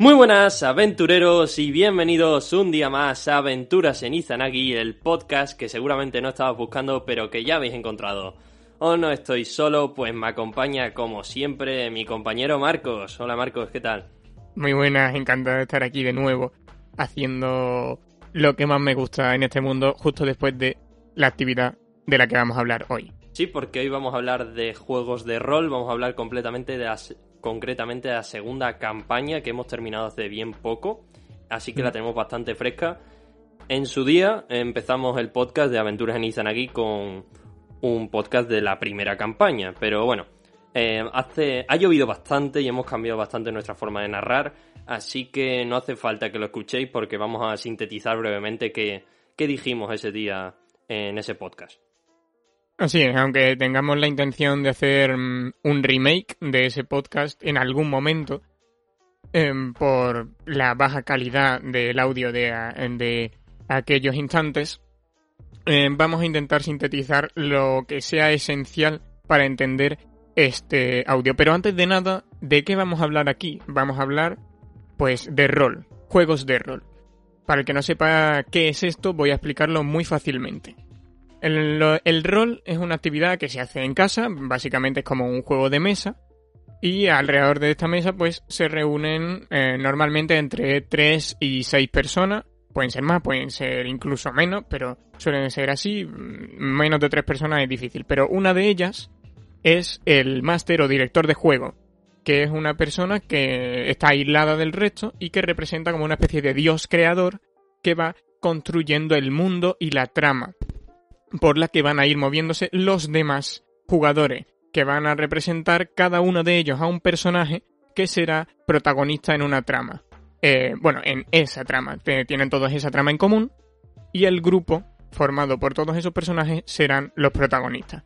Muy buenas aventureros y bienvenidos un día más a Aventuras en Izanagi, el podcast que seguramente no estabas buscando pero que ya habéis encontrado. Hoy no estoy solo, pues me acompaña como siempre mi compañero Marcos. Hola Marcos, ¿qué tal? Muy buenas, encantado de estar aquí de nuevo haciendo lo que más me gusta en este mundo justo después de la actividad de la que vamos a hablar hoy. Sí, porque hoy vamos a hablar de juegos de rol, vamos a hablar completamente de las concretamente la segunda campaña que hemos terminado hace bien poco, así que la tenemos bastante fresca. En su día empezamos el podcast de Aventuras en Izanagi con un podcast de la primera campaña, pero bueno, eh, hace, ha llovido bastante y hemos cambiado bastante nuestra forma de narrar, así que no hace falta que lo escuchéis porque vamos a sintetizar brevemente qué, qué dijimos ese día en ese podcast. Así es, aunque tengamos la intención de hacer mm, un remake de ese podcast en algún momento, em, por la baja calidad del audio de, de aquellos instantes, em, vamos a intentar sintetizar lo que sea esencial para entender este audio. Pero antes de nada, ¿de qué vamos a hablar aquí? Vamos a hablar, pues, de rol, juegos de rol. Para el que no sepa qué es esto, voy a explicarlo muy fácilmente. El, rol es una actividad que se hace en casa, básicamente es como un juego de mesa, y alrededor de esta mesa pues se reúnen eh, normalmente entre 3 y 6 personas, pueden ser más, pueden ser incluso menos, pero suelen ser así, mm, menos de 3 personas es difícil, pero una de ellas es el máster o director de juego, que es una persona que está aislada del resto y que representa como una especie de dios creador que va construyendo el mundo y la trama por la que van a ir moviéndose los demás jugadores, que van a representar cada uno de ellos a un personaje que será protagonista en una trama. Eh, bueno, en esa trama. Tienen todos esa trama en común y el grupo formado por todos esos personajes serán los protagonistas.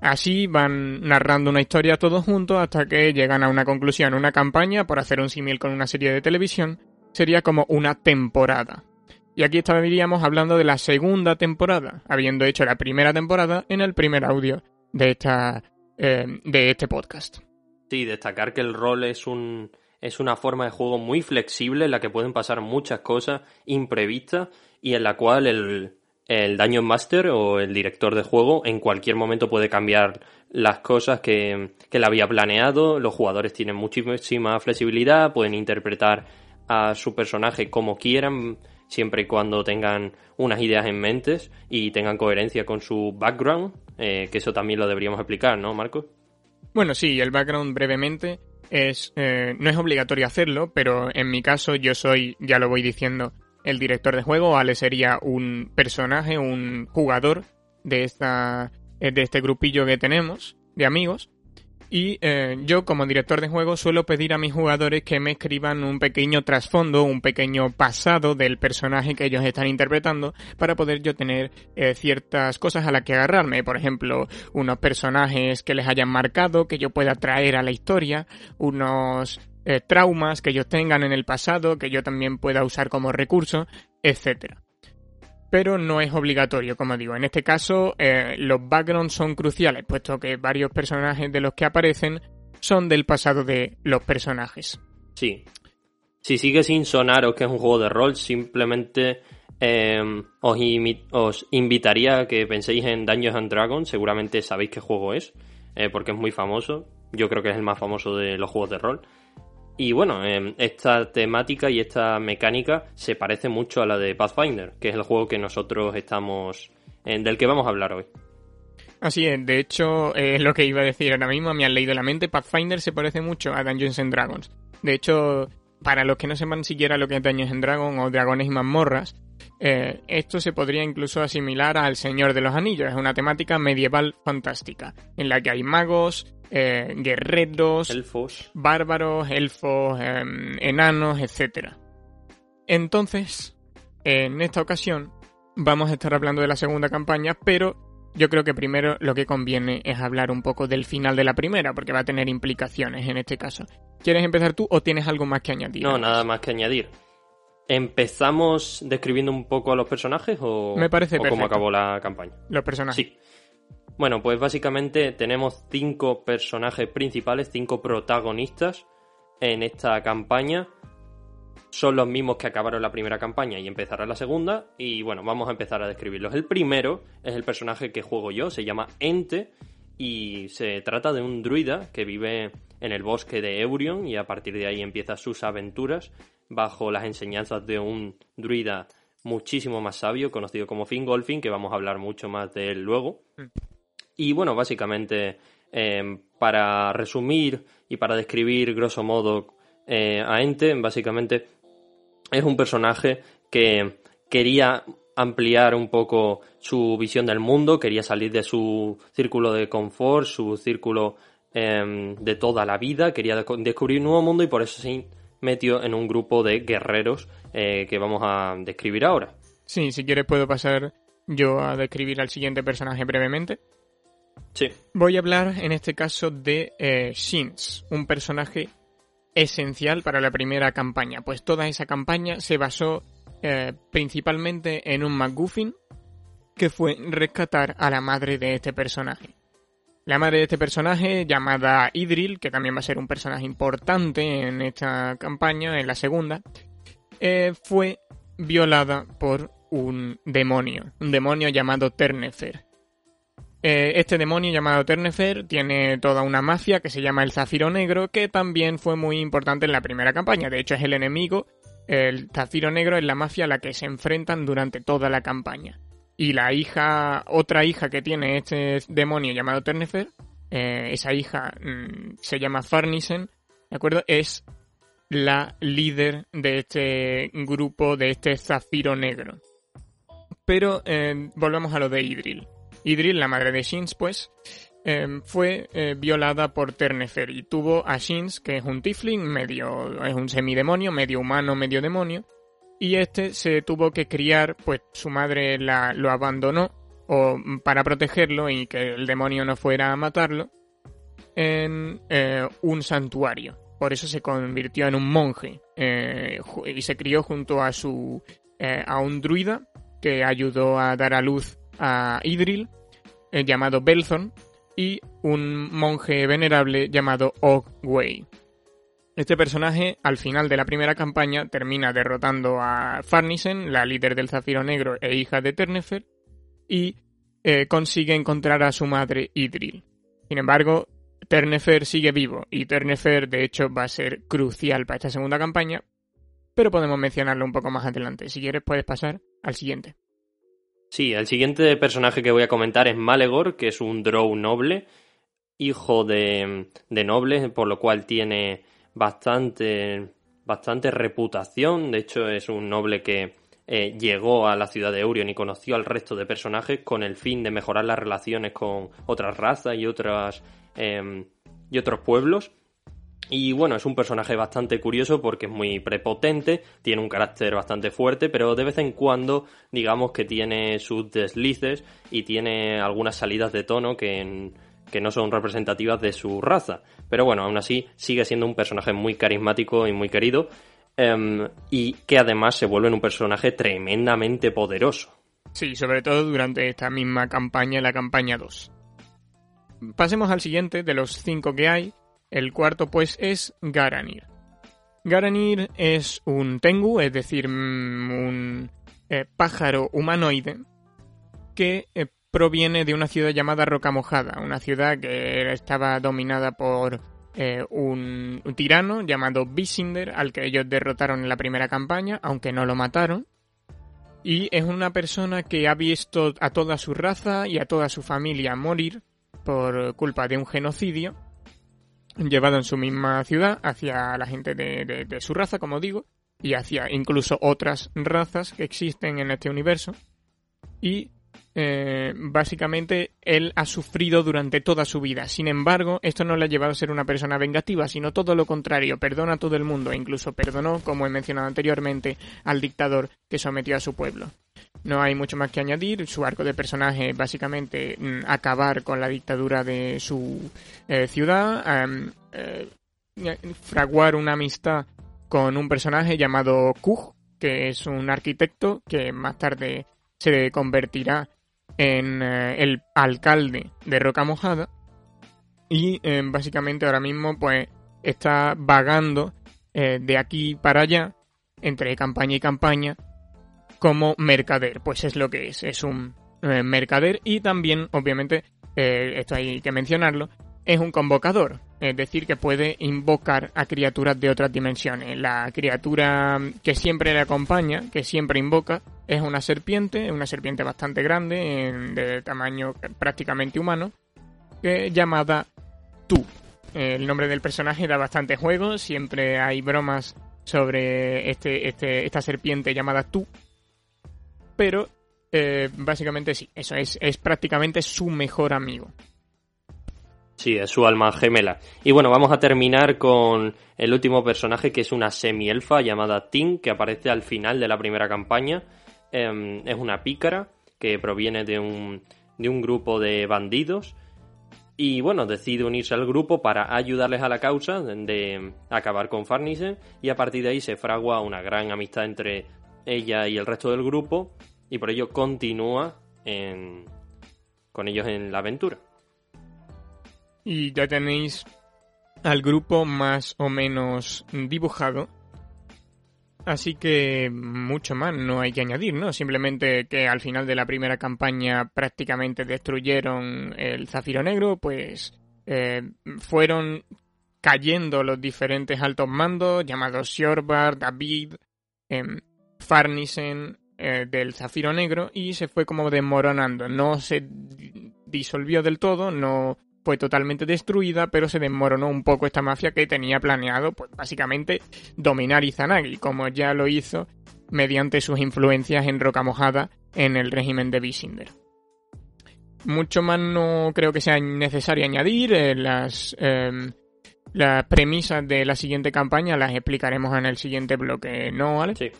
Así van narrando una historia todos juntos hasta que llegan a una conclusión. Una campaña, por hacer un símil con una serie de televisión, sería como una temporada. Y aquí estaríamos hablando de la segunda temporada, habiendo hecho la primera temporada en el primer audio de, esta, eh, de este podcast. Sí, destacar que el rol es, un, es una forma de juego muy flexible en la que pueden pasar muchas cosas imprevistas y en la cual el, el Dungeon Master o el director de juego en cualquier momento puede cambiar las cosas que, que él había planeado. Los jugadores tienen muchísima flexibilidad, pueden interpretar a su personaje como quieran siempre y cuando tengan unas ideas en mente y tengan coherencia con su background, eh, que eso también lo deberíamos explicar, ¿no, Marco? Bueno, sí, el background brevemente es eh, no es obligatorio hacerlo, pero en mi caso yo soy, ya lo voy diciendo, el director de juego, Ale sería un personaje, un jugador de esta de este grupillo que tenemos de amigos y eh, yo como director de juego suelo pedir a mis jugadores que me escriban un pequeño trasfondo, un pequeño pasado del personaje que ellos están interpretando para poder yo tener eh, ciertas cosas a las que agarrarme. Por ejemplo, unos personajes que les hayan marcado, que yo pueda traer a la historia, unos eh, traumas que ellos tengan en el pasado, que yo también pueda usar como recurso, etcétera pero no es obligatorio, como digo. En este caso, eh, los backgrounds son cruciales, puesto que varios personajes de los que aparecen son del pasado de los personajes. Sí. Si sigue sin sonaros que es un juego de rol, simplemente em, os, invitaría a que penséis en Dungeons and Dragons. Seguramente sabéis qué juego es, eh, porque es muy famoso. Yo creo que es el más famoso de los juegos de rol. Y bueno, em, esta temática y esta mecánica se parece mucho a la de Pathfinder, que es el juego que nosotros estamos. del que vamos a hablar hoy. Así es, de hecho, es lo que iba a decir ahora mismo, me han leído la mente. Pathfinder se parece mucho a Dungeons and Dragons. De hecho, para los que no sepan siquiera lo que es Dungeons and Dragons o Dragones y mazmorras, eh, esto se podría incluso asimilar al Señor de los Anillos. Es una temática medieval fantástica, en la que hay magos, eh, guerreros, elfos, bárbaros, elfos, em, enanos, etc. Entonces, en esta ocasión vamos a estar hablando de la segunda campaña, pero yo creo que primero lo que conviene es hablar un poco del final de la primera, porque va a tener implicaciones en este caso. ¿Quieres empezar tú o tienes algo más que añadir? No, nada más que añadir. ¿Empezamos describiendo un poco a los personajes o, Me parece o cómo acabó la campaña? Los personajes. Sí. Bueno, pues básicamente tenemos cinco personajes principales, cinco protagonistas en esta campaña. son los mismos que acabaron la primera campaña y empezará la segunda. Y bueno, vamos a empezar a describirlos. El primero es el personaje que juego yo, se llama Ente y se trata de un druida que vive en el bosque de Eurion y a partir de ahí empieza sus aventuras bajo las enseñanzas de un druida muchísimo más sabio conocido como Fingolfin, que vamos a hablar mucho más de él luego. Mm. Y bueno, básicamente em, para resumir y para describir grosso modo eh, a Ente, básicamente es un personaje que quería ampliar un poco su visión del mundo, quería salir de su círculo de confort, su círculo em, de toda la vida, quería descubrir un nuevo mundo y por eso se metió en un grupo de guerreros eh, que vamos a describir ahora. Sí, si quieres puedo pasar yo a describir al siguiente personaje brevemente. Voy a hablar en este caso de eh, Shins, un personaje esencial para la primera campaña, pues toda esa campaña se basó eh, principalmente en un MacGuffin que fue rescatar a la madre de este personaje. La madre de este personaje, llamada Idril, que también va a ser un personaje importante en esta campaña, en la segunda, eh, fue violada por un demonio, un demonio llamado Ternefer. Eh, este demonio llamado Ternefer tiene toda una mafia que se llama el Zafiro Negro, que también fue muy importante en la primera campaña. De hecho, es el enemigo el Zafiro Negro es la mafia a la que se enfrentan durante toda la campaña. Y la hija, otra hija que tiene este demonio llamado Ternefer, eh, esa hija mm, se llama Farnisen, ¿de acuerdo? Es la líder de este grupo, de este Zafiro Negro. Pero eh, volvemos a lo de Idril. Idril, la madre de Shins, pues, Em, fue eh, violada por Ternefer y tuvo a Shins, que es un Tiflin, medio, es un semidemonio, medio humano, medio demonio, y este se tuvo que criar, pues su madre lo abandonó o, para protegerlo y que el demonio no fuera a matarlo, en eh, un santuario. Por eso se convirtió en un monje eh, y se crió junto a su a un druida que ayudó a dar a luz a Idril, llamado Belzon, y un monje venerable llamado Ogway. Este personaje, al final de la primera campaña, termina derrotando a Farnisen, la líder del Zafiro Negro e hija de Ternefer, y eh, consigue encontrar a su madre Idril. Sin embargo, Ternefer sigue vivo, y Ternefer, de hecho, va a ser crucial para esta segunda campaña, pero podemos mencionarlo un poco más adelante. Si quieres, puedes pasar al siguiente. Sí, el siguiente personaje que voy a comentar es Malegor, que es un drow noble, hijo de, de nobles, por lo cual tiene bastante, bastante reputación. De hecho, es un noble que eh, llegó a la ciudad de Eurion y conoció al resto de personajes con el fin de mejorar las relaciones con otras razas y otras em, y otros pueblos. Y bueno, es un personaje bastante curioso porque es muy prepotente, tiene un carácter bastante fuerte, pero de vez en cuando digamos que tiene sus deslices y tiene algunas salidas de tono que, que no son representativas de su raza. Pero bueno, aún así sigue siendo un personaje muy carismático y muy querido em, y que además se vuelve un personaje tremendamente poderoso. Sí, sobre todo durante esta misma campaña, la campaña 2. Pasemos al siguiente de los cinco que hay, el cuarto pues es Garanir. Garanir es un Tengu, es decir, mm, un eh, pájaro humanoide que eh, proviene de una ciudad llamada Roca Mojada, una ciudad que estaba dominada por eh, un, un, tirano llamado Visinder, al que ellos derrotaron en la primera campaña, aunque no lo mataron. Y es una persona que ha visto a toda su raza y a toda su familia morir por culpa de un genocidio llevado en su misma ciudad hacia la gente de, su raza, como digo, y hacia incluso otras razas que existen en este universo. Y eh, básicamente él ha sufrido durante toda su vida. Sin embargo, esto no le ha llevado a ser una persona vengativa, sino todo lo contrario. Perdona a todo el mundo e incluso perdonó, como he mencionado anteriormente, al dictador que sometió a su pueblo. No hay mucho más que añadir. Su arco de personaje es básicamente mm, acabar con la dictadura de su eh, ciudad, eh, fraguar una amistad con un personaje llamado Kug, que es un arquitecto que más tarde se convertirá en eh, el alcalde de Roca Mojada. Y básicamente ahora mismo pues está vagando de aquí para allá entre campaña y campaña como mercader. Pues es lo que es, es un eh, mercader y también, obviamente, eh, esto hay que mencionarlo, es un convocador, es decir, que puede invocar a criaturas de otras dimensiones. La criatura que siempre le acompaña, que siempre invoca, es una serpiente, una serpiente bastante grande, de tamaño prácticamente humano, llamada Tú. El nombre del personaje da bastante juego, siempre hay bromas sobre este, este, esta serpiente llamada Tú. Pero eh, básicamente sí, eso es, es prácticamente su mejor amigo. Sí, es su alma gemela. Y bueno, vamos a terminar con el último personaje que es una semi-elfa llamada Tin, que aparece al final de la primera campaña. Em, es una pícara que proviene de un, de un grupo de bandidos. Y bueno, decide unirse al grupo para ayudarles a la causa de acabar con Farnisen. Y a partir de ahí se fragua una gran amistad entre ella y el resto del grupo. Y por ello continúa con ellos en la aventura y ya tenéis al grupo más o menos dibujado. Así que mucho más no hay que añadir, ¿no? Simplemente que al final de la primera campaña prácticamente destruyeron el Zafiro Negro, pues eh, fueron cayendo los diferentes altos mandos llamados Sjorbar, David, em, Farnisen eh, del Zafiro Negro y se fue como desmoronando. No se disolvió del todo, no fue totalmente destruida, pero se desmoronó un poco esta mafia que tenía planeado, pues básicamente, dominar Izanagi, como ya lo hizo mediante sus influencias en Roca Mojada en el régimen de Visinder. Mucho más no creo que sea necesario añadir. Eh, las, em, las premisas de la siguiente campaña las explicaremos en el siguiente bloque, ¿no, Ale? Sí.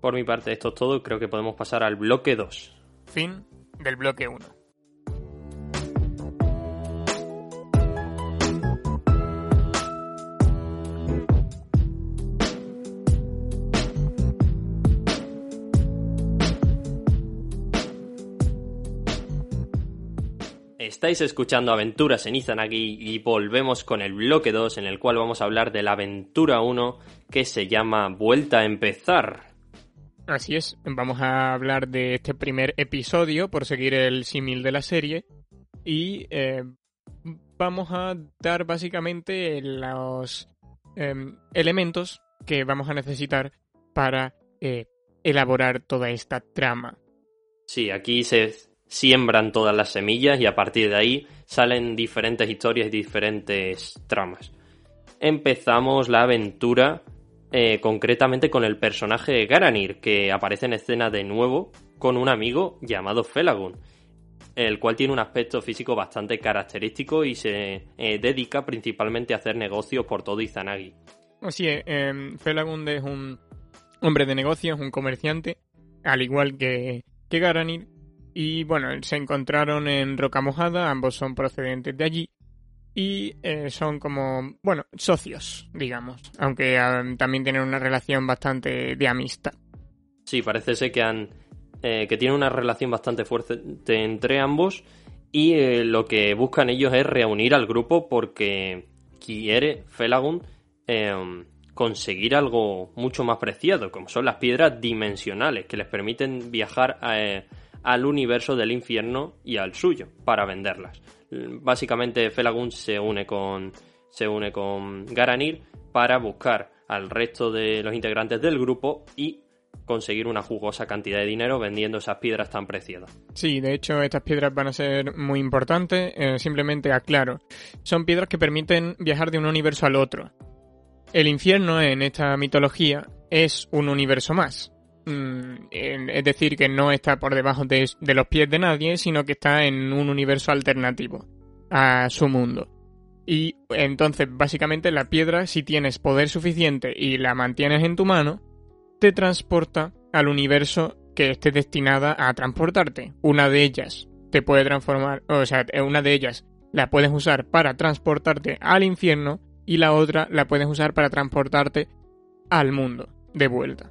Por mi parte, esto es todo. Creo que podemos pasar al bloque 2. Fin del bloque 1. Estáis escuchando Aventuras en Izanagi y volvemos con el bloque 2 en el cual vamos a hablar de la aventura 1 que se llama Vuelta a empezar. Así es, vamos a hablar de este primer episodio por seguir el símil de la serie y eh, vamos a dar básicamente los em, elementos que vamos a necesitar para eh, elaborar toda esta trama. Sí, aquí se siembran todas las semillas y a partir de ahí salen diferentes historias y diferentes tramas. Empezamos la aventura eh, concretamente con el personaje Garanir, que aparece en escena de nuevo con un amigo llamado Felagun, el cual tiene un aspecto físico bastante característico y se eh, dedica principalmente a hacer negocios por todo Izanagi. Así es, eh, Felagund es un hombre de negocios, un comerciante, al igual que, que Garanir, y bueno, se encontraron en Roca Mojada, ambos son procedentes de allí y eh, son como, bueno, socios, digamos, aunque ah, también tienen una relación bastante de amistad. Sí, parece ser que han eh, que tienen una relación bastante fuerte entre ambos y eh, lo que buscan ellos es reunir al grupo porque quiere Felagund em, conseguir algo mucho más preciado, como son las piedras dimensionales que les permiten viajar al universo del infierno y al suyo para venderlas. Básicamente Felagund se une con se une con Garanir para buscar al resto de los integrantes del grupo y conseguir una jugosa cantidad de dinero vendiendo esas piedras tan preciadas. Sí, de hecho estas piedras van a ser muy importantes. Eh, simplemente aclaro, son piedras que permiten viajar de un universo al otro. El infierno en esta mitología es un universo más. Mm, es decir, que no está por debajo de, los pies de nadie, sino que está en un universo alternativo a su mundo. Y entonces, básicamente, la piedra, si tienes poder suficiente y la mantienes en tu mano, te transporta al universo que esté destinada a transportarte. Una de ellas te puede transformar, o sea, una de ellas la puedes usar para transportarte al infierno y la otra la puedes usar para transportarte al mundo de vuelta.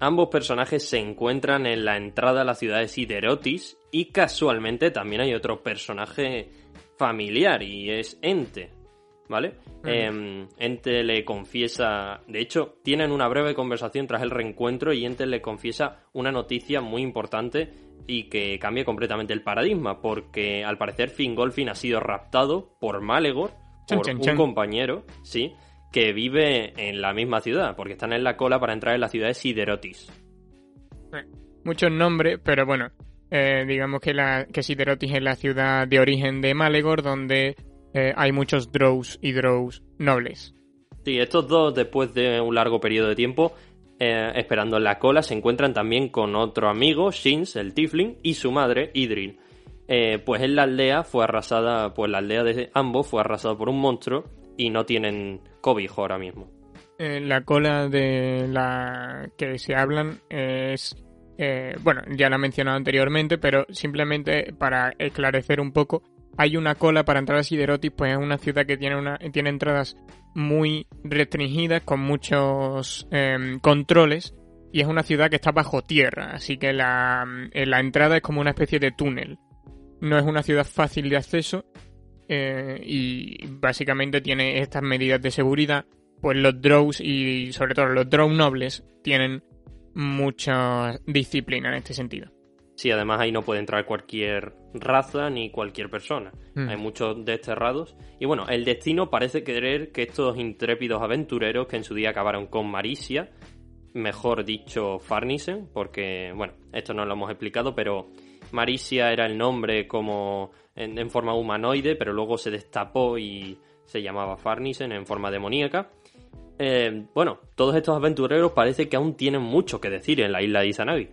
Ambos personajes se encuentran en la entrada a la ciudad de Siderotis y casualmente también hay otro personaje familiar y es Ente. ¿vale? Em, Ente le confiesa, de hecho, tienen una breve conversación tras el reencuentro y Ente le confiesa una noticia muy importante y que cambia completamente el paradigma, porque al parecer Fingolfin ha sido raptado por Malegor, por un compañero, sí, que vive en la misma ciudad, porque están en la cola para entrar en la ciudad de Siderotis. Muchos nombres, pero bueno, eh, digamos que, la, que Siderotis es la ciudad de origen de Malegor, donde eh, hay muchos Drows y Drows nobles. Sí, estos dos, después de un largo periodo de tiempo, eh, esperando en la cola, se encuentran también con otro amigo, Shins, el Tifling, y su madre, Idril. pues en la aldea fue arrasada, pues la aldea de ambos fue arrasada por un monstruo y no tienen cobijo ahora mismo. la cola de la que se hablan es eh, bueno, ya la he mencionado anteriormente, pero simplemente para esclarecer un poco, hay una cola para entrar a Siderotis, pues es una ciudad que tiene, una, tiene entradas muy restringidas, con muchos em, controles, y es una ciudad que está bajo tierra, así que la, eh, la, entrada es como una especie de túnel. No es una ciudad fácil de acceso eh, y básicamente tiene estas medidas de seguridad. Pues los drows y sobre todo los drow nobles tienen mucha disciplina en este sentido. Sí, además ahí no puede entrar cualquier raza ni cualquier persona. Mm. Hay muchos desterrados. Y bueno, el destino parece querer que estos intrépidos aventureros que en su día acabaron con Marisia, mejor dicho Farnisen, porque, bueno, esto no lo hemos explicado, pero Marisia era el nombre como en forma humanoide, pero luego se destapó y se llamaba Farnisen en forma demoníaca. Eh, bueno, todos estos aventureros parece que aún tienen mucho que decir en la isla de Izanagi.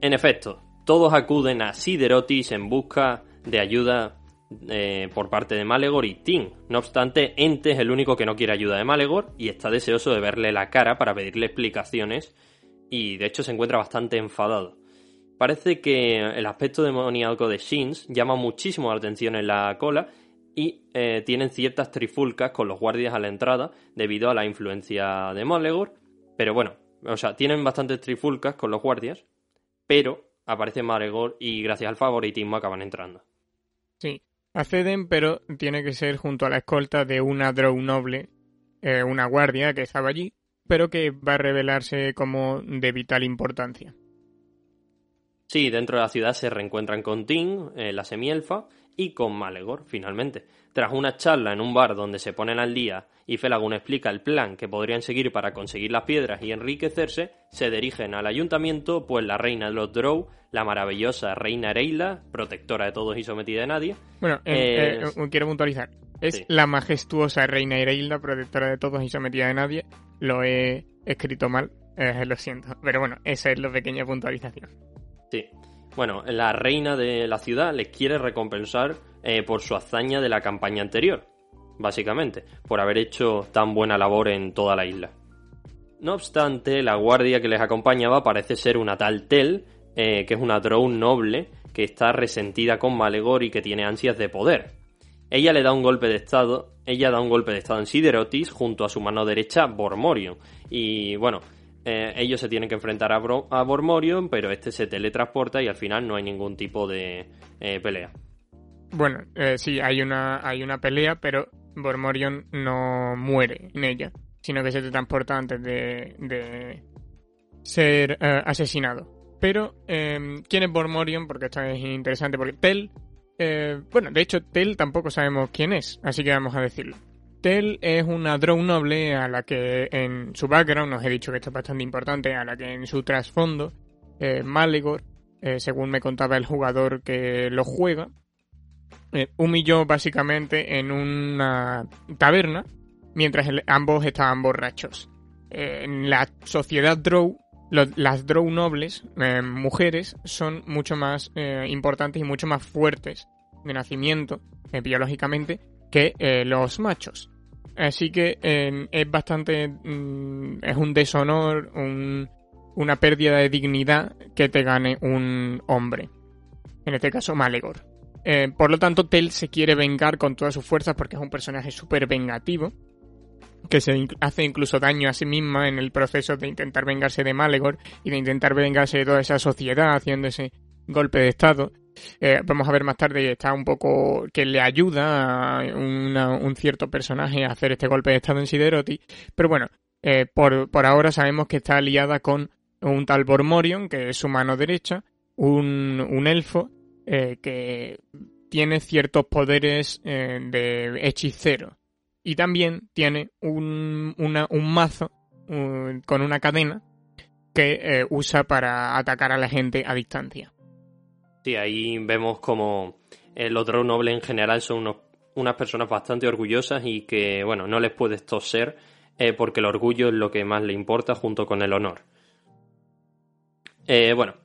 En efecto, todos acuden a Siderotis en busca de ayuda eh, por parte de Malegor y Tim. No obstante, Ente es el único que no quiere ayuda de Malegor y está deseoso de verle la cara para pedirle explicaciones y de hecho se encuentra bastante enfadado. Parece que el aspecto demoníaco de Shins llama muchísimo la atención en la cola y eh, tienen ciertas trifulcas con los guardias a la entrada debido a la influencia de Malegor. Pero bueno, o sea, tienen bastantes trifulcas con los guardias, pero aparece Malegor y gracias al favoritismo acaban entrando. Sí, acceden, pero tiene que ser junto a la escolta de una Drow noble, eh, una guardia que estaba allí, pero que va a revelarse como de vital importancia. Sí, dentro de la ciudad se reencuentran con Tim, eh, la semielfa, y con Malegor, finalmente. Tras una charla en un bar donde se ponen al día y Felagún explica el plan que podrían seguir para conseguir las piedras y enriquecerse, se dirigen al ayuntamiento, pues la reina de los Drow, la maravillosa reina Ereila, protectora de todos y sometida a nadie. Bueno, eh, eh, quiero puntualizar. Es la majestuosa reina Ereilda, protectora de todos y sometida a nadie. Lo he escrito mal, eh, lo siento. Pero bueno, esa es la pequeña puntualización. Sí. Bueno, la reina de la ciudad les quiere recompensar eh, por su hazaña de la campaña anterior, básicamente, por haber hecho tan buena labor en toda la isla. No obstante, la guardia que les acompañaba parece ser una tal Tel, eh, que es una drone noble que está resentida con Malegor y que tiene ansias de poder. Ella le da un golpe de estado, ella da un golpe de estado en Siderotis junto a su mano derecha Bormorion. Y bueno, eh, ellos se tienen que enfrentar a, a, Bormorion, pero este se teletransporta y al final no hay ningún tipo de eh, pelea. Bueno, eh, sí, hay una, hay una pelea, pero Bormorion no muere en ella, sino que se teletransporta antes de, ser asesinado. Pero, em, ¿quién es Bormorion? Porque esto es interesante, porque Tel, bueno, de hecho, Tel tampoco sabemos quién es, así que vamos a decirlo. Tel es una drone noble a la que en su background, os he dicho que esto es bastante importante, a la que en su trasfondo, eh, eh, según me contaba el jugador que lo juega, eh, humilló básicamente en una taberna mientras ambos estaban borrachos. en la sociedad Drow, las Drow nobles, mujeres, son mucho más importantes y mucho más fuertes de nacimiento, biológicamente, que los machos. Así que es bastante... Mm, es un deshonor, una pérdida de dignidad que te gane un hombre. En este caso, Malegor. Eh, por lo tanto, Tel se quiere vengar con todas sus fuerzas porque es un personaje súper vengativo. Que se hace incluso daño a sí misma en el proceso de intentar vengarse de Malegor y de intentar vengarse de toda esa sociedad haciendo ese golpe de estado. Eh, vamos a ver más tarde está un poco que le ayuda a un cierto personaje a hacer este golpe de estado en Sideroti. Pero bueno, eh, por, por, ahora sabemos que está aliada con un tal Bormorion, que es su mano derecha, un, un elfo eh, que tiene ciertos poderes de hechicero. Y también tiene un, un mazo con una cadena que usa para atacar a la gente a distancia. Sí, ahí vemos como el otro noble en general son unas personas bastante orgullosas y que, bueno, no les puedes toser eh, porque el orgullo es lo que más le importa junto con el honor. Eh, bueno,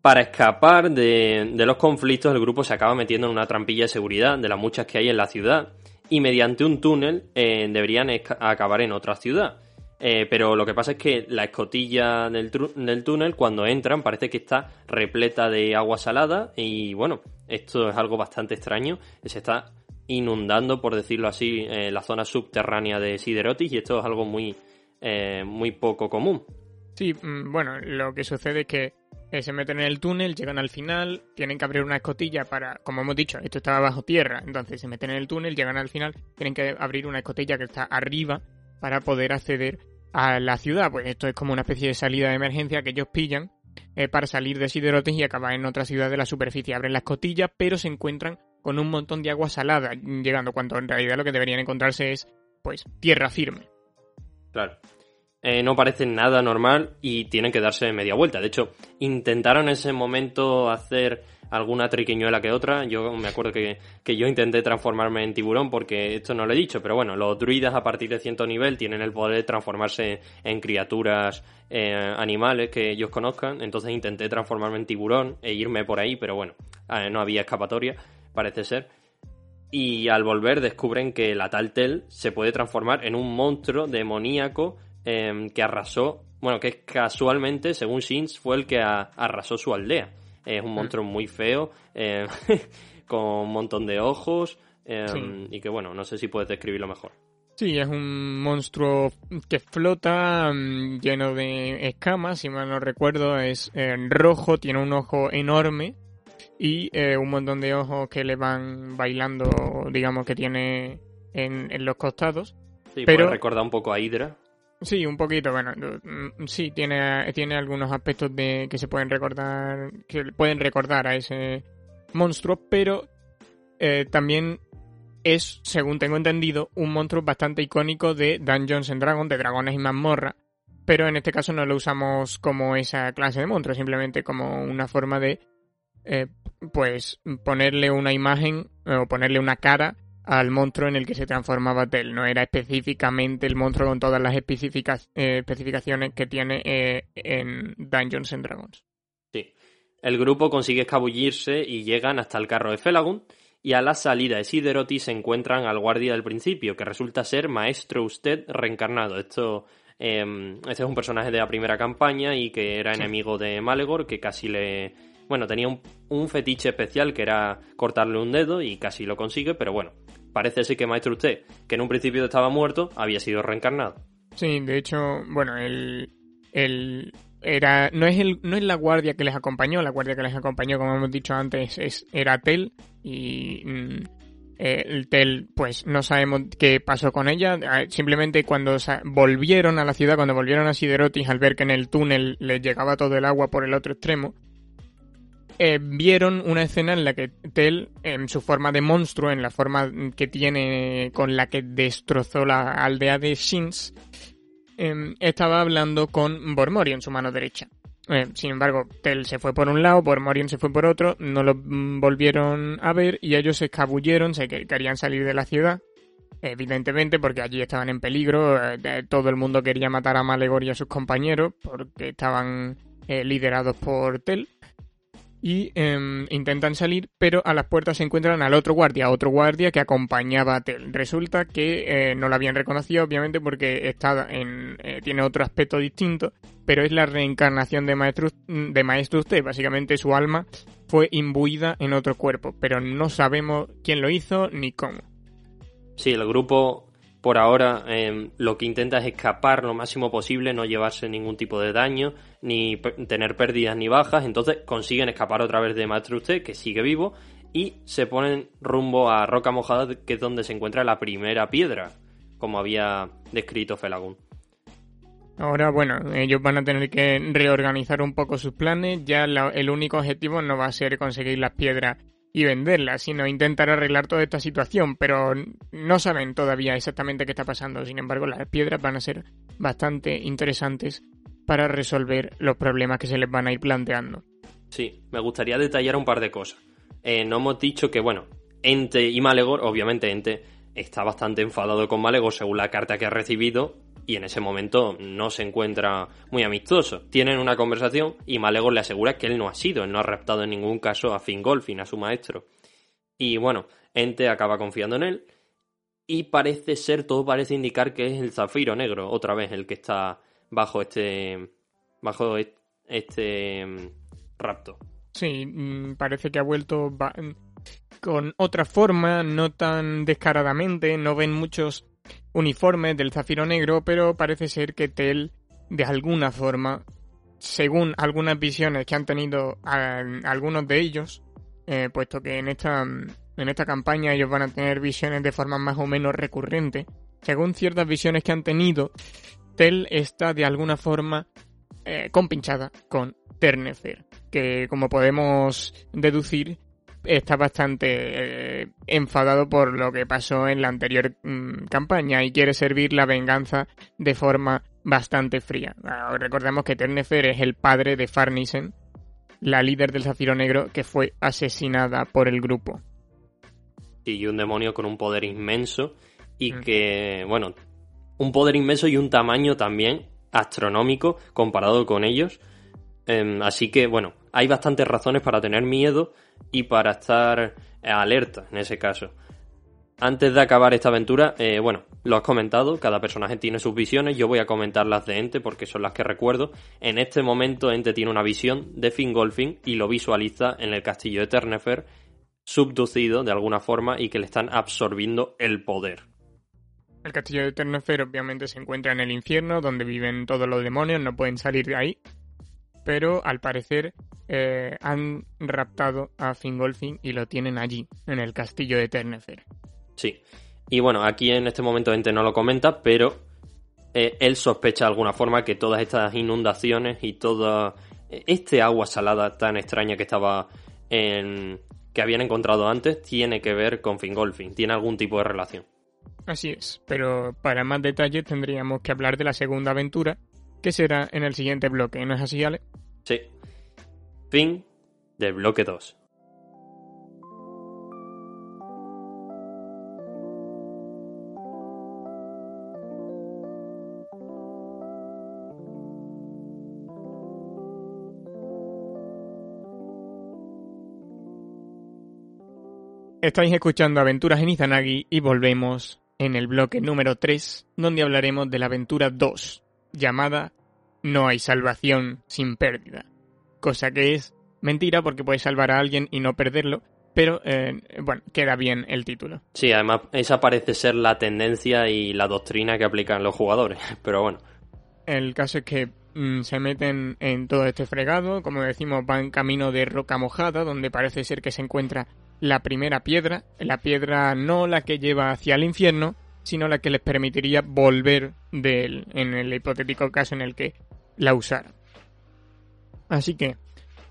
para escapar de, los conflictos el grupo se acaba metiendo en una trampilla de seguridad de las muchas que hay en la ciudad y mediante un túnel eh, deberían acabar en otra ciudad. Eh, pero lo que pasa es que la escotilla del, túnel, cuando entran, parece que está repleta de agua salada. Y bueno, esto es algo bastante extraño. Se está inundando, por decirlo así, eh, la zona subterránea de Siderotis. Y esto es algo muy, eh, muy poco común. Sí, mm, bueno, lo que sucede es que se meten en el túnel, llegan al final, tienen que abrir una escotilla para, como hemos dicho, esto estaba bajo tierra, entonces se meten en el túnel, llegan al final, tienen que abrir una escotilla que está arriba para poder acceder a la ciudad. Pues esto es como una especie de salida de emergencia que ellos pillan eh, para salir de Siderotes y acabar en otra ciudad de la superficie. Abren la escotilla, pero se encuentran con un montón de agua salada llegando, cuando en realidad lo que deberían encontrarse es, pues, tierra firme. Claro. Eh, no parece nada normal y tienen que darse media vuelta. De hecho, intentaron en ese momento hacer alguna triquiñuela que otra. Yo me acuerdo que, yo intenté transformarme en tiburón porque esto no lo he dicho, pero bueno, los druidas a partir de cierto nivel tienen el poder de transformarse en criaturas eh, animales que ellos conozcan. Entonces intenté transformarme en tiburón e irme por ahí, pero bueno, eh, no había escapatoria, parece ser. Y al volver descubren que la tal Tel se puede transformar en un monstruo demoníaco em, que arrasó, bueno, que casualmente, según Shins, fue el que arrasó su aldea. Es un monstruo muy feo, eh, con un montón de ojos, em, y que bueno, no sé si puedes describirlo mejor. Sí, es un monstruo que flota mm, lleno de escamas, si mal no recuerdo, es eh, rojo, tiene un ojo enorme y eh, un montón de ojos que le van bailando, digamos, que tiene en, los costados. Sí, pero recuerda un poco a Hydra. Sí, un poquito, bueno, mm, sí, tiene, tiene algunos aspectos de, que se pueden recordar, que pueden recordar a ese monstruo, pero eh, también es, según tengo entendido, un monstruo bastante icónico de Dungeons and Dragons, de dragones y mazmorra, pero en este caso no lo usamos como esa clase de monstruo, simplemente como una forma de, eh, pues, ponerle una imagen o ponerle una cara al monstruo en el que se transformaba Tel. No era específicamente el monstruo con todas las eh, especificaciones que tiene eh, en Dungeons and Dragons. Sí. El grupo consigue escabullirse y llegan hasta el carro de Felagund. Y a la salida de Sideroti se encuentran al guardia del principio, que resulta ser Maestro Usted reencarnado. Esto em, este es un personaje de la primera campaña y que era enemigo de Malegor, que casi le. Bueno, tenía un, fetiche especial que era cortarle un dedo y casi lo consigue, pero bueno, parece ser que Maestro Usted, que en un principio estaba muerto, había sido reencarnado. Sí, de hecho, bueno, el, era no es el no es la guardia que les acompañó, la guardia que les acompañó, como hemos dicho antes, es era Tel y mm, el Tel, pues no sabemos qué pasó con ella. Ah, simplemente cuando volvieron a la ciudad, cuando volvieron a Siderotis, al ver que en el túnel les llegaba todo el agua por el otro extremo, eh, vieron una escena en la que Tel, en su forma de monstruo, en la forma que tiene con la que destrozó la aldea de Shins, em, estaba hablando con Bormorion, su mano derecha. Eh, sin embargo, Tel se fue por un lado, Bormorion se fue por otro, no lo volvieron a ver y ellos se escabulleron, se querían salir de la ciudad. Evidentemente, porque allí estaban en peligro, eh, todo el mundo quería matar a Malegor y a sus compañeros, porque estaban liderados por Tel y em, intentan salir, pero a las puertas se encuentran al otro guardia, otro guardia que acompañaba a Tel. Resulta que eh, no lo habían reconocido, obviamente, porque está eh, tiene otro aspecto distinto, pero es la reencarnación de Maestro, de Maestro Usted. Básicamente su alma fue imbuida en otro cuerpo, pero no sabemos quién lo hizo ni cómo. Sí, el grupo por ahora em, lo que intenta es escapar lo máximo posible, no llevarse ningún tipo de daño, ni tener pérdidas ni bajas, entonces consiguen escapar otra vez de Matruste, que sigue vivo, y se ponen rumbo a Roca Mojada, que es donde se encuentra la primera piedra, como había descrito Felagún. Ahora, bueno, ellos van a tener que reorganizar un poco sus planes. Ya el único objetivo no va a ser conseguir las piedras y venderlas, sino intentar arreglar toda esta situación, pero no saben todavía exactamente qué está pasando. Sin embargo, las piedras van a ser bastante interesantes para resolver los problemas que se les van a ir planteando. Sí, me gustaría detallar un par de cosas. Eh, no hemos dicho que, bueno, Ente y Malegor, obviamente Ente está bastante enfadado con Malegor según la carta que ha recibido y en ese momento no se encuentra muy amistoso. Tienen una conversación y Malegor le asegura que él no ha sido, él no ha raptado en ningún caso a Fingolfin, a su maestro. Y bueno, Ente acaba confiando en él y parece ser, todo parece indicar que es el Zafiro Negro, otra vez el que está bajo este bajo este mm, rapto. Sí, mm, parece que ha vuelto con otra forma, no tan descaradamente, no ven muchos uniforme del zafiro negro, pero parece ser que Tel, de alguna forma, según algunas visiones que han tenido algunos de ellos, eh, puesto que en esta, en esta campaña ellos van a tener visiones de forma más o menos recurrente, según ciertas visiones que han tenido, Tel está de alguna forma eh, compinchada con Ternefer, que como podemos deducir está bastante eh, enfadado por lo que pasó en la anterior mm, campaña y quiere servir la venganza de forma bastante fría. Ah, recordemos que Ternefer es el padre de Farnisen, la líder del Zafiro Negro que fue asesinada por el grupo. Y un demonio con un poder inmenso y mm. que, bueno, un poder inmenso y un tamaño también astronómico comparado con ellos. Em, así que, bueno, hay bastantes razones para tener miedo y para estar alerta en ese caso. Antes de acabar esta aventura, eh, bueno, lo has comentado, cada personaje tiene sus visiones, yo voy a comentar las de Ente porque son las que recuerdo. En este momento Ente tiene una visión de Fingolfin y lo visualiza en el castillo de Ternefer, subducido de alguna forma y que le están absorbiendo el poder. El castillo de Ternefer obviamente se encuentra en el infierno, donde viven todos los demonios, no pueden salir de ahí, pero al parecer eh, han raptado a Fingolfin y lo tienen allí, en el castillo de Ternefer. Sí, y bueno, aquí en este momento Ente no lo comenta, pero eh, él sospecha de alguna forma que todas estas inundaciones y toda eh, este agua salada tan extraña que estaba en, que habían encontrado antes tiene que ver con Fingolfin, tiene algún tipo de relación. Así es, pero para más detalles tendríamos que hablar de la segunda aventura, que será en el siguiente bloque, ¿no es así, Ale? Sí. Fin del bloque 2. Estáis escuchando Aventuras en Izanagi y volvemos en el bloque número 3, donde hablaremos de la aventura 2, llamada No hay salvación sin pérdida. Cosa que es mentira porque puedes salvar a alguien y no perderlo, pero eh, bueno, queda bien el título. Sí, además esa parece ser la tendencia y la doctrina que aplican los jugadores, pero bueno. El caso es que mm, se meten en todo este fregado, como decimos, van camino de roca mojada, donde parece ser que se encuentra la primera piedra, la piedra no la que lleva hacia el infierno, sino la que les permitiría volver de él, en el hipotético caso en el que la usara. Así que,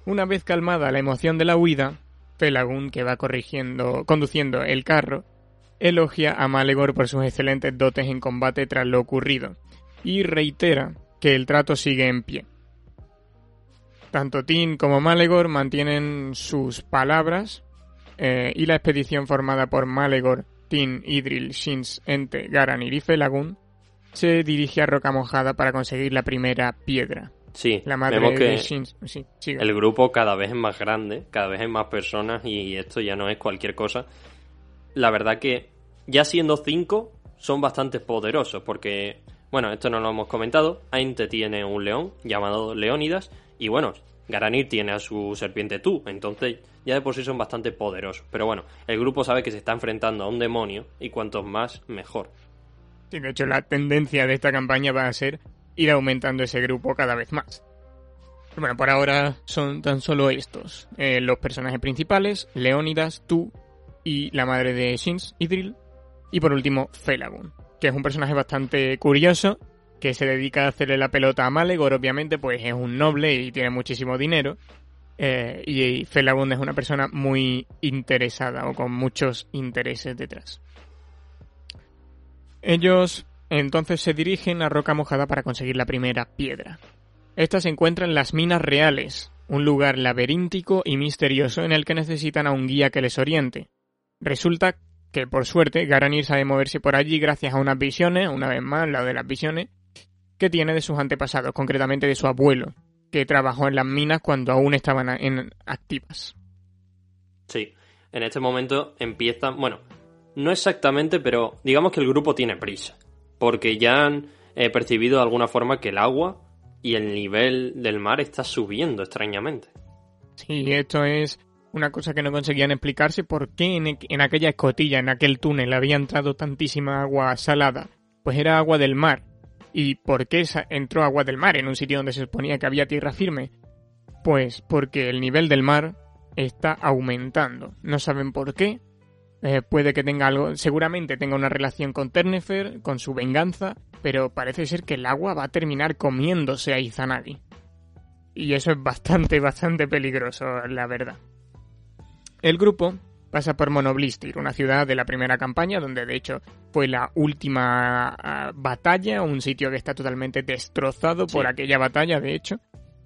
una vez calmada la emoción de la huida, Felagún, que va corrigiendo, conduciendo el carro, elogia a Malegor por sus excelentes dotes en combate tras lo ocurrido, y reitera que el trato sigue en pie. Tanto Tin como Malegor mantienen sus palabras eh, y la expedición formada por Malegor Tin, Idril, Shins, Ente, Garanir y Felagún, se dirige a Roca Mojada para conseguir la primera piedra. Sí, la madre vemos que el grupo cada vez es más grande, cada vez hay más personas y esto ya no es cualquier cosa. La verdad que ya siendo cinco son bastante poderosos porque, bueno, esto no lo hemos comentado, Ainte tiene un león llamado Leónidas y bueno, Garanir tiene a su serpiente tú, entonces ya de por sí son bastante poderosos. Pero bueno, el grupo sabe que se está enfrentando a un demonio y cuantos más, mejor. Sí, de hecho la tendencia de esta campaña va a ser ir aumentando ese grupo cada vez más. Bueno, por ahora son tan solo estos. Eh, los personajes principales, Leónidas, tú y la madre de Shins, Idril. Y por último, Felagun, que es un personaje bastante curioso, que se dedica a hacerle la pelota a Malegor, obviamente, pues es un noble y tiene muchísimo dinero. Eh, y Felagund es una persona muy interesada o con muchos intereses detrás. Ellos entonces se dirigen a Roca Mojada para conseguir la primera piedra. Esta se encuentra en las Minas Reales, un lugar laberíntico y misterioso en el que necesitan a un guía que les oriente. Resulta que, por suerte, Garanir sabe moverse por allí gracias a unas visiones, una vez más, la de las visiones, que tiene de sus antepasados, concretamente de su abuelo, que trabajó en las minas cuando aún estaban en activas. Sí, en este momento empiezan, bueno, no exactamente, pero digamos que el grupo tiene prisa, porque ya han eh, percibido de alguna forma que el agua y el nivel del mar está subiendo extrañamente. Sí, esto es una cosa que no conseguían explicarse por qué en, en aquella escotilla, en aquel túnel, había entrado tantísima agua salada. Pues era agua del mar, ¿Y por qué entró agua del mar en un sitio donde se suponía que había tierra firme? Pues porque el nivel del mar está aumentando. No saben por qué. Eh, puede que tenga algo, seguramente tenga una relación con Ternefer, con su venganza, pero parece ser que el agua va a terminar comiéndose a Izanagi. Y eso es bastante, bastante peligroso, la verdad. El grupo pasa por Monoblistir, una ciudad de la primera campaña, donde de hecho fue la última ah, batalla, un sitio que está totalmente destrozado por aquella batalla, de hecho.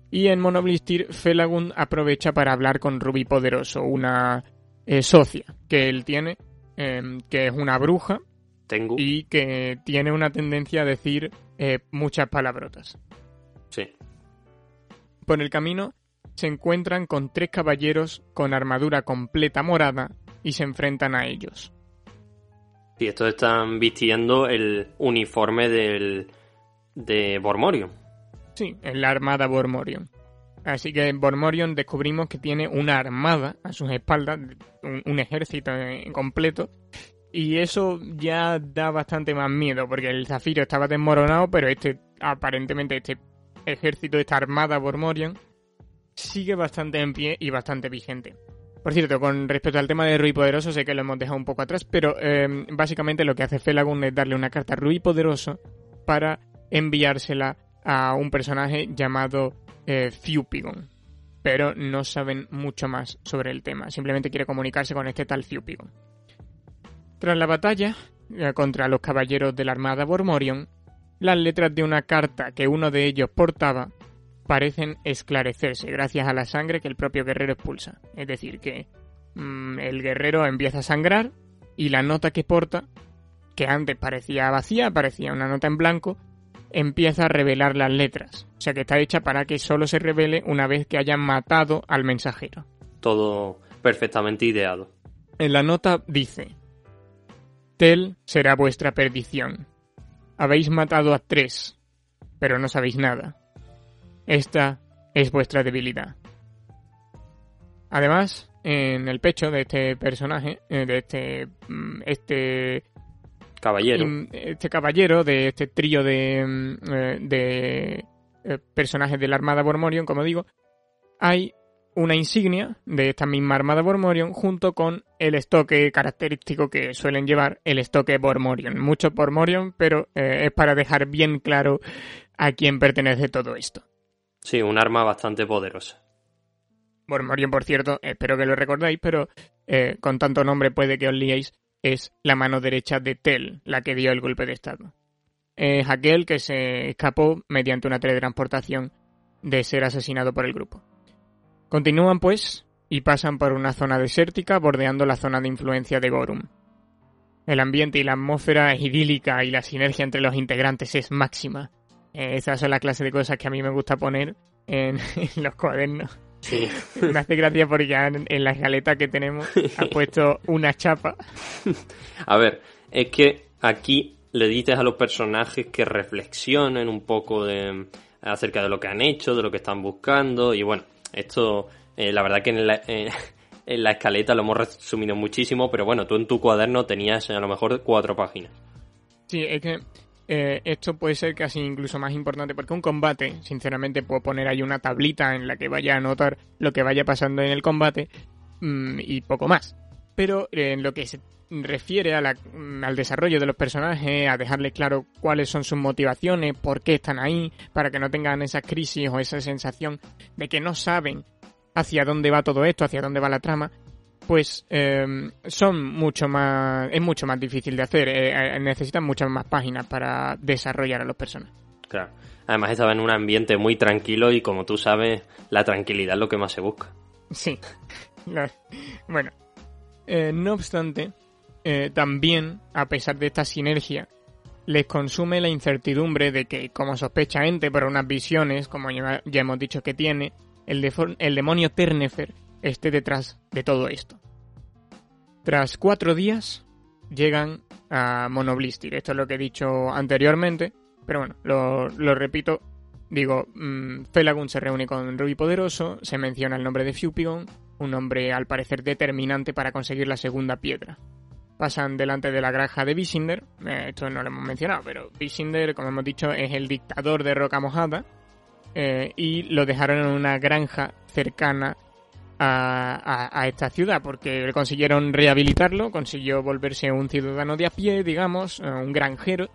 Y en Monoblistir, Felagund aprovecha para hablar con Ruby Poderoso, una eh, socia que él tiene, em, que es una bruja. Tengo. Y que tiene una tendencia a decir eh, muchas palabrotas. Sí. Por el camino se encuentran con tres caballeros con armadura completa morada y se enfrentan a ellos. Sí, estos están vistiendo el uniforme del, de Bormorion. Sí, en la armada Bormorion. Así que en Bormorion descubrimos que tiene una armada a sus espaldas, un, ejército completo, y eso ya da bastante más miedo, porque el Zafiro estaba desmoronado, pero este, aparentemente, este ejército, esta armada Bormorion, sigue bastante en pie y bastante vigente. Por cierto, con respecto al tema de Rui Poderoso, sé que lo hemos dejado un poco atrás, pero em, básicamente lo que hace Felagund es darle una carta a Rui Poderoso para enviársela a un personaje llamado eh, Fupigon. Pero no saben mucho más sobre el tema, simplemente quiere comunicarse con este tal Fupigon. Tras la batalla eh, contra los caballeros de la Armada Bormorion, las letras de una carta que uno de ellos portaba parecen esclarecerse gracias a la sangre que el propio guerrero expulsa. Es decir, que mm, el guerrero empieza a sangrar y la nota que porta, que antes parecía vacía, parecía una nota en blanco, empieza a revelar las letras. O sea que está hecha para que solo se revele una vez que hayan matado al mensajero. Todo perfectamente ideado. En la nota dice, Tel será vuestra perdición. Habéis matado a tres, pero no sabéis nada. Esta es vuestra debilidad. Además, en el pecho de este personaje, eh, de este, mm, este caballero, este caballero de este trío de, mm, eh, de eh, personajes de la Armada Bormorion, como digo, hay una insignia de esta misma Armada Bormorion junto con el estoque característico que suelen llevar, el estoque Bormorion. Mucho Bormorion, pero es para dejar bien claro a quién pertenece todo esto. Sí, un arma bastante poderosa. Bueno, Morion, por cierto, espero que lo recordáis, pero eh, con tanto nombre puede que os liéis, es la mano derecha de Tel, la que dio el golpe de estado. Es aquel que se escapó mediante una teletransportación de ser asesinado por el grupo. Continúan, pues, y pasan por una zona desértica bordeando la zona de influencia de Gorum. El ambiente y la atmósfera es idílica y la sinergia entre los integrantes es máxima. Eh, esas son la clase de cosas que a mí me gusta poner en, los cuadernos. Sí. Me hace gracia porque ya en, la escaleta que tenemos ha puesto una chapa. A ver, es que aquí le dices a los personajes que reflexionen un poco de, acerca de lo que han hecho, de lo que están buscando. Y bueno, esto, eh, la verdad que en la, eh, en la escaleta lo hemos resumido muchísimo, pero bueno, tú en tu cuaderno tenías a lo mejor cuatro páginas. Sí, es que eh, esto puede ser casi incluso más importante porque un combate, sinceramente, puedo poner ahí una tablita en la que vaya a anotar lo que vaya pasando en el combate mm, y poco más. Pero eh, en lo que se refiere a mm, al desarrollo de los personajes, a dejarles claro cuáles son sus motivaciones, por qué están ahí, para que no tengan esa crisis o esa sensación de que no saben hacia dónde va todo esto, hacia dónde va la trama, pues em, son mucho más es mucho más difícil de hacer eh, eh, necesitan muchas más páginas para desarrollar a los personajes. Claro. Además estaba en un ambiente muy tranquilo y como tú sabes la tranquilidad es lo que más se busca. Sí. Bueno eh, no obstante también a pesar de esta sinergia les consume la incertidumbre de que como sospecha ente por unas visiones como ya, hemos dicho que tiene el, el demonio Ternefer esté detrás de todo esto. Tras cuatro días llegan a Monoblistir. Esto es lo que he dicho anteriormente, pero bueno, lo, repito. Digo, mmm, se reúne con Ruby Poderoso, se menciona el nombre de Fupigon, un nombre al parecer determinante para conseguir la segunda piedra. Pasan delante de la granja de Visinder, eh, esto no lo hemos mencionado, pero Visinder, como hemos dicho, es el dictador de Roca Mojada, eh, y lo dejaron en una granja cercana a, esta ciudad porque consiguieron rehabilitarlo, consiguió volverse un ciudadano de a pie, digamos, eh, un granjero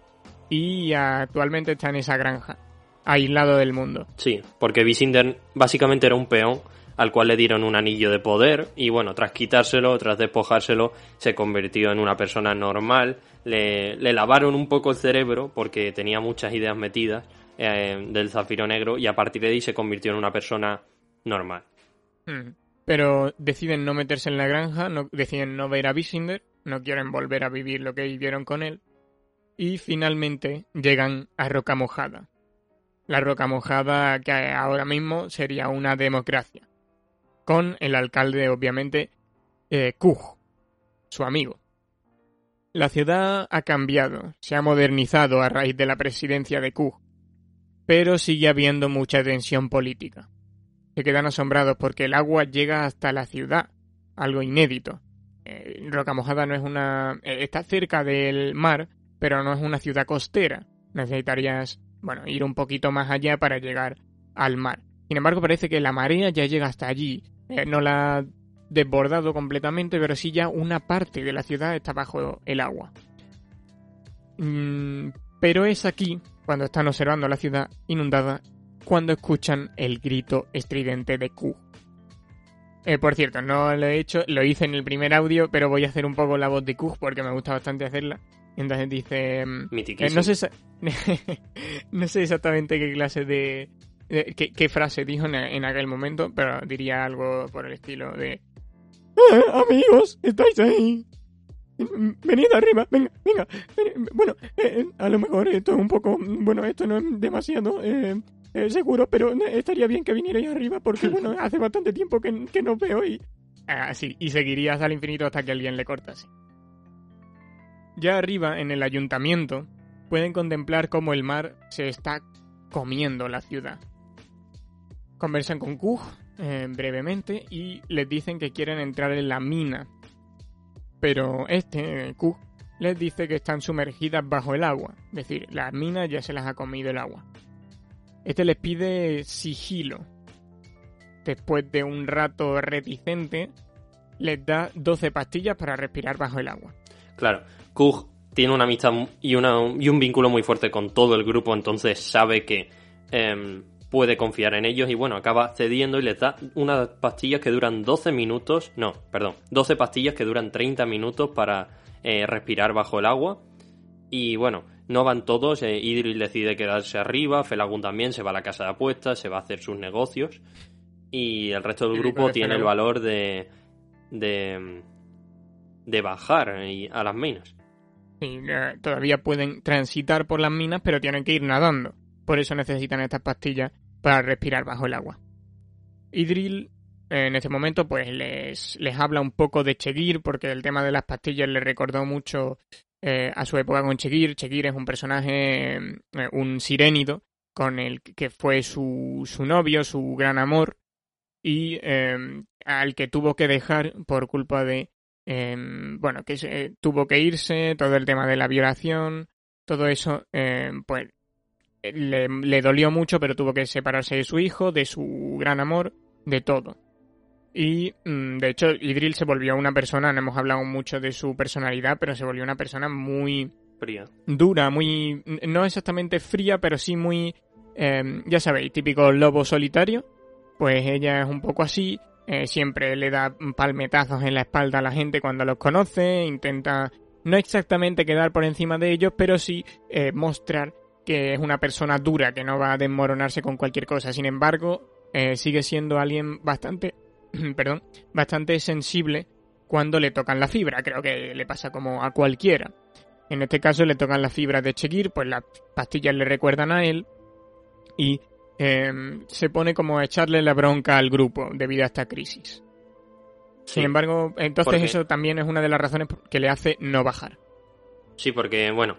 y actualmente está en esa granja, aislado del mundo. Sí, porque Visinder básicamente era un peón al cual le dieron un anillo de poder y bueno, tras quitárselo, tras despojárselo, se convirtió en una persona normal, le, lavaron un poco el cerebro porque tenía muchas ideas metidas eh, del zafiro negro y a partir de ahí se convirtió en una persona normal. Hmm pero deciden no meterse en la granja, deciden no ver a Visinder, no quieren volver a vivir lo que vivieron con él, y finalmente llegan a Roca Mojada. La Roca Mojada que ahora mismo sería una democracia, con el alcalde obviamente eh, su amigo. La ciudad ha cambiado, se ha modernizado a raíz de la presidencia de Kuj, pero sigue habiendo mucha tensión política se quedan asombrados porque el agua llega hasta la ciudad, algo inédito. Eh, Roca Mojada no es una... Eh, está cerca del mar, pero no es una ciudad costera. Necesitarías, bueno, ir un poquito más allá para llegar al mar. Sin embargo, parece que la marea ya llega hasta allí. Eh, no la ha desbordado completamente, pero sí ya una parte de la ciudad está bajo el agua. Mm, pero es aquí, cuando están observando la ciudad inundada, cuando escuchan el grito estridente de Q. Eh, por cierto, no lo he hecho, lo hice en el primer audio, pero voy a hacer un poco la voz de Q porque me gusta bastante hacerla. Entonces dice... Mm, eh, no, sé, no sé exactamente qué clase de... qué, frase dijo en, aquel momento, pero diría algo por el estilo de... Eh, amigos, estáis ahí. Venid arriba, venga, venga. Bueno, a lo mejor esto es un poco... Bueno, esto no es demasiado... Eh, seguro, pero estaría bien que vinierais arriba porque, bueno, hace bastante tiempo que, que no veo y... Así, ah, y seguirías al infinito hasta que alguien le cortase. Ya arriba, en el ayuntamiento, pueden contemplar cómo el mar se está comiendo la ciudad. Conversan con Kug eh, brevemente y les dicen que quieren entrar en la mina. Pero este, Kug, les dice que están sumergidas bajo el agua. Es decir, las minas ya se las ha comido el agua. Este les pide sigilo. Después de un rato reticente, les da 12 pastillas para respirar bajo el agua. Claro, Kug tiene una amistad y, un vínculo muy fuerte con todo el grupo, entonces sabe que em, puede confiar en ellos y bueno, acaba cediendo y les da unas pastillas que duran 12 minutos, no, perdón, 12 pastillas que duran 30 minutos para eh, respirar bajo el agua. Y bueno, no van todos, eh, Idril decide quedarse arriba, Felagun también se va a la casa de apuestas, se va a hacer sus negocios y el resto del grupo tiene el valor de, de, de bajar a las minas. Sí, todavía pueden transitar por las minas, pero tienen que ir nadando. Por eso necesitan estas pastillas para respirar bajo el agua. Idril en este momento pues les, les habla un poco de Chegir porque el tema de las pastillas le recordó mucho eh, a su época con Chegir. Chegir es un personaje, eh, un sirénido, con el que fue su, su novio, su gran amor, y em, al que tuvo que dejar por culpa de, em, bueno, que tuvo que irse, todo el tema de la violación, todo eso, eh, pues le, le, dolió mucho, pero tuvo que separarse de su hijo, de su gran amor, de todo. Y mm, de hecho, Idril se volvió una persona, no hemos hablado mucho de su personalidad, pero se volvió una persona muy fría. Dura, muy. No exactamente fría, pero sí muy. Eh, ya sabéis, típico lobo solitario. Pues ella es un poco así. Eh, siempre le da palmetazos en la espalda a la gente cuando los conoce. Intenta no exactamente quedar por encima de ellos, pero sí eh, mostrar que es una persona dura, que no va a desmoronarse con cualquier cosa. Sin embargo, sigue siendo alguien bastante. perdón, bastante sensible cuando le tocan la fibra. Creo que le pasa como a cualquiera. En este caso le tocan las fibras de Chekir, pues las pastillas le recuerdan a él y em, se pone como a echarle la bronca al grupo debido a esta crisis. Sin embargo, entonces eso también es una de las razones que le hace no bajar. Sí, porque, bueno,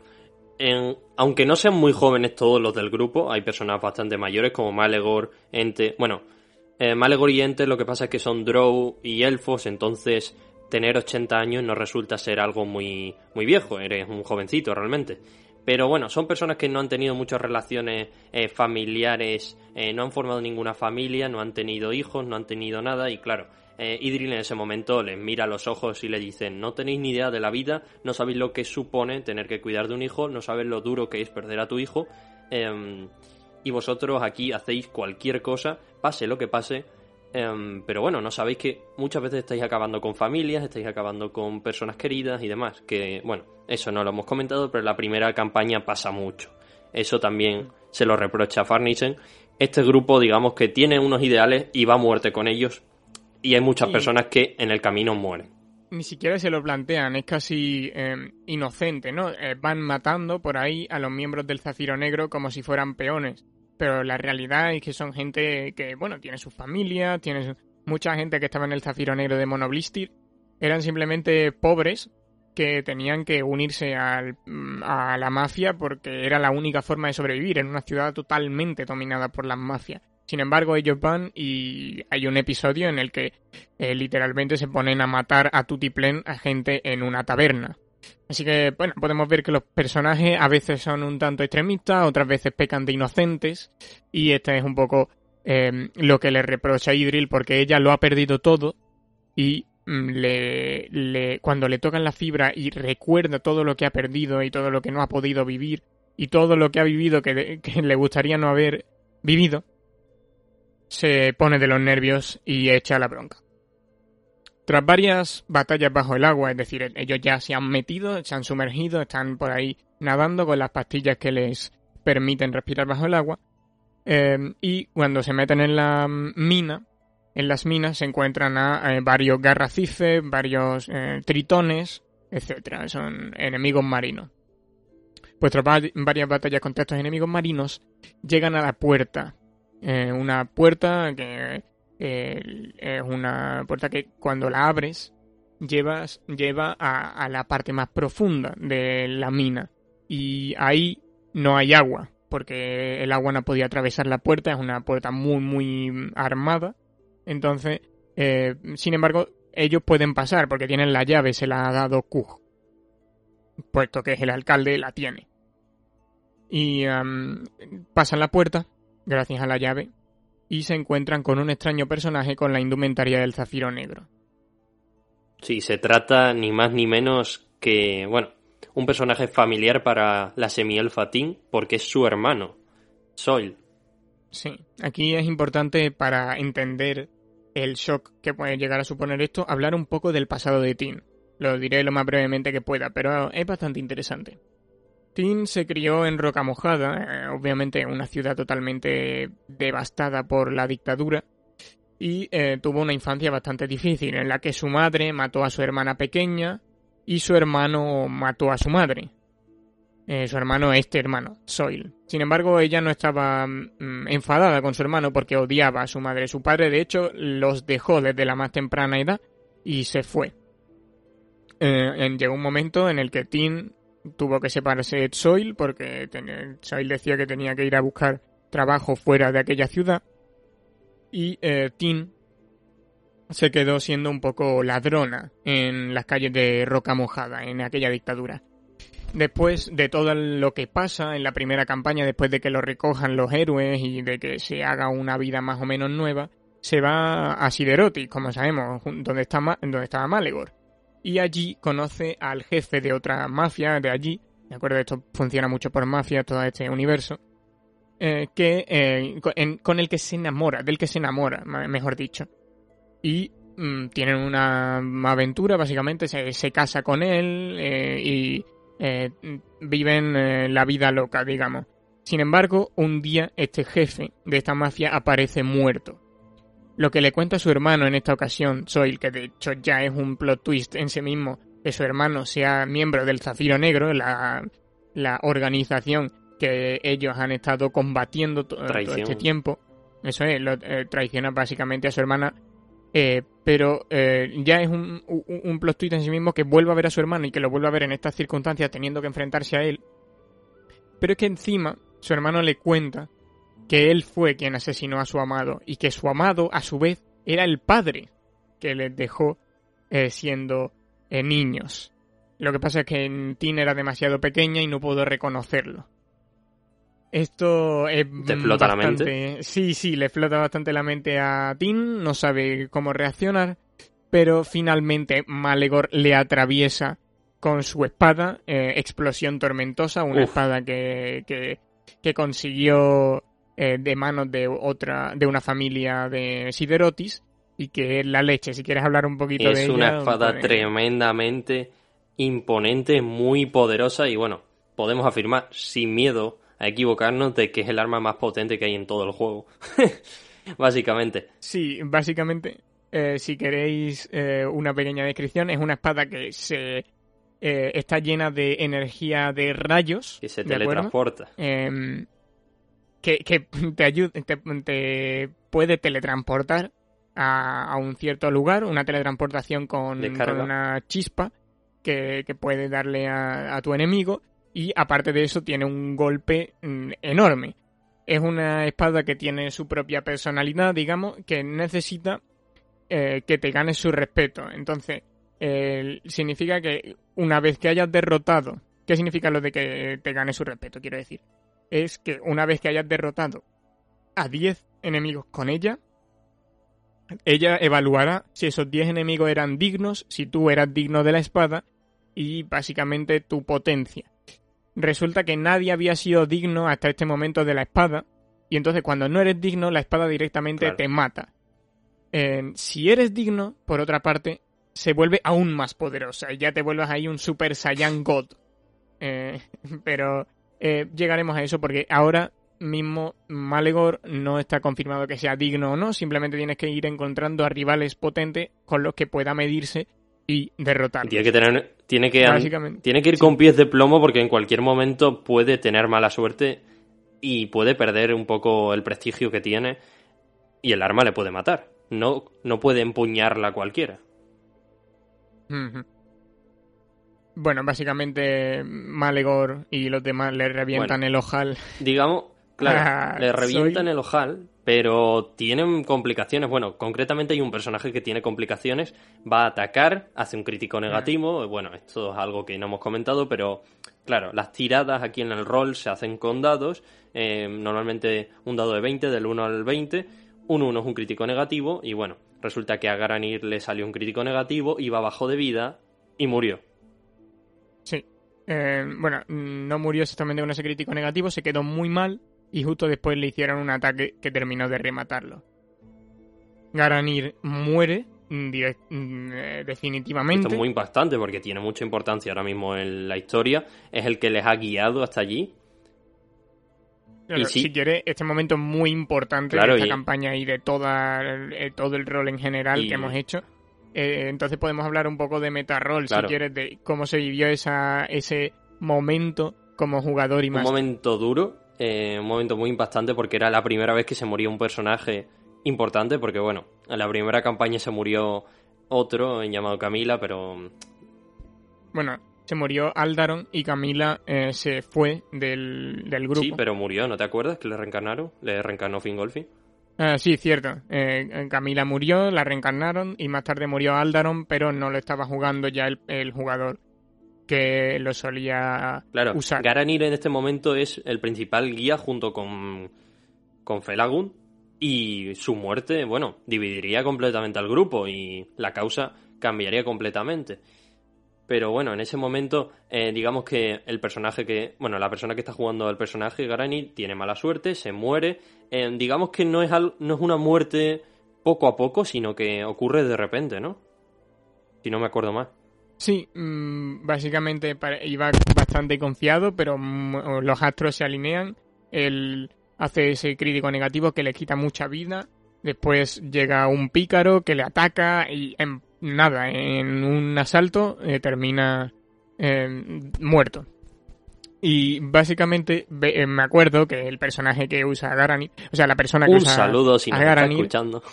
aunque no sean muy jóvenes todos los del grupo, hay personas bastante mayores como Malegor, Ente. Bueno, eh, lo que pasa es que son Drow y elfos, entonces tener 80 años no resulta ser algo muy, muy viejo, eres un jovencito realmente. Pero bueno, son personas que no han tenido muchas relaciones eh, familiares, eh, no han formado ninguna familia, no han tenido hijos, no han tenido nada y claro, eh, Idril en ese momento les mira a los ojos y le dicen, no tenéis ni idea de la vida, no sabéis lo que supone tener que cuidar de un hijo, no sabéis lo duro que es perder a tu hijo em, y vosotros aquí hacéis cualquier cosa, pase lo que pase, Em, pero bueno, no sabéis que muchas veces estáis acabando con familias, estáis acabando con personas queridas y demás. Que bueno, eso no lo hemos comentado, pero la primera campaña pasa mucho. Eso también se lo reprocha a Farnisen. Este grupo, digamos que tiene unos ideales y va a muerte con ellos. Y hay muchas personas que en el camino mueren. Ni siquiera se lo plantean, es casi em, inocente, ¿no? Eh, van matando por ahí a los miembros del Zafiro Negro como si fueran peones pero la realidad es que son gente que, bueno, tiene su familia, tiene mucha gente que estaba en el Zafiro Negro de Monoblistir, eran simplemente pobres que tenían que unirse al, mm, a la mafia porque era la única forma de sobrevivir en una ciudad totalmente dominada por las mafias. Sin embargo, ellos van y hay un episodio en el que eh, literalmente se ponen a matar a tutiplén a gente en una taberna. Así que, bueno, podemos ver que los personajes a veces son un tanto extremistas, otras veces pecan de inocentes, y este es un poco eh, lo que le reprocha a Idril, porque ella lo ha perdido todo, y mm, le, cuando le tocan la fibra y recuerda todo lo que ha perdido y todo lo que no ha podido vivir, y todo lo que ha vivido que, que le gustaría no haber vivido, se pone de los nervios y echa la bronca. Tras varias batallas bajo el agua, es decir, ellos ya se han metido, se han sumergido, están por ahí nadando con las pastillas que les permiten respirar bajo el agua, eh, y cuando se meten en la mina, en las minas se encuentran a eh, varios garracices, varios eh, tritones, etcétera, son enemigos marinos. Pues tras varias batallas contra estos enemigos marinos, llegan a la puerta. una puerta que es una puerta que cuando la abres llevas, lleva a, la parte más profunda de la mina. Y ahí no hay agua, porque el agua no podía atravesar la puerta, es una puerta muy, muy armada. Entonces, eh, sin embargo, ellos pueden pasar porque tienen la llave, se la ha dado Kug, puesto que es el alcalde, la tiene. Y pasan la puerta, gracias a la llave, y se encuentran con un extraño personaje con la indumentaria del zafiro negro. Sí, se trata ni más ni menos que, bueno, un personaje familiar para la semielfa Tin porque es su hermano, Soil. Sí, aquí es importante para entender el shock que puede llegar a suponer esto, hablar un poco del pasado de Tin. Lo diré lo más brevemente que pueda, pero es bastante interesante. Tin se crió en Roca Mojada, eh, obviamente una ciudad totalmente devastada por la dictadura, y eh, tuvo una infancia bastante difícil, en la que su madre mató a su hermana pequeña y su hermano mató a su madre. Eh, su hermano, este hermano, Soil. Sin embargo, ella no estaba mm, enfadada con su hermano porque odiaba a su madre. Su padre, de hecho, los dejó desde la más temprana edad y se fue. llegó un momento en el que Tin tuvo que separarse de Soil porque Soil decía que tenía que ir a buscar trabajo fuera de aquella ciudad y eh, Tin se quedó siendo un poco ladrona en las calles de Roca Mojada, en aquella dictadura. después de todo lo que pasa en la primera campaña, después de que lo recojan los héroes y de que se haga una vida más o menos nueva, se va a Siderotis, como sabemos, donde, está, donde estaba Malegor. Y allí conoce al jefe de otra mafia de allí, de acuerdo, esto funciona mucho por mafia, todo este universo, eh, que, eh, con, el que se enamora, del que se enamora, mejor dicho. Y mm, tienen una aventura, básicamente, se, se casa con él eh, y viven la vida loca, digamos. Sin embargo, un día este jefe de esta mafia aparece muerto. Lo que le cuenta a su hermano en esta ocasión, Soil, que de hecho ya es un plot twist en sí mismo, que su hermano sea miembro del Zafiro Negro, la, la organización que ellos han estado combatiendo todo este tiempo. Eso es, lo, eh, traiciona básicamente a su hermana. Eh, pero eh, ya es un, un, plot twist en sí mismo que vuelva a ver a su hermano y que lo vuelva a ver en estas circunstancias teniendo que enfrentarse a él. Pero es que encima su hermano le cuenta que él fue quien asesinó a su amado y que su amado, a su vez, era el padre que les dejó siendo niños. Lo que pasa es que Tin era demasiado pequeña y no pudo reconocerlo. Esto es ¿Te flota la mente? Sí, sí, le flota bastante la mente a Tin, no sabe cómo reaccionar, pero finalmente Malegor le atraviesa con su espada, eh, explosión tormentosa, una espada que, que, consiguió eh, de manos de otra, de una familia de Siderotis, y que es la leche, si quieres hablar un poquito de ella. Es una espada pues, tremendamente imponente, muy poderosa y bueno, podemos afirmar sin miedo a equivocarnos de que es el arma más potente que hay en todo el juego. básicamente. Sí, básicamente, eh, si queréis eh, una pequeña descripción, es una espada que se eh, está llena de energía de rayos. Que se teletransporta. Em, que, que, te, ayuda, te, puede teletransportar a, un cierto lugar, una teletransportación con, una chispa que, puede darle a, tu enemigo y aparte de eso tiene un golpe mm, enorme. Es una espada que tiene su propia personalidad, digamos, que necesita eh, que te ganes su respeto. Entonces, significa que una vez que hayas derrotado, ¿qué significa lo de que te ganes su respeto? Quiero decir, es que una vez que hayas derrotado a 10 enemigos con ella, ella evaluará si esos 10 enemigos eran dignos, si tú eras digno de la espada y básicamente tu potencia resulta que nadie había sido digno hasta este momento de la espada, y entonces cuando no eres digno, la espada directamente te mata. Eh, si eres digno, por otra parte, se vuelve aún más poderosa, y ya te vuelves ahí un Super Saiyan God. Eh, pero eh, llegaremos a eso porque ahora mismo Malegor no está confirmado que sea digno o no, simplemente tienes que ir encontrando a rivales potentes con los que pueda medirse y derrotar. Tiene que tener, tiene que, tiene que ir con pies de plomo porque en cualquier momento puede tener mala suerte y puede perder un poco el prestigio que tiene y el arma le puede matar. No, no puede empuñarla cualquiera. Bueno, básicamente Malegor y los demás le revientan el ojal. Digamos, claro, le revientan el ojal, pero tienen complicaciones. Bueno, concretamente hay un personaje que tiene complicaciones, va a atacar, hace un crítico negativo. Bueno, esto es algo que no hemos comentado, pero claro, las tiradas aquí en el rol se hacen con dados. Eh, normalmente un dado de 20, del 1 al 20. Un 1 es un crítico negativo, y bueno, resulta que a Garanir le salió un crítico negativo, iba bajo de vida y murió. Eh, bueno, no murió exactamente con ese crítico negativo, se quedó muy mal y justo después le hicieron un ataque que terminó de rematarlo. Garanir muere mm, definitivamente. Esto es muy impactante porque tiene mucha importancia ahora mismo en la historia. Es el que les ha guiado hasta allí. y Si quiere, este momento es muy importante de esta campaña y de toda, eh, todo el rol en general que hemos hecho. Eh, entonces podemos hablar un poco de meta rol, si quieres, de cómo se vivió esa, ese momento como jugador y más. Un momento duro, eh, un momento muy impactante porque era la primera vez que se moría un personaje importante, porque bueno, en la primera campaña se murió otro llamado Camila, pero... Bueno, se murió Aldaron y Camila eh, se fue del, grupo. Sí, pero murió, ¿no te acuerdas que le reencarnaron? Le reencarnó Fingolfi. Ah, sí, cierto. Eh, Camila murió, la reencarnaron y más tarde murió Aldaron, pero no lo estaba jugando ya el, el jugador que lo solía Claro, usar. Garanir en este momento es el principal guía junto con, con Felagun y su muerte, bueno, dividiría completamente al grupo y la causa cambiaría completamente. Pero bueno, en ese momento, eh, digamos que el personaje que, bueno, la persona que está jugando al personaje, Garanir, tiene mala suerte, se muere. Eh, digamos que no es, al- no es una muerte poco a poco, sino que ocurre de repente, ¿no? Si no me acuerdo más. Sí, mm, básicamente iba bastante confiado, pero mm, los astros se alinean. Él hace ese crítico negativo que le quita mucha vida. Después llega un pícaro que le ataca y nada, en un asalto eh, termina eh, muerto. Y básicamente eh, me acuerdo que el personaje que usa Garanir, o sea, la persona que Un usa saludo si nos está escuchando.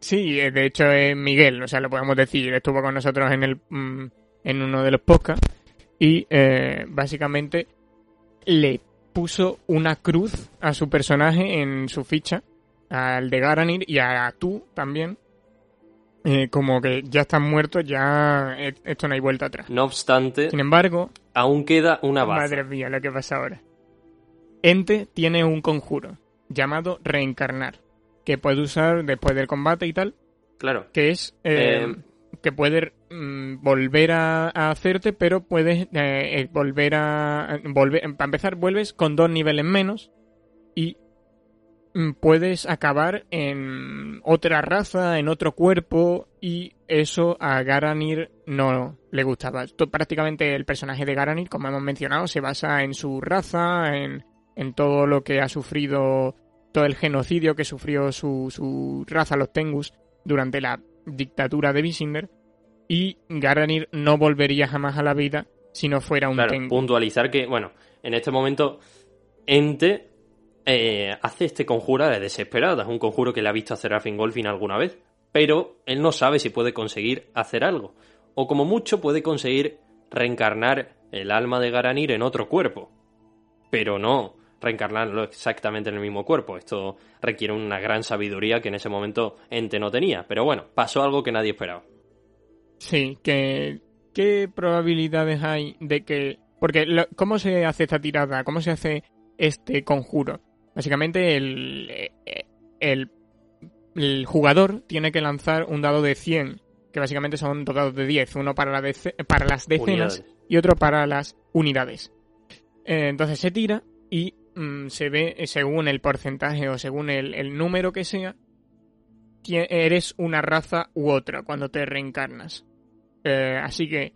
Sí, de hecho es Miguel, o sea, lo podemos decir. Estuvo con nosotros en el mm, en uno de los podcasts y eh, básicamente le puso una cruz a su personaje en su ficha, al de Garanir y a tú también. Eh, como que ya están muertos, ya eh, esto no hay vuelta atrás. No obstante, Sin embargo, aún queda una baza. madre mía, lo que pasa ahora. Ente tiene un conjuro llamado reencarnar, que puede usar después del combate y tal, Claro. que es eh, Eh, que puede mm, volver a, a hacerte, pero puedes volver a volver para empezar vuelves con dos niveles menos puedes acabar en otra raza, en otro cuerpo y eso a Garanir no le gustaba. Prácticamente el personaje de Garanir, como hemos mencionado, se basa en su raza, en, en todo lo que ha sufrido, todo el genocidio que sufrió su, su raza, los Tengus, durante la dictadura de Visinder y Garanir no volvería jamás a la vida si no fuera un Claro, Tengu. puntualizar que, bueno, en este momento Ente eh, hace este conjuro de desesperada. Es un conjuro que le ha visto hacer a Fingolfin alguna vez, pero él no sabe si puede conseguir hacer algo. O como mucho puede conseguir reencarnar el alma de Garanir en otro cuerpo. Pero no reencarnarlo exactamente en el mismo cuerpo. Esto requiere una gran sabiduría que en ese momento Ente no tenía. Pero bueno, pasó algo que nadie esperaba. Sí, que ¿qué probabilidades hay de que porque cómo se hace esta tirada, cómo se hace este conjuro? Básicamente el eh, el, el jugador tiene que lanzar un dado de 100, que básicamente son dos dados de 10, uno para, la dece- para las decenas Unidades. y otro para las unidades. Eh, entonces se tira y mm, se ve eh, según el porcentaje o según el, el número que sea, eres una raza u otra cuando te reencarnas. Eh, así que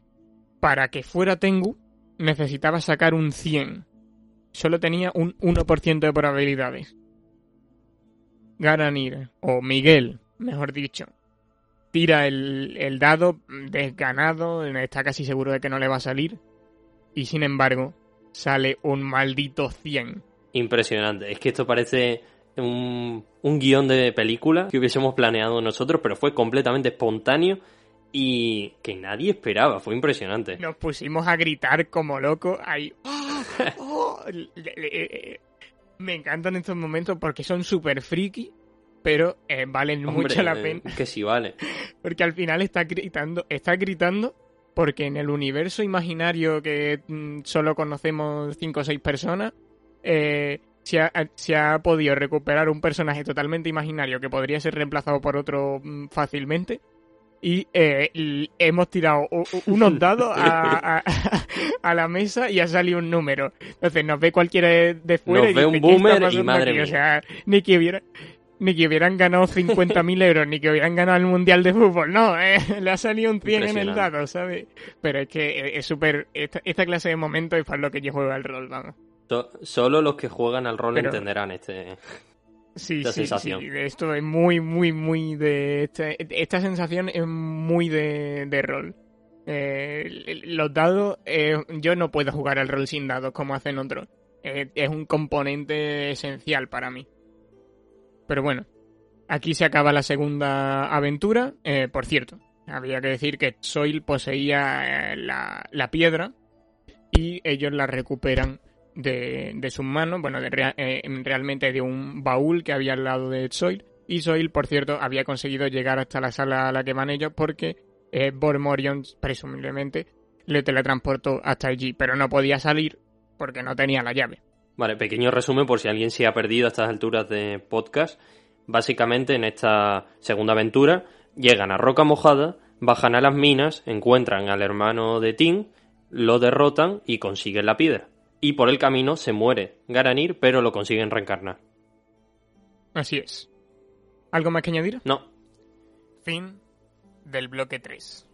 para que fuera Tengu necesitaba sacar un 100. Solo tenía un 1% de probabilidades. Garanir, o Miguel, mejor dicho, tira el, el dado desganado, está casi seguro de que no le va a salir, y sin embargo sale un maldito 100. Impresionante. Es que esto parece un, un guion de película que hubiésemos planeado nosotros, pero fue completamente espontáneo y que nadie esperaba. Fue impresionante. Nos pusimos a gritar como locos ahí. ¡Oh! ¡Oh! Le- le- le- Me encantan estos momentos porque son súper friki, pero eh, valen Hombre, mucho la eh, pena. Que sí vale. Porque al final está gritando, está gritando porque en el universo imaginario que mm, solo conocemos cinco o seis personas, eh, se, ha, se ha podido recuperar un personaje totalmente imaginario que podría ser reemplazado por otro mm, fácilmente. Y eh, hemos tirado unos dados a, a- a la mesa y ha salido un número. Entonces nos ve cualquiera de, fuera Nos y ve dice, un "¿Qué está boomer y madre aquí?". O mía. sea, ni que hubiera, ni que hubieran ganado 50.000 euros, ni que hubieran ganado el Mundial de Fútbol. No, eh, le ha salido un 100 en el dado, ¿sabes? Pero es que eh, es súper... Esta, esta clase de momentos es para lo que yo juego al rol, vamos. So- solo los que juegan al rol Pero- entenderán este. Sí, Esta sí, sensación. sí. Esto es muy, muy, muy de... Esta, esta sensación es muy de, de rol. Eh, los dados, eh, yo no puedo jugar al rol sin dados como hacen otros. Eh, es un componente esencial para mí. Pero bueno, aquí se acaba la segunda aventura. Por cierto, había que decir que Soil poseía la, la piedra y ellos la recuperan de, de sus manos, bueno, de eh, realmente de un baúl que había al lado de Soil. Y Soil, por cierto, había conseguido llegar hasta la sala a la que van ellos porque eh, Bormorion, presumiblemente, le teletransportó hasta allí, pero no podía salir porque no tenía la llave. Vale, pequeño resumen por si alguien se ha perdido a estas alturas de podcast. Básicamente en esta segunda aventura llegan a Roca Mojada, bajan a las minas, encuentran al hermano de Tim, lo derrotan y consiguen la piedra. Y por el camino se muere Garanir, pero lo consiguen reencarnar. Así es. ¿Algo más que añadir? No. Fin del bloque 3.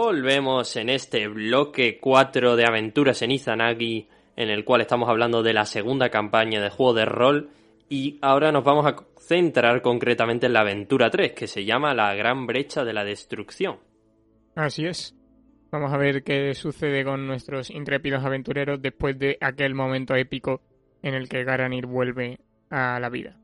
Volvemos en este bloque 4 de aventuras en Izanagi, en el cual estamos hablando de la segunda campaña de juego de rol. Y ahora nos vamos a centrar concretamente en la aventura 3, que se llama La Gran Brecha de la Destrucción. Así es. Vamos a ver qué sucede con nuestros intrépidos aventureros después de aquel momento épico en el que Garanir vuelve a la vida.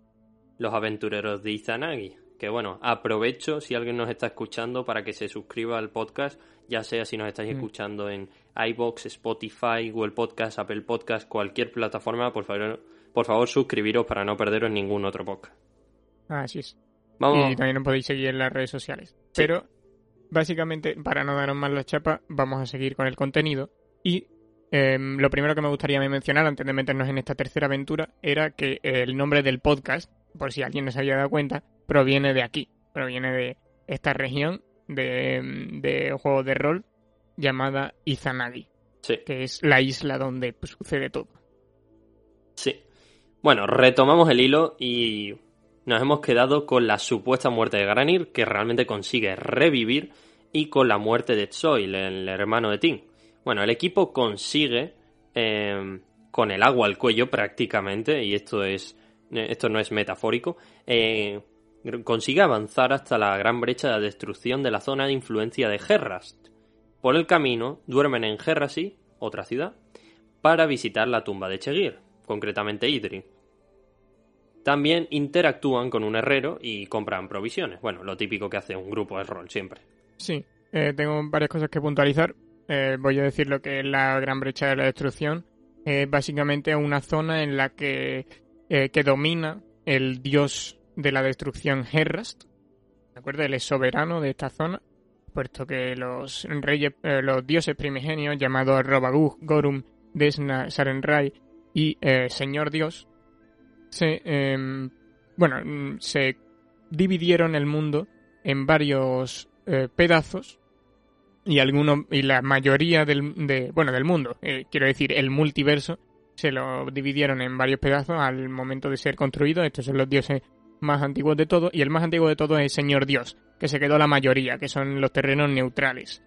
Los aventureros de Izanagi que bueno, aprovecho si alguien nos está escuchando para que se suscriba al podcast, ya sea si nos estáis mm. escuchando en iBox, Spotify, Google Podcast, Apple Podcast, cualquier plataforma, por favor, por favor suscribiros para no perderos ningún otro podcast. Así es. Vamos. Y también nos podéis seguir en las redes sociales. Pero básicamente, para no daros más la chapa, vamos a seguir con el contenido. Y em, lo primero que me gustaría mencionar antes de meternos en esta tercera aventura era que el nombre del podcast, por si alguien no se había dado cuenta, proviene de aquí, proviene de esta región de, de juegos de rol llamada Izanagi, que es la isla donde sucede todo. Sí. Bueno, retomamos el hilo y nos hemos quedado con la supuesta muerte de Granir, que realmente consigue revivir, y con la muerte de Tsoil, el hermano de Tim. Bueno, el equipo consigue, eh, con el agua al cuello prácticamente, y esto es esto no es metafórico, eh, consigue avanzar hasta la gran brecha de destrucción de la zona de influencia de Herrast. Por el camino, duermen en Gerrasi, otra ciudad, para visitar la tumba de Chegir, concretamente Idri. También interactúan con un herrero y compran provisiones. Bueno, lo típico que hace un grupo de rol siempre. Sí, eh, tengo varias cosas que puntualizar. Eh, voy a decir lo que es la gran brecha de la destrucción. Es básicamente una zona en la que, eh, que domina el dios de la destrucción Herrast, ¿de acuerdo? Él es soberano de esta zona, puesto que los reyes, eh, los dioses primigenios llamados Robagug, Gorum, Desna, Sarenrai y eh, Señor Dios, se, em, bueno, mm, se dividieron el mundo en varios eh, pedazos y algunos y la mayoría del de, bueno del mundo quiero decir el multiverso se lo dividieron en varios pedazos al momento de ser construido estos son los dioses más antiguos de todos, y el más antiguo de todos es Señor Dios, que se quedó la mayoría, que son los terrenos neutrales.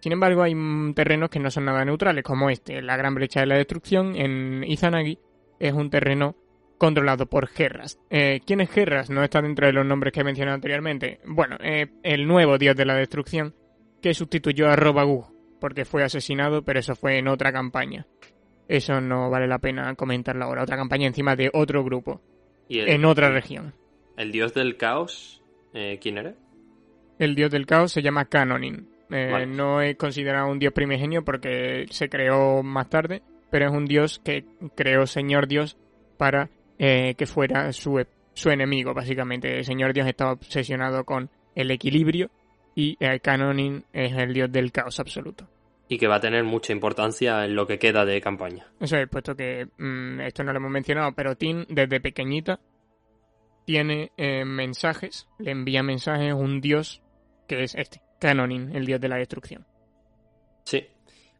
Sin embargo, hay terrenos que no son nada neutrales, como este, la Gran Brecha de la Destrucción en Izanagi, es un terreno controlado por Gerras. Eh, ¿Quién es Gerras? No está dentro de los nombres que he mencionado anteriormente. Bueno, el nuevo dios de la destrucción que sustituyó a Robagu, porque fue asesinado, pero eso fue en otra campaña. Eso no vale la pena comentarlo ahora. Otra campaña encima de otro grupo. en otra región. ¿El dios del caos? Eh, ¿Quién era? El dios del caos se llama Canonin. Eh, no es considerado un dios primigenio porque se creó más tarde, pero es un dios que creó Señor Dios para eh, que fuera su, su enemigo, básicamente. El Señor Dios estaba obsesionado con el equilibrio y Canonin es el dios del caos absoluto. Y que va a tener mucha importancia en lo que queda de campaña. Eso es, puesto que mm, esto no lo hemos mencionado, pero Tim desde pequeñita tiene eh, mensajes, le envía mensajes a un dios que es este, Canonin, el dios de la destrucción. Sí.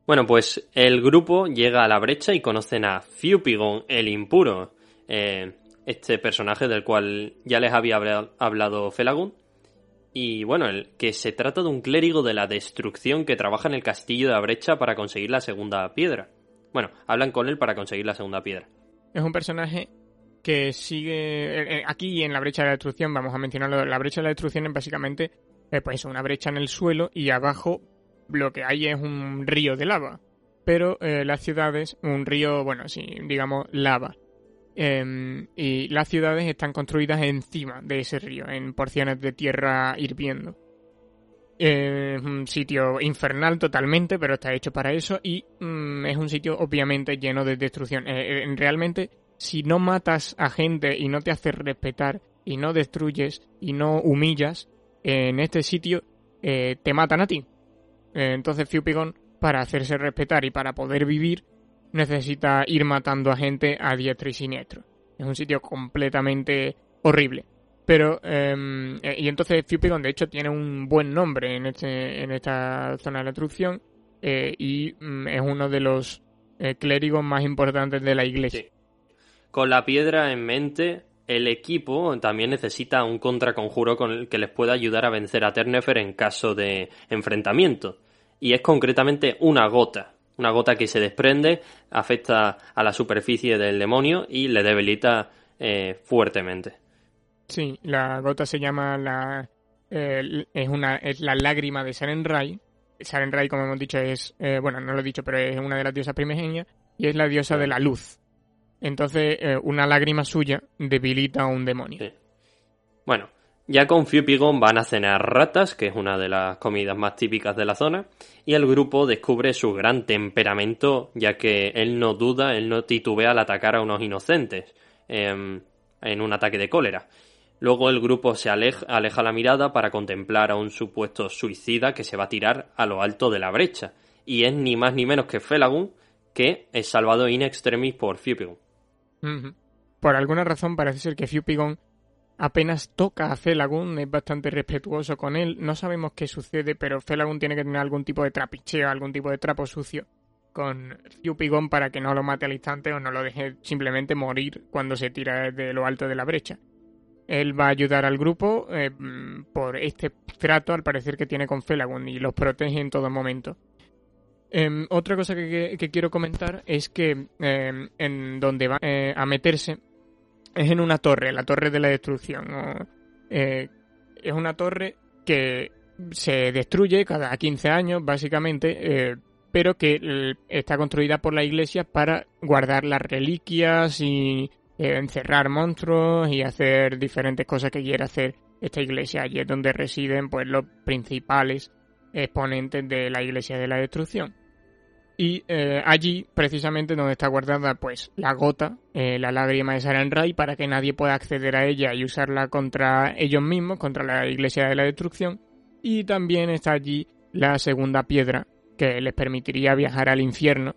Bueno, pues el grupo llega a la brecha y conocen a Fiupigon, el impuro, eh, este personaje del cual ya les había hablado Felagun. Y bueno, el que se trata de un clérigo de la destrucción que trabaja en el castillo de la brecha para conseguir la segunda piedra. Bueno, hablan con él para conseguir la segunda piedra. Es un personaje que sigue eh, eh, aquí en la brecha de la destrucción, vamos a mencionarlo, la brecha de la destrucción es básicamente eh, pues una brecha en el suelo y abajo lo que hay es un río de lava. pero las ciudades, un río, bueno, sí, digamos lava. Em, y las ciudades están construidas encima de ese río, en porciones de tierra hirviendo. Es un sitio infernal totalmente, pero está hecho para eso y mm, es un sitio obviamente lleno de destrucción. Realmente, si no matas a gente y no te haces respetar y no destruyes y no humillas, en este sitio eh, te matan a ti. entonces Fupigon, para hacerse respetar y para poder vivir, necesita ir matando a gente a diestro y siniestro. Es un sitio completamente horrible. Pero, em, eh, y entonces Fupigon de hecho tiene un buen nombre en, este, en esta zona de la destrucción eh, y mm, es uno de los eh, clérigos más importantes de la iglesia. Con la piedra en mente, el equipo también necesita un contraconjuro con el que les pueda ayudar a vencer a Ternefer en caso de enfrentamiento. Y es concretamente una gota. Una gota que se desprende, afecta a la superficie del demonio y le debilita fuertemente. Sí, la gota se llama la es una es la lágrima de Sarenrai. Sarenrai, como hemos dicho, es eh, bueno, no lo he dicho, pero es una de las diosas primigenias y es la diosa de la luz. Entonces, eh, una lágrima suya debilita a un demonio. Bueno, ya con Fupigon van a cenar ratas, que es una de las comidas más típicas de la zona, y el grupo descubre su gran temperamento, ya que él no duda, él no titubea al atacar a unos inocentes em, en un ataque de cólera. Luego el grupo se aleja, la mirada para contemplar a un supuesto suicida que se va a tirar a lo alto de la brecha. Y es ni más ni menos que Felagun, que es salvado in extremis por Por alguna razón parece ser que Fupigon apenas toca a Felagun, es bastante respetuoso con él. No sabemos qué sucede, pero Felagun tiene que tener algún tipo de trapicheo, algún tipo de trapo sucio con Fupigon para que no lo mate al instante o no lo deje simplemente morir cuando se tira de lo alto de la brecha. Él va a ayudar al grupo eh, por este trato, al parecer, que tiene con Felagun y los protege en todo momento. Em, otra cosa que, quiero comentar es que em, en donde va eh, a meterse es en una torre, la torre de la destrucción. Eh, es una torre que se destruye cada 15 años, básicamente, pero que está construida por la iglesia para guardar las reliquias y eh, encerrar monstruos y hacer diferentes cosas que quiere hacer esta iglesia. Allí es donde residen pues los principales exponentes de la iglesia de la destrucción. Y eh, allí, precisamente, donde está guardada pues la gota, eh, la lágrima de Sarenrae, para que nadie pueda acceder a ella y usarla contra ellos mismos, contra la iglesia de la destrucción. Y también está allí la segunda piedra, que les permitiría viajar al infierno.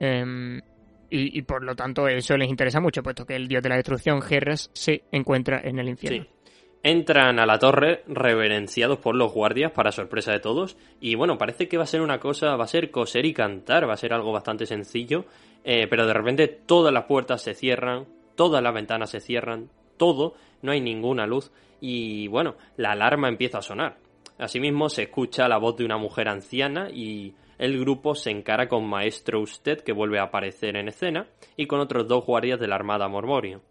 Em, y, por lo tanto eso les interesa mucho, puesto que el dios de la destrucción, Gerras, se encuentra en el infierno. Entran a la torre reverenciados por los guardias para sorpresa de todos y bueno, parece que va a ser una cosa, va a ser coser y cantar, va a ser algo bastante sencillo, eh, pero de repente todas las puertas se cierran, todas las ventanas se cierran, todo, no hay ninguna luz y bueno, la alarma empieza a sonar. Asimismo se escucha la voz de una mujer anciana y el grupo se encara con Maestro Usted, que vuelve a aparecer en escena, y con otros dos guardias de la Armada Mormorion.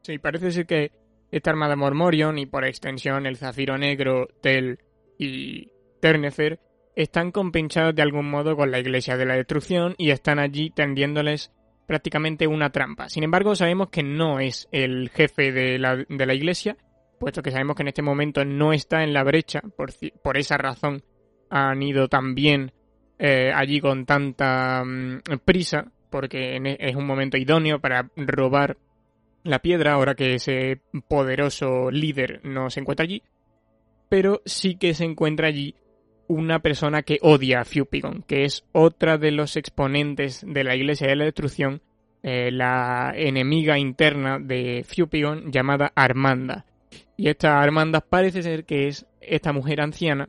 Sí, parece ser que esta Armada Mormorion, y por extensión el Zafiro Negro, Tel y Ternefer, están compinchados de algún modo con la Iglesia de la Destrucción y están allí tendiéndoles prácticamente una trampa. Sin embargo, sabemos que no es el jefe de la, de la Iglesia, puesto que sabemos que en este momento no está en la brecha, por, por esa razón han ido también eh, allí con tanta mm, prisa, porque e, es un momento idóneo para robar la piedra, ahora que ese poderoso líder no se encuentra allí, pero sí que se encuentra allí una persona que odia a Fupigon, que es otra de los exponentes de la Iglesia de la Destrucción, eh, la enemiga interna de Fupigon llamada Armanda. Y esta Armanda parece ser que es esta mujer anciana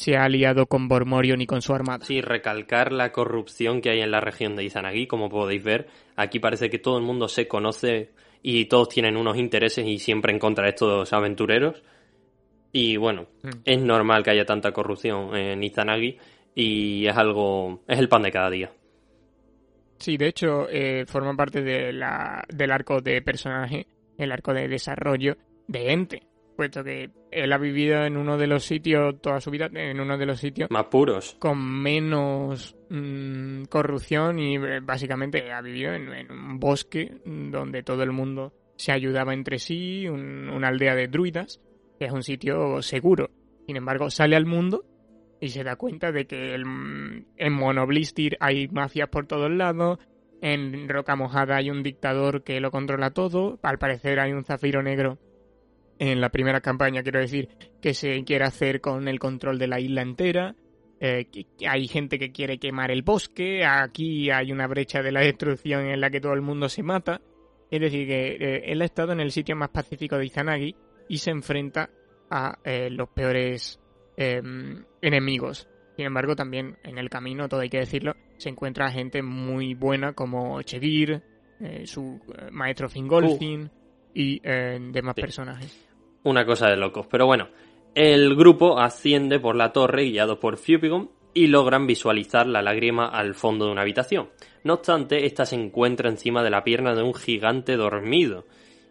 se ha aliado con Bormorion y con su armada. Sí, recalcar la corrupción que hay en la región de Izanagi, como podéis ver. Aquí parece que todo el mundo se conoce y todos tienen unos intereses y siempre en contra de estos aventureros. Y bueno, mm. es normal que haya tanta corrupción en Izanagi y es algo, es el pan de cada día. Sí, de hecho, eh, forma parte de la, del arco de personaje, el arco de desarrollo de Ente, puesto que él ha vivido en uno de los sitios, toda su vida, en uno de los sitios Más puros. con menos mm, corrupción y eh, básicamente ha vivido en, en un bosque donde todo el mundo se ayudaba entre sí, un- una aldea de druidas, que es un sitio seguro. Sin embargo, sale al mundo y se da cuenta de que el- en Monoblistir hay mafias por todos lados, en Roca Mojada hay un dictador que lo controla todo, al parecer hay un zafiro negro en la primera campaña, quiero decir, que se quiere hacer con el control de la isla entera. eh, hay gente que quiere quemar el bosque, aquí hay una brecha de la destrucción en la que todo el mundo se mata. Es decir, que eh, él ha estado en el sitio más pacífico de Izanagi y se enfrenta a eh, los peores eh, enemigos. Sin embargo, también en el camino, todo hay que decirlo, se encuentra gente muy buena como Chevir, su maestro Fingolfin y eh, demás Sí. personajes. Una cosa de locos. Pero bueno, el grupo asciende por la torre guiado por Fupigon y logran visualizar la lágrima al fondo de una habitación. No obstante, esta se encuentra encima de la pierna de un gigante dormido.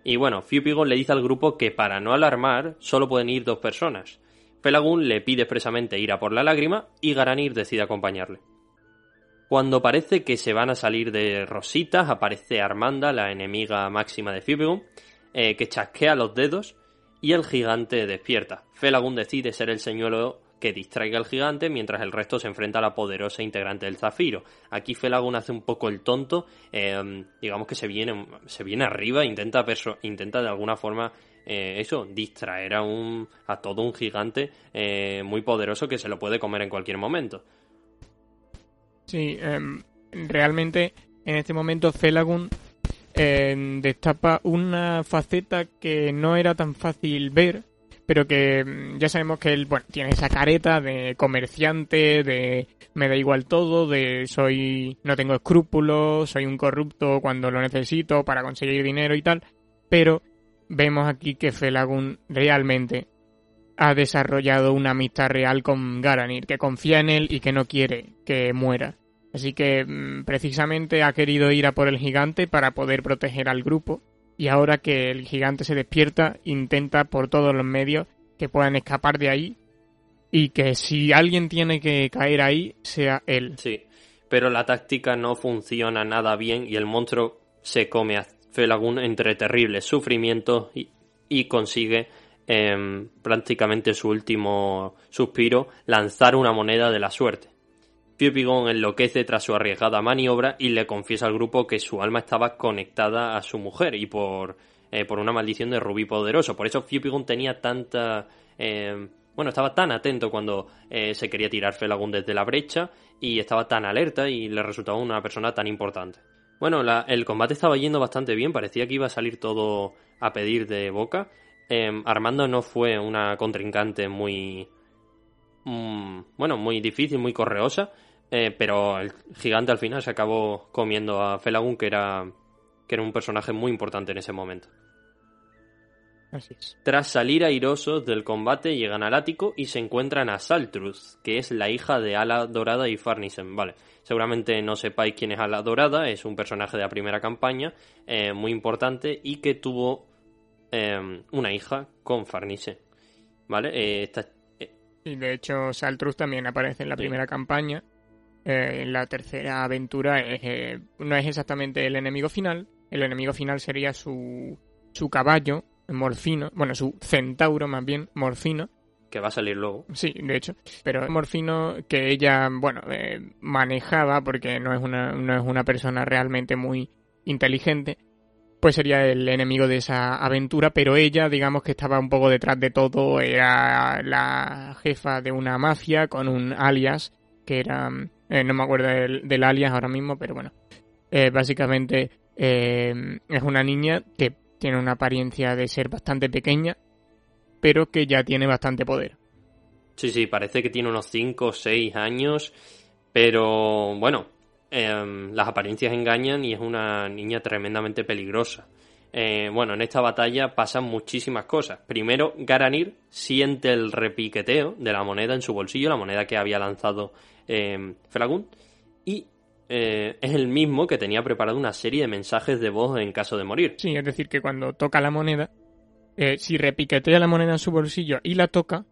Y bueno, Fupigon le dice al grupo que para no alarmar solo pueden ir dos personas. Felagún le pide expresamente ir a por la lágrima y Garanir decide acompañarle. Cuando parece que se van a salir de rositas, aparece Armanda, la enemiga máxima de Fupigon, eh, que chasquea los dedos y el gigante despierta. Felagún decide ser el señuelo que distraiga al gigante mientras el resto se enfrenta a la poderosa integrante del Zafiro. Aquí Felagún hace un poco el tonto, eh, digamos que se viene, se viene arriba, intenta, intenta de alguna forma eh, eso, distraer a, un, a todo un gigante eh, muy poderoso que se lo puede comer en cualquier momento. Sí, em, realmente en este momento Felagun destapa una faceta que no era tan fácil ver, pero que mm, ya sabemos que él, bueno, tiene esa careta de comerciante, de me da igual todo, de soy, no tengo escrúpulos, soy un corrupto cuando lo necesito para conseguir dinero y tal, pero vemos aquí que Felagun realmente ha desarrollado una amistad real con Garanir, que confía en él y que no quiere que muera. Así que mm, precisamente ha querido ir a por el gigante para poder proteger al grupo. Y ahora que el gigante se despierta, intenta por todos los medios que puedan escapar de ahí. Y que si alguien tiene que caer ahí, sea él. Sí, pero la táctica no funciona nada bien y el monstruo se come a Felagún entre terribles sufrimientos y, consigue em, prácticamente su último suspiro, lanzar una moneda de la suerte. Fupigon enloquece tras su arriesgada maniobra y le confiesa al grupo que su alma estaba conectada a su mujer y por, eh, por una maldición de Rubí Poderoso. Por eso Fupigon tenía tanta... em, bueno, estaba tan atento cuando eh, se quería tirar Felagún desde la brecha y estaba tan alerta y le resultaba una persona tan importante. Bueno, la- el combate estaba yendo bastante bien, parecía que iba a salir todo a pedir de boca. Em, Armando no fue una contrincante muy... mm, bueno, muy difícil, muy correosa, eh, pero el gigante al final se acabó comiendo a Felagún, que era, que era un personaje muy importante en ese momento. Así es. Tras salir airosos del combate, llegan al ático y se encuentran a Saltruz, que es la hija de Ala Dorada y Farnisen. Vale, seguramente no sepáis quién es Ala Dorada, es un personaje de la primera campaña, eh, muy importante y que tuvo eh, una hija con Farnisen. Vale, eh, esta- eh, Y de hecho, Saltrus también aparece en la Sí. primera campaña. Eh, en la tercera aventura es, eh, no es exactamente el enemigo final. El enemigo final sería su, su caballo, Morfino. Bueno, su centauro más bien, Morfino. que va a salir luego. Sí, de hecho. Pero Morfino que ella, bueno, eh, manejaba porque no es, una, no es una persona realmente muy inteligente. Pues sería el enemigo de esa aventura, pero ella, digamos que estaba un poco detrás de todo, era la jefa de una mafia con un alias, que era, eh, no me acuerdo del, del alias ahora mismo, pero bueno, Eh, básicamente eh, es una niña que tiene una apariencia de ser bastante pequeña, pero que ya tiene bastante poder. Sí, sí, parece que tiene unos 5 o 6 años, pero bueno, em, las apariencias engañan y es una niña tremendamente peligrosa. Eh, bueno, en esta batalla pasan muchísimas cosas. Primero, Garanir siente el repiqueteo de la moneda en su bolsillo, la moneda que había lanzado eh, Felagún, y eh, es el mismo que tenía preparado una serie de mensajes de voz en caso de morir. Sí, es decir, que cuando toca la moneda, eh, si repiquetea la moneda en su bolsillo y la toca,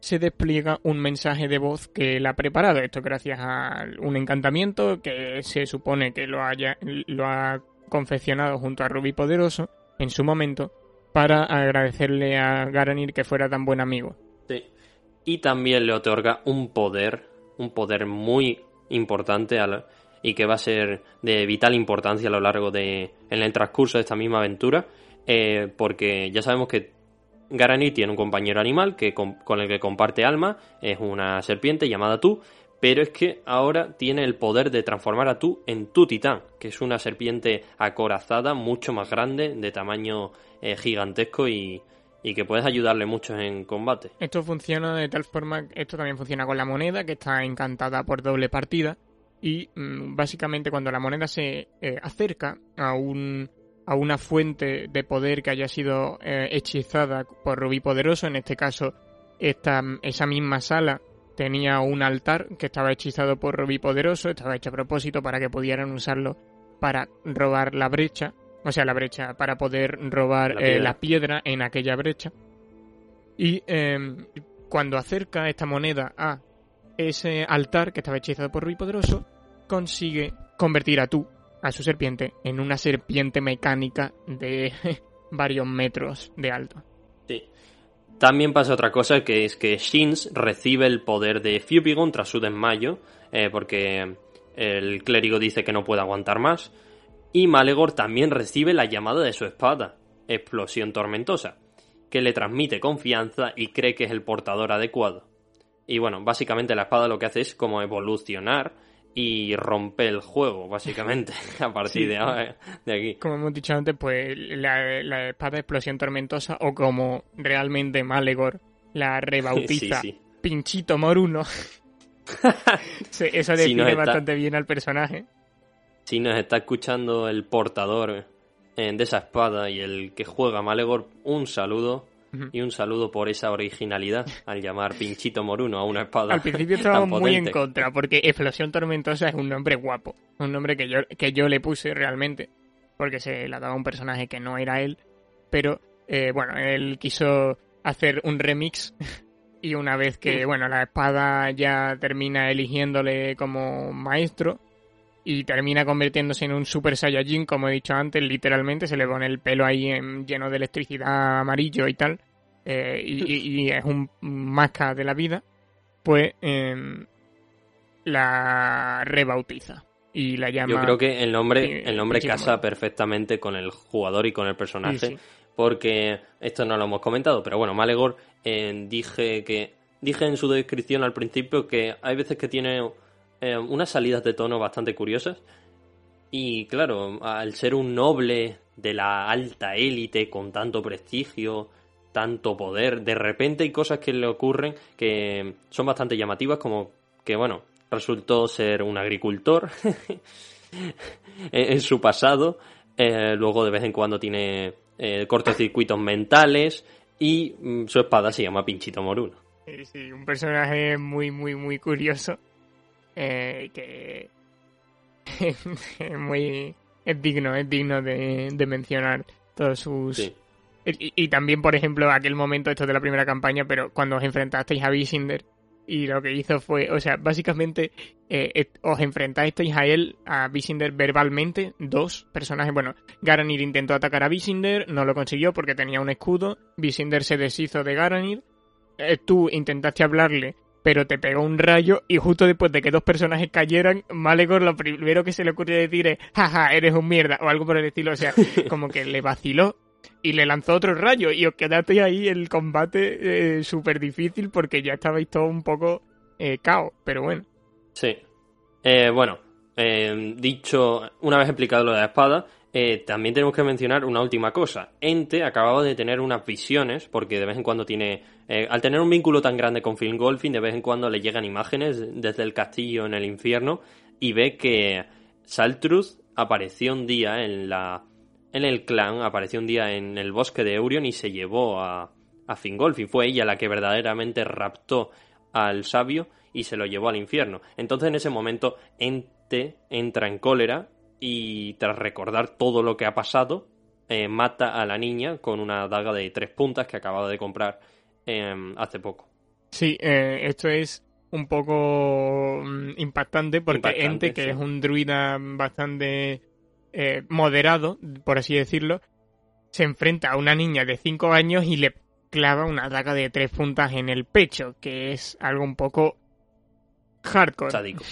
se despliega un mensaje de voz que él ha preparado. Esto gracias a un encantamiento que se supone que lo, haya, lo ha confeccionado junto a Ruby Poderoso en su momento para agradecerle a Garanir que fuera tan buen amigo. Sí. Y también le otorga un poder, un poder muy importante y que va a ser de vital importancia a lo largo de en el transcurso de esta misma aventura, eh, porque ya sabemos que Garanir tiene un compañero animal que con, el que comparte alma, es una serpiente llamada Tú, pero es que ahora tiene el poder de transformar a Tú en Tu Titán, que es una serpiente acorazada, mucho más grande, de tamaño eh, gigantesco y, que puedes ayudarle mucho en combate. Esto funciona de tal forma, esto también funciona con la moneda, que está encantada por doble partida, y mm, básicamente cuando la moneda se eh, acerca a un una fuente de poder que haya sido eh, hechizada por Rubí Poderoso, en este caso esta, esa misma sala tenía un altar que estaba hechizado por Rubí Poderoso, estaba hecho a propósito para que pudieran usarlo para robar la brecha, o sea, la brecha, para poder robar la eh, piedra, en aquella brecha. Y em, cuando acerca esta moneda a ese altar que estaba hechizado por Rubí Poderoso, consigue convertir a tú a su serpiente en una serpiente mecánica de varios metros de alto. Sí. También pasa otra cosa que es que Shins recibe el poder de Fubigon tras su desmayo, eh, porque el clérigo dice que no puede aguantar más. Y Malegor también recibe la llamada de su espada, Explosión Tormentosa, que le transmite confianza y cree que es el portador adecuado. Y bueno, básicamente la espada lo que hace es como evolucionar y rompe el juego, básicamente, a partir de, de, aquí. Como hemos dicho antes, pues la, la espada de explosión tormentosa, o como realmente Malegor la rebautiza, Pinchito Moruno. Eso define bastante bien al personaje. Si nos está escuchando el portador eh, de esa espada y el que juega Malegor, un saludo. Y un saludo por esa originalidad al llamar Pinchito Moruno a una espada. Al principio estábamos muy en contra, porque Explosión Tormentosa es un nombre guapo. Un nombre que yo, que yo le puse realmente. Porque se la daba un personaje que no era él. Pero, eh, bueno, él quiso hacer un remix. y una vez que, bueno, la espada ya termina eligiéndole como maestro. Y termina convirtiéndose en un Super Saiyajin, como he dicho antes, literalmente se le pone el pelo ahí en, lleno de electricidad amarillo y tal eh, y, es un masca de la vida, pues em, la rebautiza y la llama. Yo creo que el nombre, el nombre casa perfectamente con el jugador y con el personaje, porque esto no lo hemos comentado, pero bueno, Malegor eh, dije que dije en su descripción al principio que hay veces que tiene eh, unas salidas de tono bastante curiosas. Y claro, al ser un noble de la alta élite con tanto prestigio, tanto poder. De repente hay cosas que le ocurren que son bastante llamativas, como que, bueno, resultó ser un agricultor en su pasado. Eh, luego de vez en cuando tiene eh, cortocircuitos mentales y mm, su espada se llama Pinchito Moruno. Sí, sí, un personaje muy, muy, muy curioso. Eh, que es muy es digno, es digno de, de mencionar todos sus y, también, por ejemplo, aquel momento, esto de la primera campaña, pero cuando os enfrentasteis a Visinder y lo que hizo fue, o sea, básicamente eh, os enfrentasteis a él, a Visinder verbalmente, dos personajes. Bueno, Garanir intentó atacar a Visinder, no lo consiguió porque tenía un escudo. Visinder se deshizo de Garanir. Eh, tú intentaste hablarle, pero te pegó un rayo y justo después de que dos personajes cayeran, Malegor lo primero que se le ocurrió decir es, jaja, eres un mierda, o algo por el estilo, o sea, como que le vaciló y le lanzó otro rayo y os quedasteis ahí el combate eh, súper difícil porque ya estabais todo un poco eh, caos, pero bueno. Sí. Eh, bueno, eh, dicho, una vez explicado lo de la espada, también tenemos que mencionar una última cosa. Ente acababa de tener unas visiones, porque de vez en cuando tiene, al tener un vínculo tan grande con Film Golfing, de vez en cuando le llegan imágenes desde el castillo en el infierno y ve que Saltruz apareció un día en la en el clan apareció un día en el bosque de Eurion y se llevó a, a Fingolfin. Fue ella la que verdaderamente raptó al sabio y se lo llevó al infierno. Entonces en ese momento Ente entra en cólera y tras recordar todo lo que ha pasado, eh, mata a la niña con una daga de tres puntas que acababa de comprar em, hace poco. Sí, eh, esto es un poco mm, impactante porque Impactante, Ente, que sí. es un druida bastante eh, moderado, por así decirlo, se enfrenta a una niña de 5 años y le clava una daga de tres puntas en el pecho, que es algo un poco hardcore. Sádico.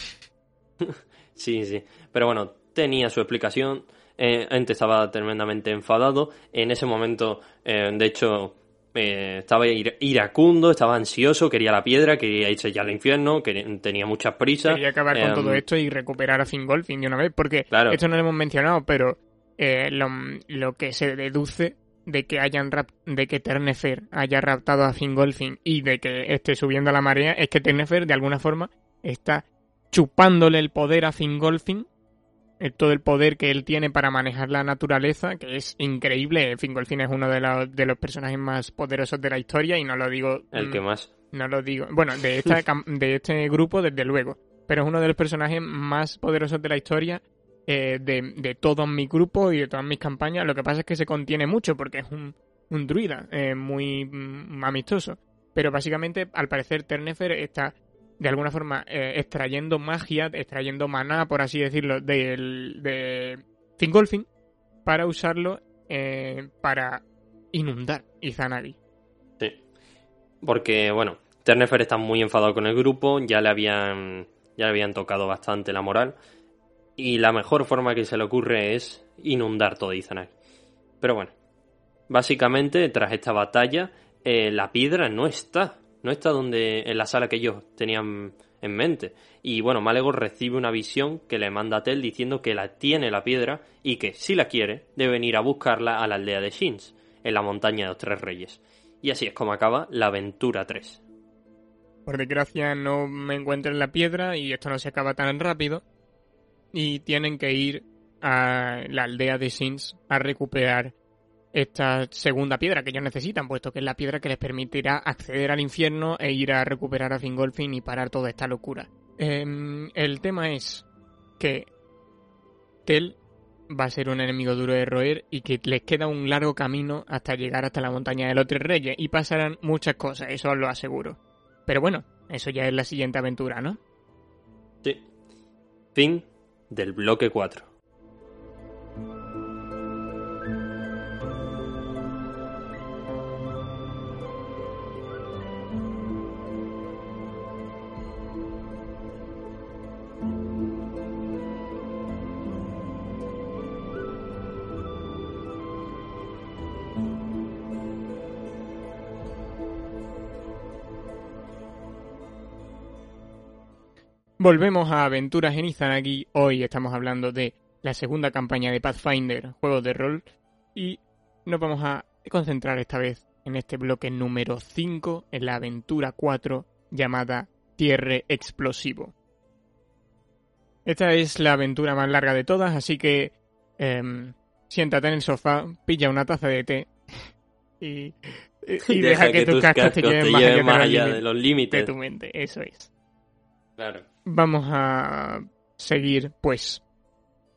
sí, sí. Pero bueno, tenía su explicación. Eh, Ente estaba tremendamente enfadado. En ese momento, eh, de hecho, eh, estaba ir- iracundo, estaba ansioso, quería la piedra, quería irse ya al infierno, que tenía muchas prisas. Quería acabar con Em, todo esto y recuperar a Fingolfin de una vez, porque Claro. esto no lo hemos mencionado, pero eh, lo, lo que se deduce de que hayan rap- de que Ternefer haya raptado a Fingolfin y de que esté subiendo a la marea es que Ternefer de alguna forma está chupándole el poder a Fingolfin todo el poder que él tiene para manejar la naturaleza, que es increíble. Fingolfin es uno de los, de los personajes más poderosos de la historia y no lo digo El mm, que más. no lo digo. Bueno, de, esta, de este grupo, desde luego. Pero es uno de los personajes más poderosos de la historia eh, de, de todo mi grupo y de todas mis campañas. Lo que pasa es que se contiene mucho porque es un, un druida eh, muy mm, amistoso. Pero básicamente, al parecer, Ternefer está de alguna forma eh, extrayendo magia, extrayendo maná, por así decirlo, del, de Fingolfin para usarlo eh, para inundar Izanagi. Sí. Porque, bueno, Ternefer está muy enfadado con el grupo, ya le habían, ya le habían tocado bastante la moral. Y la mejor forma que se le ocurre es inundar todo Izanagi. Pero bueno, básicamente, tras esta batalla, eh, la piedra no está. No está donde, en la sala que ellos tenían en mente. Y bueno, Malegor recibe una visión que le manda a Tel diciendo que la tiene la piedra y que, si la quiere, debe venir a buscarla a la aldea de Shins, en la montaña de los Tres Reyes. Y así es como acaba la aventura 3. Por desgracia no me encuentro en la piedra y esto no se acaba tan rápido. Y tienen que ir a la aldea de Sins a recuperar esta segunda piedra que ellos necesitan, puesto que es la piedra que les permitirá acceder al infierno e ir a recuperar a Fingolfin y parar toda esta locura. Em, el tema es que Tel va a ser un enemigo duro de roer y que les queda un largo camino hasta llegar hasta la montaña de los tres reyes y pasarán muchas cosas, eso os lo aseguro. Pero bueno, eso ya es la siguiente aventura, ¿no? Sí. Fin del bloque 4. Volvemos a Aventuras en Izanagi. Hoy estamos hablando de la segunda campaña de Pathfinder, juego de rol, y nos vamos a concentrar esta vez en este bloque número 5, en la aventura 4, llamada Tierre Explosivo. Esta es la aventura más larga de todas, así que em, siéntate en el sofá, pilla una taza de té y, y deja, que, tus cascos te lleven más, allá, de más los allá límites de los de límites. tu mente. Eso es. Claro. Vamos a seguir, pues,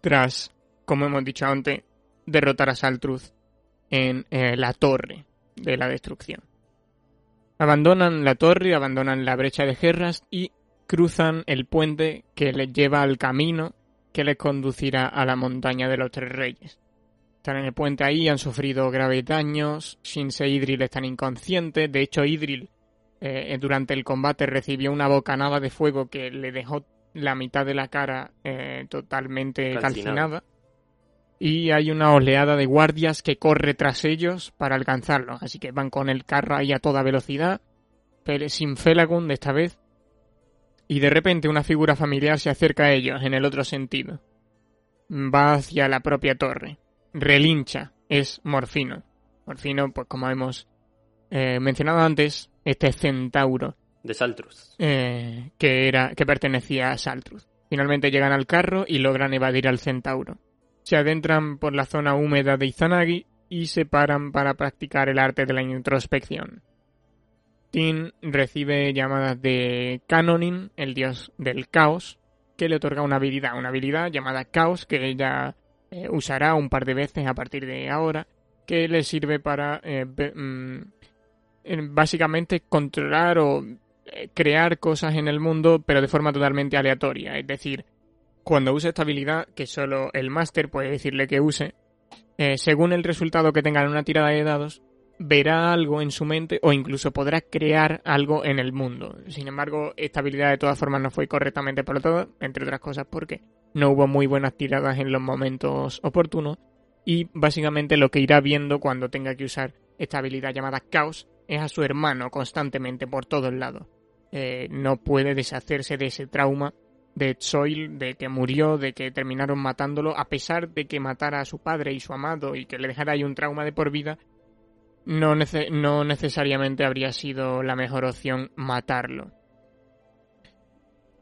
tras, como hemos dicho antes, derrotar a Saltruth en eh, la torre de la destrucción. Abandonan la torre, abandonan la brecha de Gerras y cruzan el puente que les lleva al camino que les conducirá a la montaña de los tres reyes. Están en el puente ahí, han sufrido graves daños, Shinse e Idril están inconscientes, de hecho Idril eh, durante el combate recibió una bocanada de fuego que le dejó la mitad de la cara eh, totalmente Calcinada. calcinada. Y hay una oleada de guardias que corre tras ellos para alcanzarlos. Así que van con el carro ahí a toda velocidad, pero sin Felagund esta vez. Y de repente una figura familiar se acerca a ellos en el otro sentido. Va hacia la propia torre. Relincha. Es Morfino. Morfino, pues como hemos eh, mencionado antes, este centauro De Saltrus. eh, que era que pertenecía a Saltruth. Finalmente llegan al carro y logran evadir al centauro. Se adentran por la zona húmeda de Izanagi y se paran para practicar el arte de la introspección. Tin recibe llamadas de Canonin, el dios del caos, que le otorga una habilidad, una habilidad llamada caos que ella eh, usará un par de veces a partir de ahora que le sirve para eh, mm, básicamente controlar o eh, crear cosas en el mundo, pero de forma totalmente aleatoria. Es decir, cuando use esta habilidad, que solo el máster puede decirle que use, eh, según el resultado que tenga en una tirada de dados, verá algo en su mente o incluso podrá crear algo en el mundo. Sin embargo, esta habilidad de todas formas no fue correctamente por todo, entre otras cosas porque no hubo muy buenas tiradas en los momentos oportunos y básicamente lo que irá viendo cuando tenga que usar esta habilidad llamada Caos es a su hermano constantemente por todos lados. Eh, no puede deshacerse de ese trauma de Zoil, de que murió, de que terminaron matándolo, a pesar de que matara a su padre y su amado y que le dejara ahí un trauma de por vida, no, no necesariamente habría sido la mejor opción matarlo.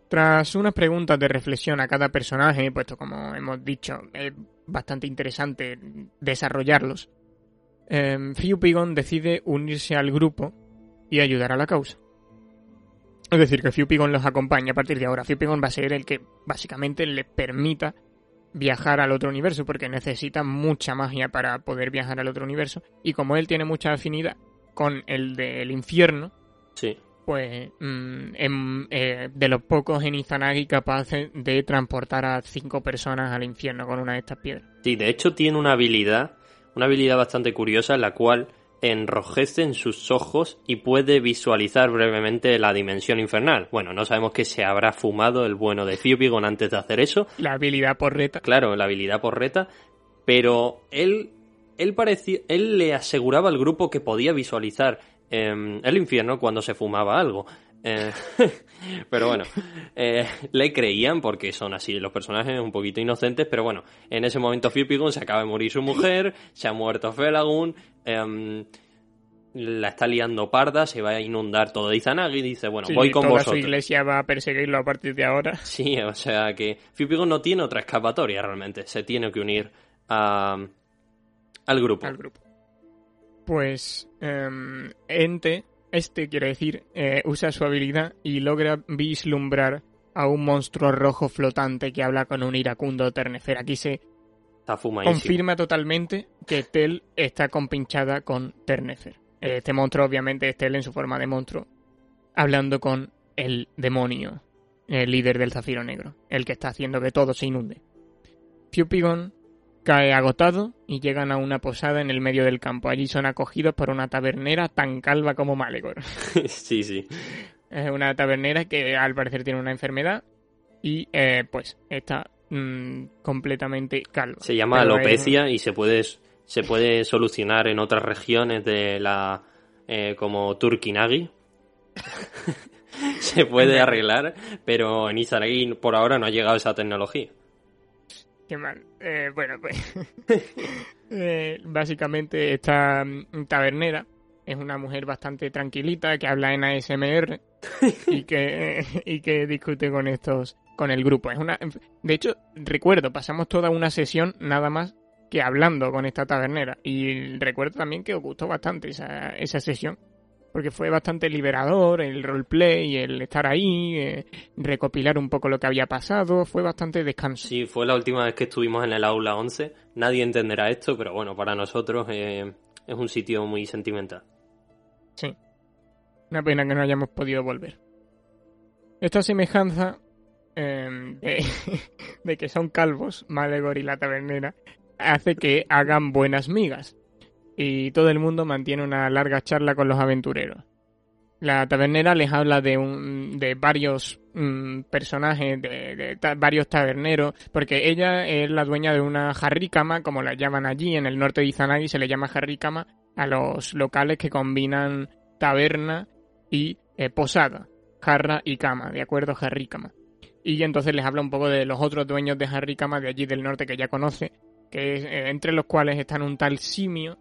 Tras unas preguntas de reflexión a cada personaje, puesto como hemos dicho, es bastante interesante desarrollarlos, eh, decide unirse al grupo y ayudar a la causa. Es decir, que Fiupigon los acompaña a partir de ahora. Fiupigon va a ser el que básicamente le permita viajar al otro universo, porque necesita mucha magia para poder viajar al otro universo. Y como él tiene mucha afinidad con el del infierno, sí. pues mm, em, eh, de los pocos en Izanagi capaces de transportar a cinco personas al infierno con una de estas piedras. Sí, de hecho tiene una habilidad, una habilidad bastante curiosa, en la cual enrojecen sus ojos y puede visualizar brevemente la dimensión infernal. Bueno, no sabemos qué se habrá fumado el bueno de Fiupigon antes de hacer eso. La habilidad porreta. Claro, la habilidad porreta. Pero él, él, parecía, él le aseguraba al grupo que podía visualizar em, el infierno cuando se fumaba algo. Eh, pero bueno, eh, le creían porque son así los personajes un poquito inocentes, pero bueno, en ese momento Fiupigon se acaba de morir su mujer, se ha muerto Felagun, em, la está liando parda, se va a inundar todo de Izanagi y dice, bueno, voy con toda vosotros. su iglesia va a perseguirlo a partir de ahora. Sí, o sea que Fiupigon no tiene otra escapatoria realmente, se tiene que unir a, al grupo. Al grupo. Pues em, Ente este, quiere decir, eh, usa su habilidad y logra vislumbrar a un monstruo rojo flotante que habla con un iracundo ternefer. Aquí se confirma totalmente que Tel está compinchada con Ternefer. Este monstruo, obviamente, es Tel en su forma de monstruo, hablando con el demonio, el líder del Zafiro Negro, el que está haciendo que todo se inunde. Fupigon cae agotado y llegan a una posada en el medio del campo. Allí son acogidos por una tabernera tan calva como Malegor. sí, sí. Es una tabernera que al parecer tiene una enfermedad y eh, pues está mm, completamente calva. Se llama alopecia y se puede, se puede solucionar en otras regiones de la... Eh, como Turkinagi. se puede arreglar, pero en Izaragi por ahora no ha llegado esa tecnología. Qué mal. Eh, bueno, pues. Eh, básicamente, esta mm, tabernera es una mujer bastante tranquilita que habla en ASMR y que, y que discute con estos. con el grupo. Es una. De hecho, recuerdo, pasamos toda una sesión nada más que hablando con esta tabernera. Y recuerdo también que os gustó bastante esa, esa sesión porque fue bastante liberador el roleplay, el estar ahí, eh, recopilar un poco lo que había pasado, fue bastante descanso. Sí, fue la última vez que estuvimos en el aula 11, nadie entenderá esto, pero bueno, para nosotros eh, es un sitio muy sentimental. Sí, una pena que no hayamos podido volver. Esta semejanza em, de, de que son calvos, Malegor y la tabernera, hace que hagan buenas migas y todo el mundo mantiene una larga charla con los aventureros. La tabernera les habla de, un, de varios mm, personajes, de, varios taberneros, porque ella es la dueña de una jarricama, como la llaman allí, en el norte de Izanagi se le llama jarricama a los locales que combinan taberna y eh, posada, jarra y cama, ¿de acuerdo? Jarricama. Y entonces les habla un poco de los otros dueños de jarricama de allí del norte que ya conoce, que eh, entre los cuales están un tal simio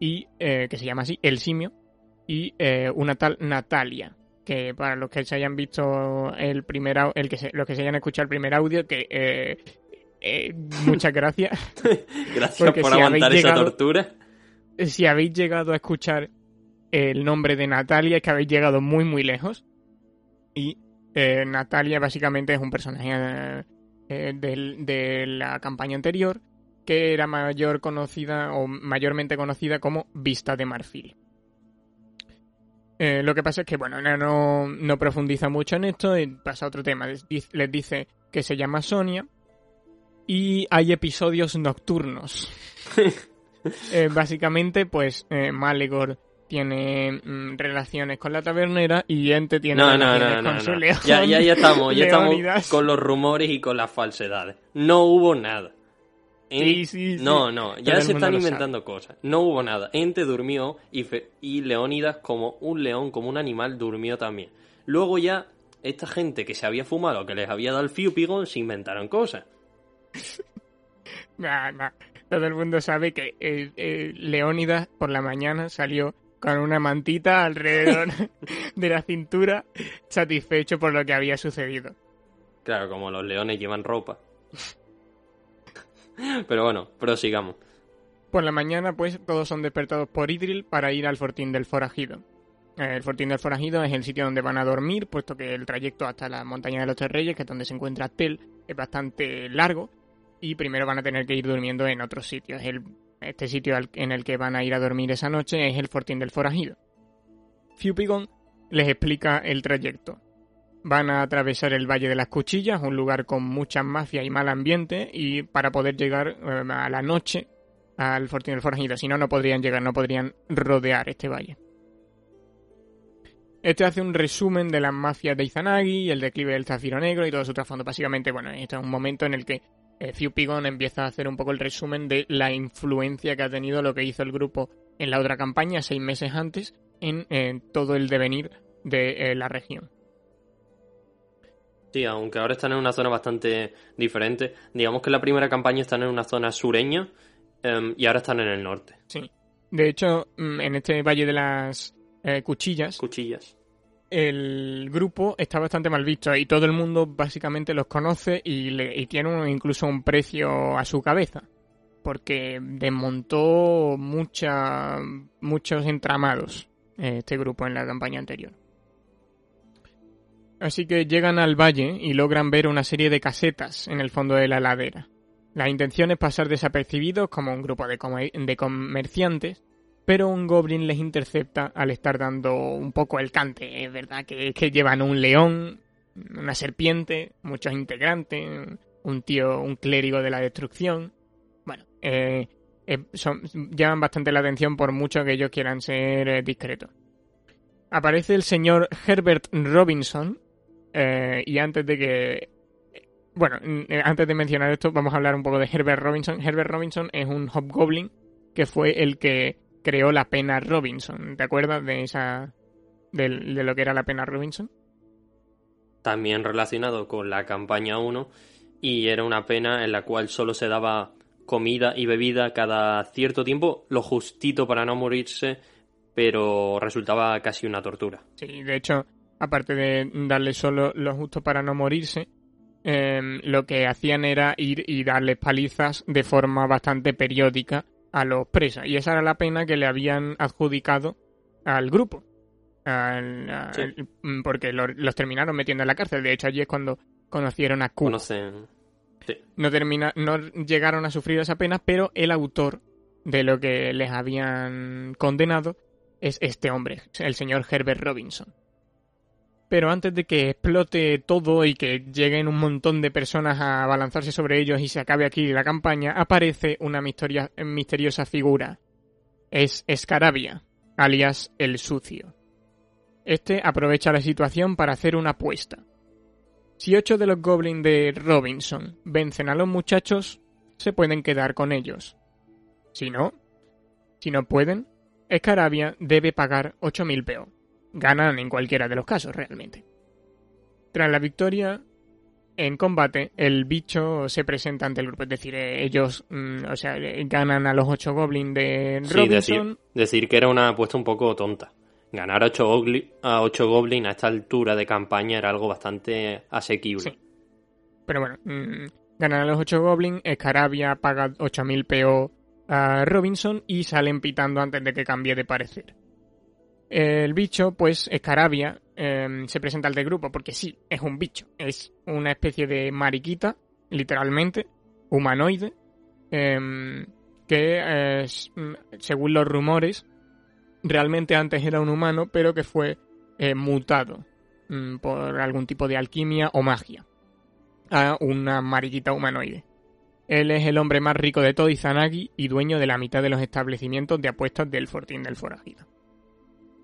y eh, que se llama así, El Simio, y eh, una tal Natalia, que para los que se hayan visto el primer el que se, los que se hayan escuchado el primer audio, que eh, muchas gracias. gracias por aguantar esa tortura. Si habéis llegado a escuchar el nombre de Natalia, es que habéis llegado muy muy lejos. Y Natalia básicamente es un personaje de la campaña anterior que era mayor conocida o mayormente conocida como Vista de Marfil. Eh, lo que pasa es que, bueno, no, no, profundiza mucho en esto y pasa a otro tema. Les, dice que se llama Sonia y hay episodios nocturnos. Eh, básicamente, pues eh, Malegor tiene mm, relaciones con la tabernera y Ente tiene relaciones con su león. Ya, ya, ya estamos, ya estamos con los rumores y con las falsedades. No hubo nada. Sí, sí, No, no, ya se están inventando cosas. No hubo nada. Ente durmió y, y Leónidas, como un león, como un animal, durmió también. Luego ya, esta gente que se había fumado, que les había dado el fiupigón, se inventaron cosas. Todo el mundo sabe que eh, eh, Leónidas por la mañana salió con una mantita alrededor de la cintura, satisfecho por lo que había sucedido. Claro, como los leones llevan ropa. Pero bueno, prosigamos. Por la mañana, pues, todos son despertados por Idril para ir al fortín del forajido. El fortín del forajido es el sitio donde van a dormir, puesto que el trayecto hasta la montaña de los tres reyes, que es donde se encuentra Tel, es bastante largo y primero van a tener que ir durmiendo en otros sitios. El, este sitio en el que van a ir a dormir esa noche es el Fortín del Forajido. Fupigon les explica el trayecto. Van a atravesar el Valle de las Cuchillas, un lugar con mucha mafia y mal ambiente, y para poder llegar eh, a la noche al Fortín del Forajido. Si no, no podrían llegar, no podrían rodear este valle. Este hace un resumen de las mafias de Izanagi, el declive del Zafiro Negro y todo su trasfondo. Básicamente, bueno, este es un momento en el que eh, empieza a hacer un poco el resumen de la influencia que ha tenido lo que hizo el grupo en la otra campaña seis meses antes en, todo el devenir de eh, la región. Sí, aunque ahora están en una zona bastante diferente. Digamos que la primera campaña están en una zona sureña em, y ahora están en el norte. Sí. De hecho, mm, en este Valle de las eh, Cuchillas. Cuchillas el grupo está bastante mal visto y todo el mundo básicamente los conoce y, le, tiene incluso un precio a su cabeza. Porque desmontó mucha, muchos entramados eh, este grupo en la campaña anterior. Así que llegan al valle y logran ver una serie de casetas en el fondo de la ladera. La intención es pasar desapercibidos como un grupo de, comerciantes pero un goblin les intercepta al estar dando un poco el cante. Es verdad que, que llevan un león, una serpiente, muchos integrantes, un tío, un clérigo de la destrucción. Bueno, eh, eh, llaman bastante la atención por mucho que ellos quieran ser eh, discretos. Aparece el señor Herbert Robinson y antes de que bueno, antes de mencionar esto, vamos a hablar un poco de Herbert Robinson. Herbert Robinson es un hobgoblin que fue el que creó la pena Robinson. ¿Te acuerdas de esa de, lo que era la pena Robinson? También relacionado con la campaña 1 y era una pena en la cual solo se daba comida y bebida cada cierto tiempo, lo justito para no morirse, pero resultaba casi una tortura. Sí, de hecho, aparte de darle solo lo justo para no morirse, em, lo que hacían era ir y darles palizas de forma bastante periódica a los presas. Y esa era la pena que le habían adjudicado al grupo. Mm, porque los terminaron metiendo en la cárcel. De hecho, allí es cuando conocieron a Q. Conocen. No, termina, no llegaron a sufrir esa pena, pero el autor de lo que les habían condenado es este hombre, el señor Herbert Robinson. Pero antes de que explote todo y que lleguen un montón de personas a abalanzarse sobre ellos y se acabe aquí la campaña, aparece una misteriosa figura. Es Escarabia, alias el sucio. Este aprovecha la situación para hacer una apuesta. Si ocho de los goblins de Robinson vencen a los muchachos, se pueden quedar con ellos. Si no, si no pueden, Escarabia debe pagar 8.000 PO ganan en cualquiera de los casos realmente. Tras la victoria en combate, el bicho se presenta ante el grupo, es decir, eh, ellos, mm, o sea, eh, ganan a los ocho goblins de Robinson. Sí, decir, que era una apuesta un poco tonta. Ganar a ocho, goblins a esta altura de campaña era algo bastante asequible. Pero bueno, mm, ganan a los ocho goblins, Escarabia paga 8.000 PO a Robinson y salen pitando antes de que cambie de parecer. El bicho, pues, Escarabia, em, se presenta al del grupo, porque sí, es un bicho. Es una especie de mariquita, literalmente, humanoide, em, que, mm, según los rumores, realmente antes era un humano, pero que fue eh, mutado mm, por algún tipo de alquimia o magia a una mariquita humanoide. Él es el hombre más rico de todo Izanagi y dueño de la mitad de los establecimientos de apuestas del Fortín del Forajido.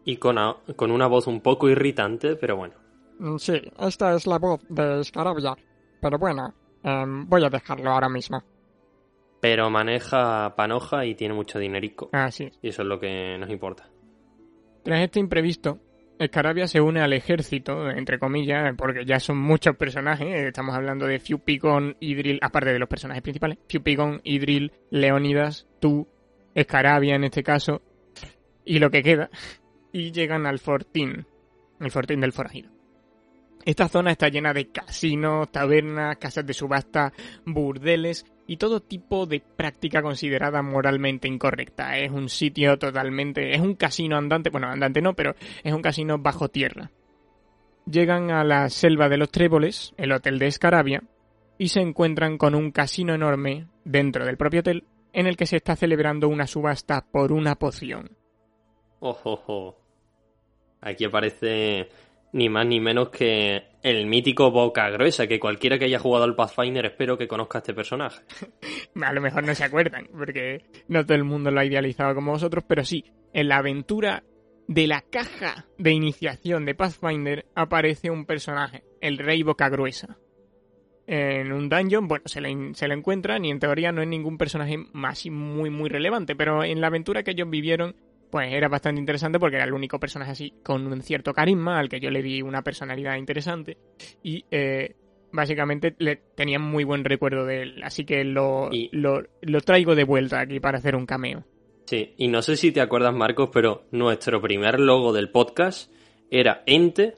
Y con, con una voz un poco irritante, pero bueno. Mm, sí, esta es la voz de Scarabia. Pero bueno, em, voy a dejarlo ahora mismo. Pero maneja panoja y tiene mucho dinerico. Ah, sí. Y eso es lo que nos importa. Tras este imprevisto, Escarabia se une al ejército, entre comillas, porque ya son muchos personajes. Estamos hablando de Fiupigon, Idril, aparte de los personajes principales. Fiupigon, Idril, Leónidas, tú, Escarabia en este caso, y lo que queda. Y llegan al Fortín, el Fortín del Forajido. Esta zona está llena de casinos, tabernas, casas de subasta, burdeles y todo tipo de práctica considerada moralmente incorrecta. Es un sitio totalmente... es un casino andante, bueno, andante no, pero es un casino bajo tierra. Llegan a la selva de los tréboles, el hotel de Escarabia, y se encuentran con un casino enorme dentro del propio hotel en el que se está celebrando una subasta por una poción. Ojo, Aquí aparece ni más ni menos que el mítico Boca Gruesa, que cualquiera que haya jugado al Pathfinder espero que conozca a este personaje. a lo mejor no se acuerdan, porque no todo el mundo lo ha idealizado como vosotros, pero sí, en la aventura de la caja de iniciación de Pathfinder aparece un personaje, el Rey Boca Gruesa. En un dungeon, bueno, se le, se le encuentran y en teoría no es ningún personaje más y muy muy relevante, pero en la aventura que ellos vivieron pues era bastante interesante porque era el único personaje así con un cierto carisma al que yo le di una personalidad interesante y eh, básicamente le tenía muy buen recuerdo de él, así que lo, lo, traigo de vuelta aquí para hacer un cameo. Sí, y no sé si te acuerdas Marcos, pero nuestro primer logo del podcast era Ente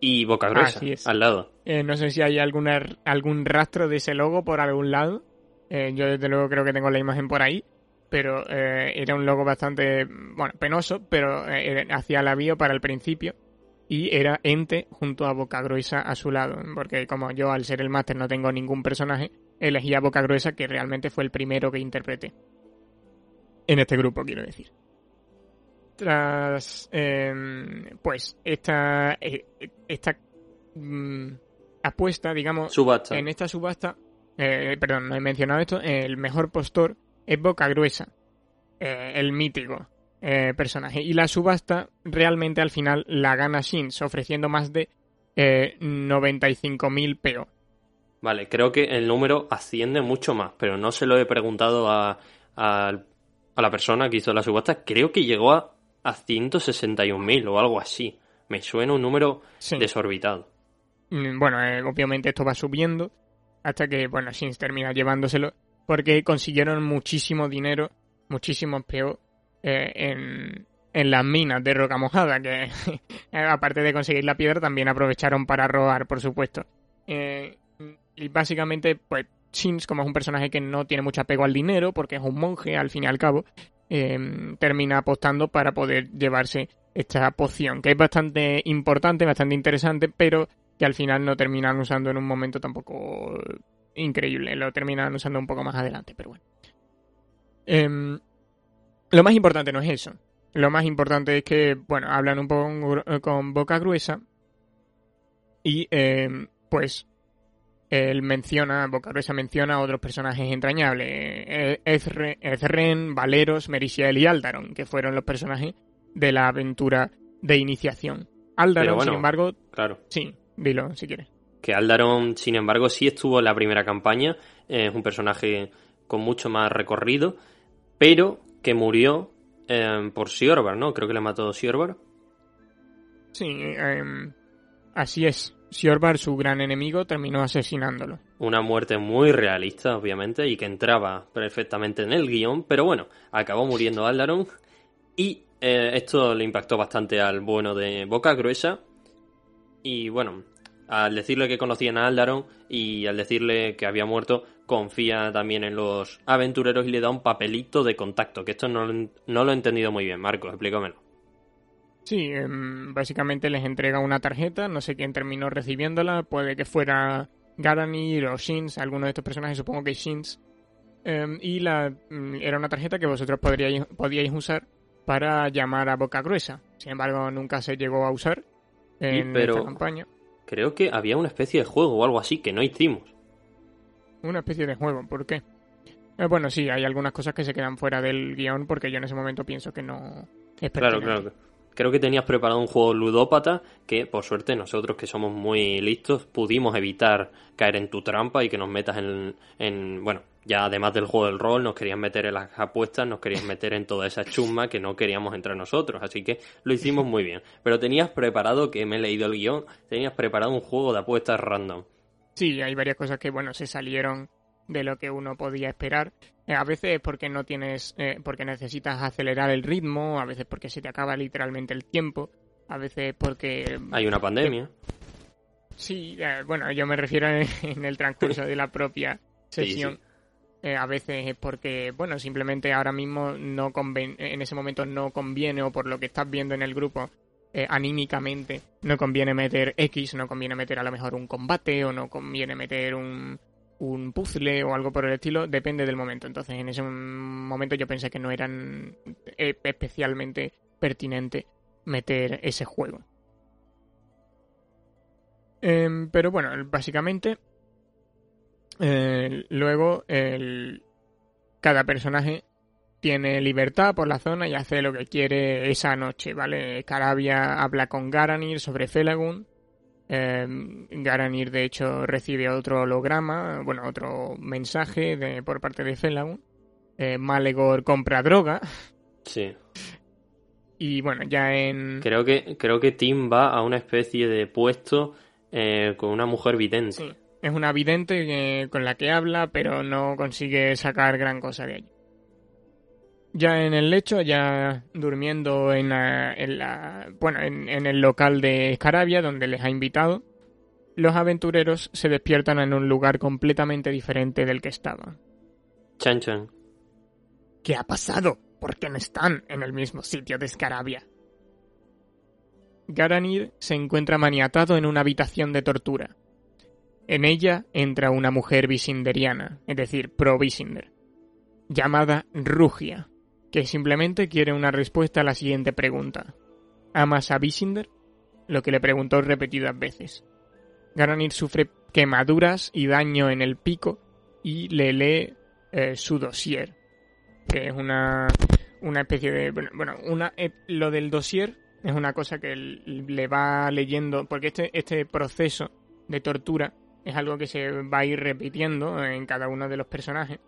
y Boca Gruesa al lado. Eh, no sé si hay alguna, algún rastro de ese logo por algún lado. Eh, yo desde luego creo que tengo la imagen por ahí pero eh, era un logo bastante, bueno, penoso, pero eh, hacía la bio para el principio y era Ente junto a Boca Gruesa a su lado, porque como yo al ser el máster no tengo ningún personaje, elegí a Boca Gruesa que realmente fue el primero que interpreté. En este grupo, quiero decir. Tras, em, pues, esta, eh, esta mm, apuesta, digamos, subasta. en esta subasta, perdón, no he mencionado esto, el mejor postor es Boca Gruesa, eh, el mítico eh, personaje. Y la subasta realmente al final la gana Shins, ofreciendo más de eh, 95.000 PO. Vale, creo que el número asciende mucho más, pero no se lo he preguntado a, a, la persona que hizo la subasta. Creo que llegó a, a 161.000 o algo así. Me suena un número desorbitado. Mm, bueno, eh, obviamente esto va subiendo hasta que, bueno, Shins termina llevándoselo porque consiguieron muchísimo dinero, muchísimo peor eh, en, en las minas de roca mojada, que aparte de conseguir la piedra también aprovecharon para robar, por supuesto. Eh, y básicamente, pues Shins, como es un personaje que no tiene mucho apego al dinero, porque es un monje al fin y al cabo, em, termina apostando para poder llevarse esta poción, que es bastante importante, bastante interesante, pero que al final no terminan usando en un momento tampoco increíble. Lo terminan usando un poco más adelante, pero bueno. Em, lo más importante no es eso. Lo más importante es que, bueno, hablan un poco con, boca gruesa y, em, pues, él menciona, Boca Gruesa menciona a otros personajes entrañables. E, Ezren, Valeros, Merisiel y Aldaron, que fueron los personajes de la aventura de iniciación. Aldaron, sin embargo... Claro. Sí, dilo si quieres que Aldaron, sin embargo, sí estuvo en la primera campaña, es un personaje con mucho más recorrido, pero que murió em, por Siorbar, ¿no? Creo que le mató Siorbar. Sí, em, así es. Siorbar, su gran enemigo, terminó asesinándolo. Una muerte muy realista, obviamente, y que entraba perfectamente en el guion, pero bueno, acabó muriendo Aldaron y eh, esto le impactó bastante al bueno de Boca Gruesa. Y bueno, al decirle que conocían a Aldaron y al decirle que había muerto, confía también en los aventureros y le da un papelito de contacto, que esto no, lo he entendido muy bien, Marcos, explícamelo. Sí, em, básicamente les entrega una tarjeta, no sé quién terminó recibiéndola, puede que fuera Garanir o Shins, alguno de estos personajes, supongo que Shins, Em, y la, mm, era una tarjeta que vosotros podríais, podíais usar para llamar a boca gruesa. Sin embargo, nunca se llegó a usar en pero- esta campaña. Creo que había una especie de juego o algo así que no hicimos. Una especie de juego, ¿por qué? Eh, bueno, sí, hay algunas cosas que se quedan fuera del guion porque yo en ese momento pienso que no es Claro, claro. Creo que tenías preparado un juego ludópata que, por suerte, nosotros que somos muy listos, pudimos evitar caer en tu trampa y que nos metas en, en- bueno, ya además del juego del rol, nos querían meter en las apuestas, nos querían meter en toda esa chusma que no queríamos entrar nosotros. Así que lo hicimos muy bien. Pero tenías preparado, que me he leído el guion, tenías preparado un juego de apuestas random. Sí, hay varias cosas que, bueno, se salieron de lo que uno podía esperar. Eh, a veces porque no tienes, eh, porque necesitas acelerar el ritmo, a veces porque se te acaba literalmente el tiempo, a veces porque... Hay una pandemia. Sí, eh, bueno, yo me refiero en, en el transcurso de la propia Sí, sesión. sí. Eh, a veces es porque, bueno, simplemente ahora mismo no conven- en ese momento no conviene o por lo que estás viendo en el grupo eh, anímicamente no conviene meter X, no conviene meter a lo mejor un combate o no conviene meter un, un puzzle o algo por el estilo, depende del momento. Entonces en ese momento yo pensé que no eran eh, especialmente pertinente meter ese juego. Em, pero bueno, básicamente eh, luego cada personaje tiene libertad por la zona y hace lo que quiere esa noche, ¿vale? Carabia habla con Garanir sobre Felagund. Eh, Garanir, de hecho, recibe otro holograma, bueno, otro mensaje de, por parte de Felagund. Eh, Malegor compra droga. Sí. Y bueno, ya en. Creo que, creo que Tim va a una especie de puesto eh, con una mujer vidente. Sí, es una vidente con la que habla, pero no consigue sacar gran cosa de allí. Ya en el lecho, ya durmiendo en la, en la- bueno, en, en el local de Escarabia, donde les ha invitado, los aventureros se despiertan en un lugar completamente diferente del que estaban. Chan Chan. ¿Qué ha pasado? ¿Por qué no están en el mismo sitio de Escarabia? Garanir se encuentra maniatado en una habitación de tortura. En ella entra una mujer visinderiana, es decir, pro-visinder, llamada Rugia, que simplemente quiere una respuesta a la siguiente pregunta. ¿Amas a Visinder? Lo que le preguntó repetidas veces. Garanir sufre quemaduras y daño en el pico y le lee eh, su dossier, que es una, una especie de... Bueno, una, eh, lo del dossier es una cosa que le va leyendo, porque este, este proceso de tortura es algo que se va a ir repitiendo en cada uno de los personajes.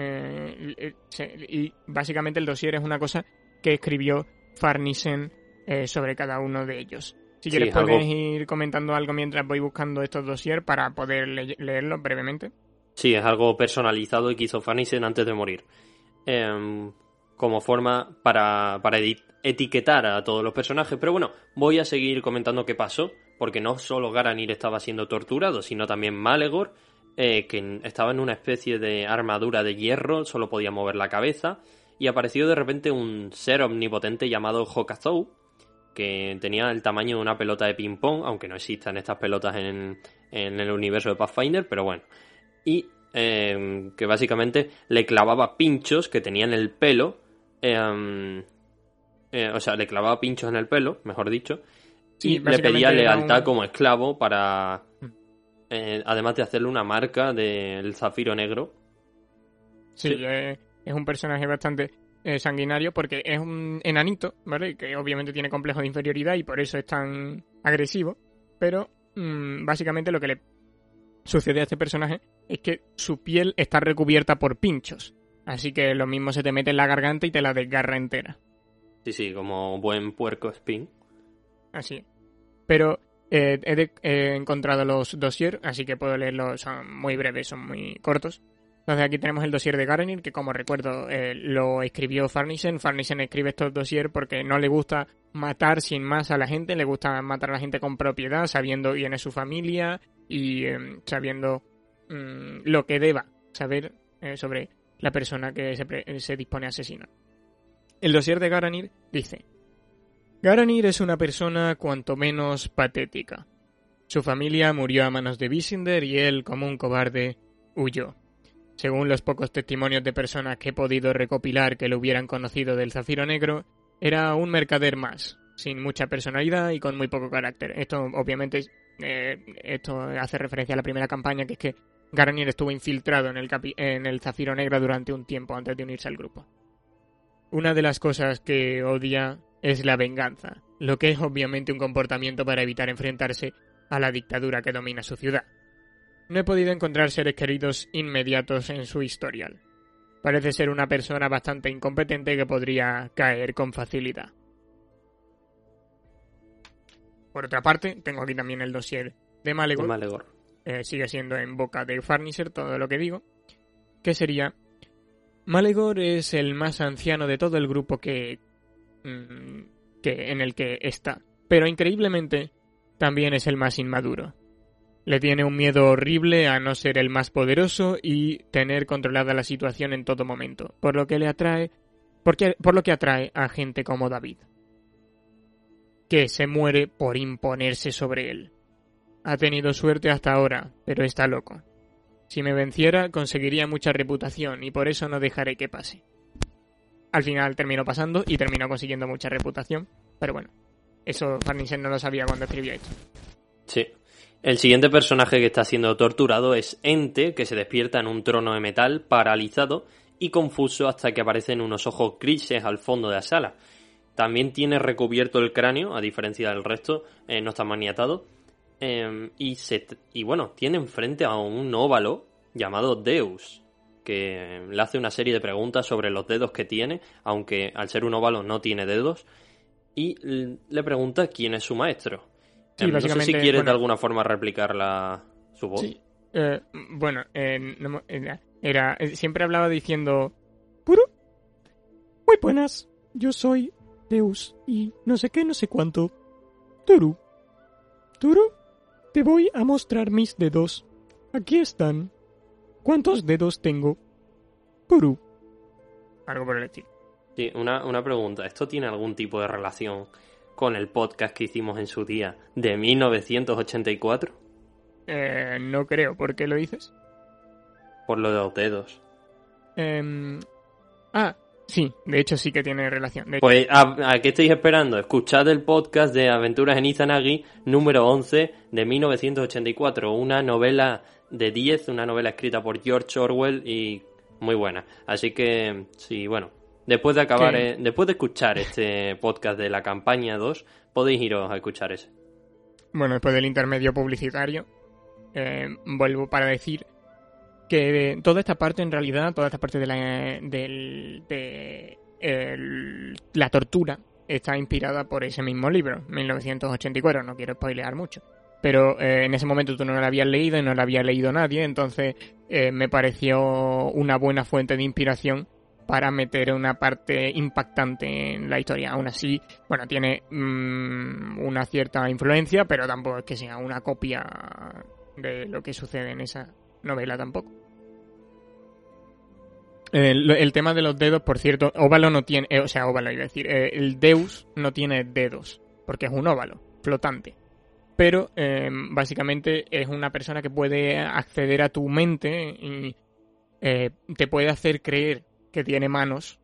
Eh, eh, y básicamente el dossier es una cosa que escribió Farnisen eh, sobre cada uno de ellos. Si Sí, quieres es algo- puedes ir comentando algo mientras voy buscando estos dossier para poder le- leerlos brevemente. Sí, es algo personalizado y que hizo Fanisen antes de morir. Em, como forma para, para etiquetar a todos los personajes. Pero bueno, voy a seguir comentando qué pasó, porque no solo Garanir estaba siendo torturado, sino también Malegor, eh, que estaba en una especie de armadura de hierro, solo podía mover la cabeza, y apareció de repente un ser omnipotente llamado Hokazou, que tenía el tamaño de una pelota de ping-pong, aunque no existan estas pelotas en, en el universo de Pathfinder, pero bueno. Y eh, que básicamente le clavaba pinchos que tenía en el pelo. eh, eh, o sea, le clavaba pinchos en el pelo, mejor dicho. Sí, y le pedía lealtad un- como esclavo para. Eh, además de hacerle una marca del zafiro negro. Sí, Sí. eh, es un personaje bastante eh, sanguinario porque es un enanito, ¿vale? Que obviamente tiene complejo de inferioridad y por eso es tan agresivo. Pero mm, básicamente lo que le sucede a este personaje es que su piel está recubierta por pinchos. Así que lo mismo se te mete en la garganta y te la desgarra entera. Sí, sí, como buen puerco spin. Así. Pero eh, he, encontrado los dossier, así que puedo leerlos, son muy breves, son muy cortos. Entonces aquí tenemos el dossier de Garanir, que como recuerdo eh, lo escribió Farnisen. Farnisen escribe estos dossier porque no le gusta matar sin más a la gente, le gusta matar a la gente con propiedad, sabiendo quién es su familia y eh, sabiendo mm, lo que deba saber sobre la persona que se dispone a asesinar. El dossier de Garanir dice... Garanir es una persona cuanto menos patética. Su familia murió a manos de Visinder y él, como un cobarde, huyó. según los pocos testimonios de personas que he podido recopilar que lo hubieran conocido del Zafiro Negro, era un mercader más, sin mucha personalidad y con muy poco carácter. Esto obviamente eh, esto hace referencia a la primera campaña, que es que Garnier estuvo infiltrado en el, en el Zafiro Negro durante un tiempo antes de unirse al grupo. Una de las cosas que odia es la venganza, lo que es obviamente un comportamiento para evitar enfrentarse a la dictadura que domina su ciudad. No he podido encontrar seres queridos inmediatos en su historial. Parece ser una persona bastante incompetente que podría caer con facilidad. Por otra parte, tengo aquí también el dossier de Malegor. Eh, sigue siendo en boca de Farniser todo lo que digo. Que sería... Malegor es el más anciano de todo el grupo que... Mm, que en el que está. Pero increíblemente, también es el más inmaduro. Le tiene un miedo horrible a no ser el más poderoso y tener controlada la situación en todo momento, por lo que le atrae, por lo que atrae a gente como David, que se muere por imponerse sobre él. Ha tenido suerte hasta ahora, pero está loco. Si me venciera, conseguiría mucha reputación y por eso no dejaré que pase. Al final terminó pasando y terminó consiguiendo mucha reputación, pero bueno, eso Farnisen no lo sabía cuando escribió esto. Sí, el siguiente personaje que está siendo torturado es Ente, que se despierta en un trono de metal, paralizado y confuso hasta que aparecen unos ojos grises al fondo de la sala. También tiene recubierto el cráneo, a diferencia del resto, eh, no está maniatado. Em, y, y bueno, tiene enfrente a un óvalo llamado Deus, que le hace una serie de preguntas sobre los dedos que tiene, aunque al ser un óvalo no tiene dedos, y le pregunta quién es su maestro. Sí, no sé si quieres de alguna forma replicar la, su voz. Sí. Eh, bueno, era, siempre hablaba diciendo... ¿Puro? Muy buenas. Yo soy Deus y no sé qué, no sé cuánto. Turu. Turu, te voy a mostrar mis dedos. Aquí están. ¿Cuántos dedos tengo? Puru. Algo por el estilo. Sí, una, una pregunta. ¿Esto tiene algún tipo de relación con el podcast que hicimos en su día de 1984? Eh, no creo. ¿Por qué lo dices? Por lo de los dedos. Em, ah, sí, de hecho sí que tiene relación. Pues, ¿a, qué estáis esperando? Escuchad el podcast de Aventuras en Izanagi número 11 de 1984, una novela de 10, una novela escrita por George Orwell y muy buena. Así que, sí, bueno, Después de acabar, eh, después de escuchar este podcast de la campaña 2, podéis iros a escuchar ese. Bueno, después del intermedio publicitario, eh, vuelvo para decir que toda esta parte, en realidad, toda esta parte de la, de la tortura está inspirada por ese mismo libro, 1984. No quiero spoilear mucho. Pero eh, en ese momento tú no lo habías leído y no lo había leído nadie, entonces me pareció una buena fuente de inspiración para meter una parte impactante en la historia. Aún así, bueno, tiene mm, una cierta influencia, pero tampoco es que sea una copia de lo que sucede en esa novela tampoco. El, tema de los dedos, por cierto, óvalo no tiene, eh, o sea, óvalo iba a decir, eh, el Deus no tiene dedos, porque es un óvalo, flotante. Pero eh, básicamente es una persona que puede acceder a tu mente y te puede hacer creer que tiene manos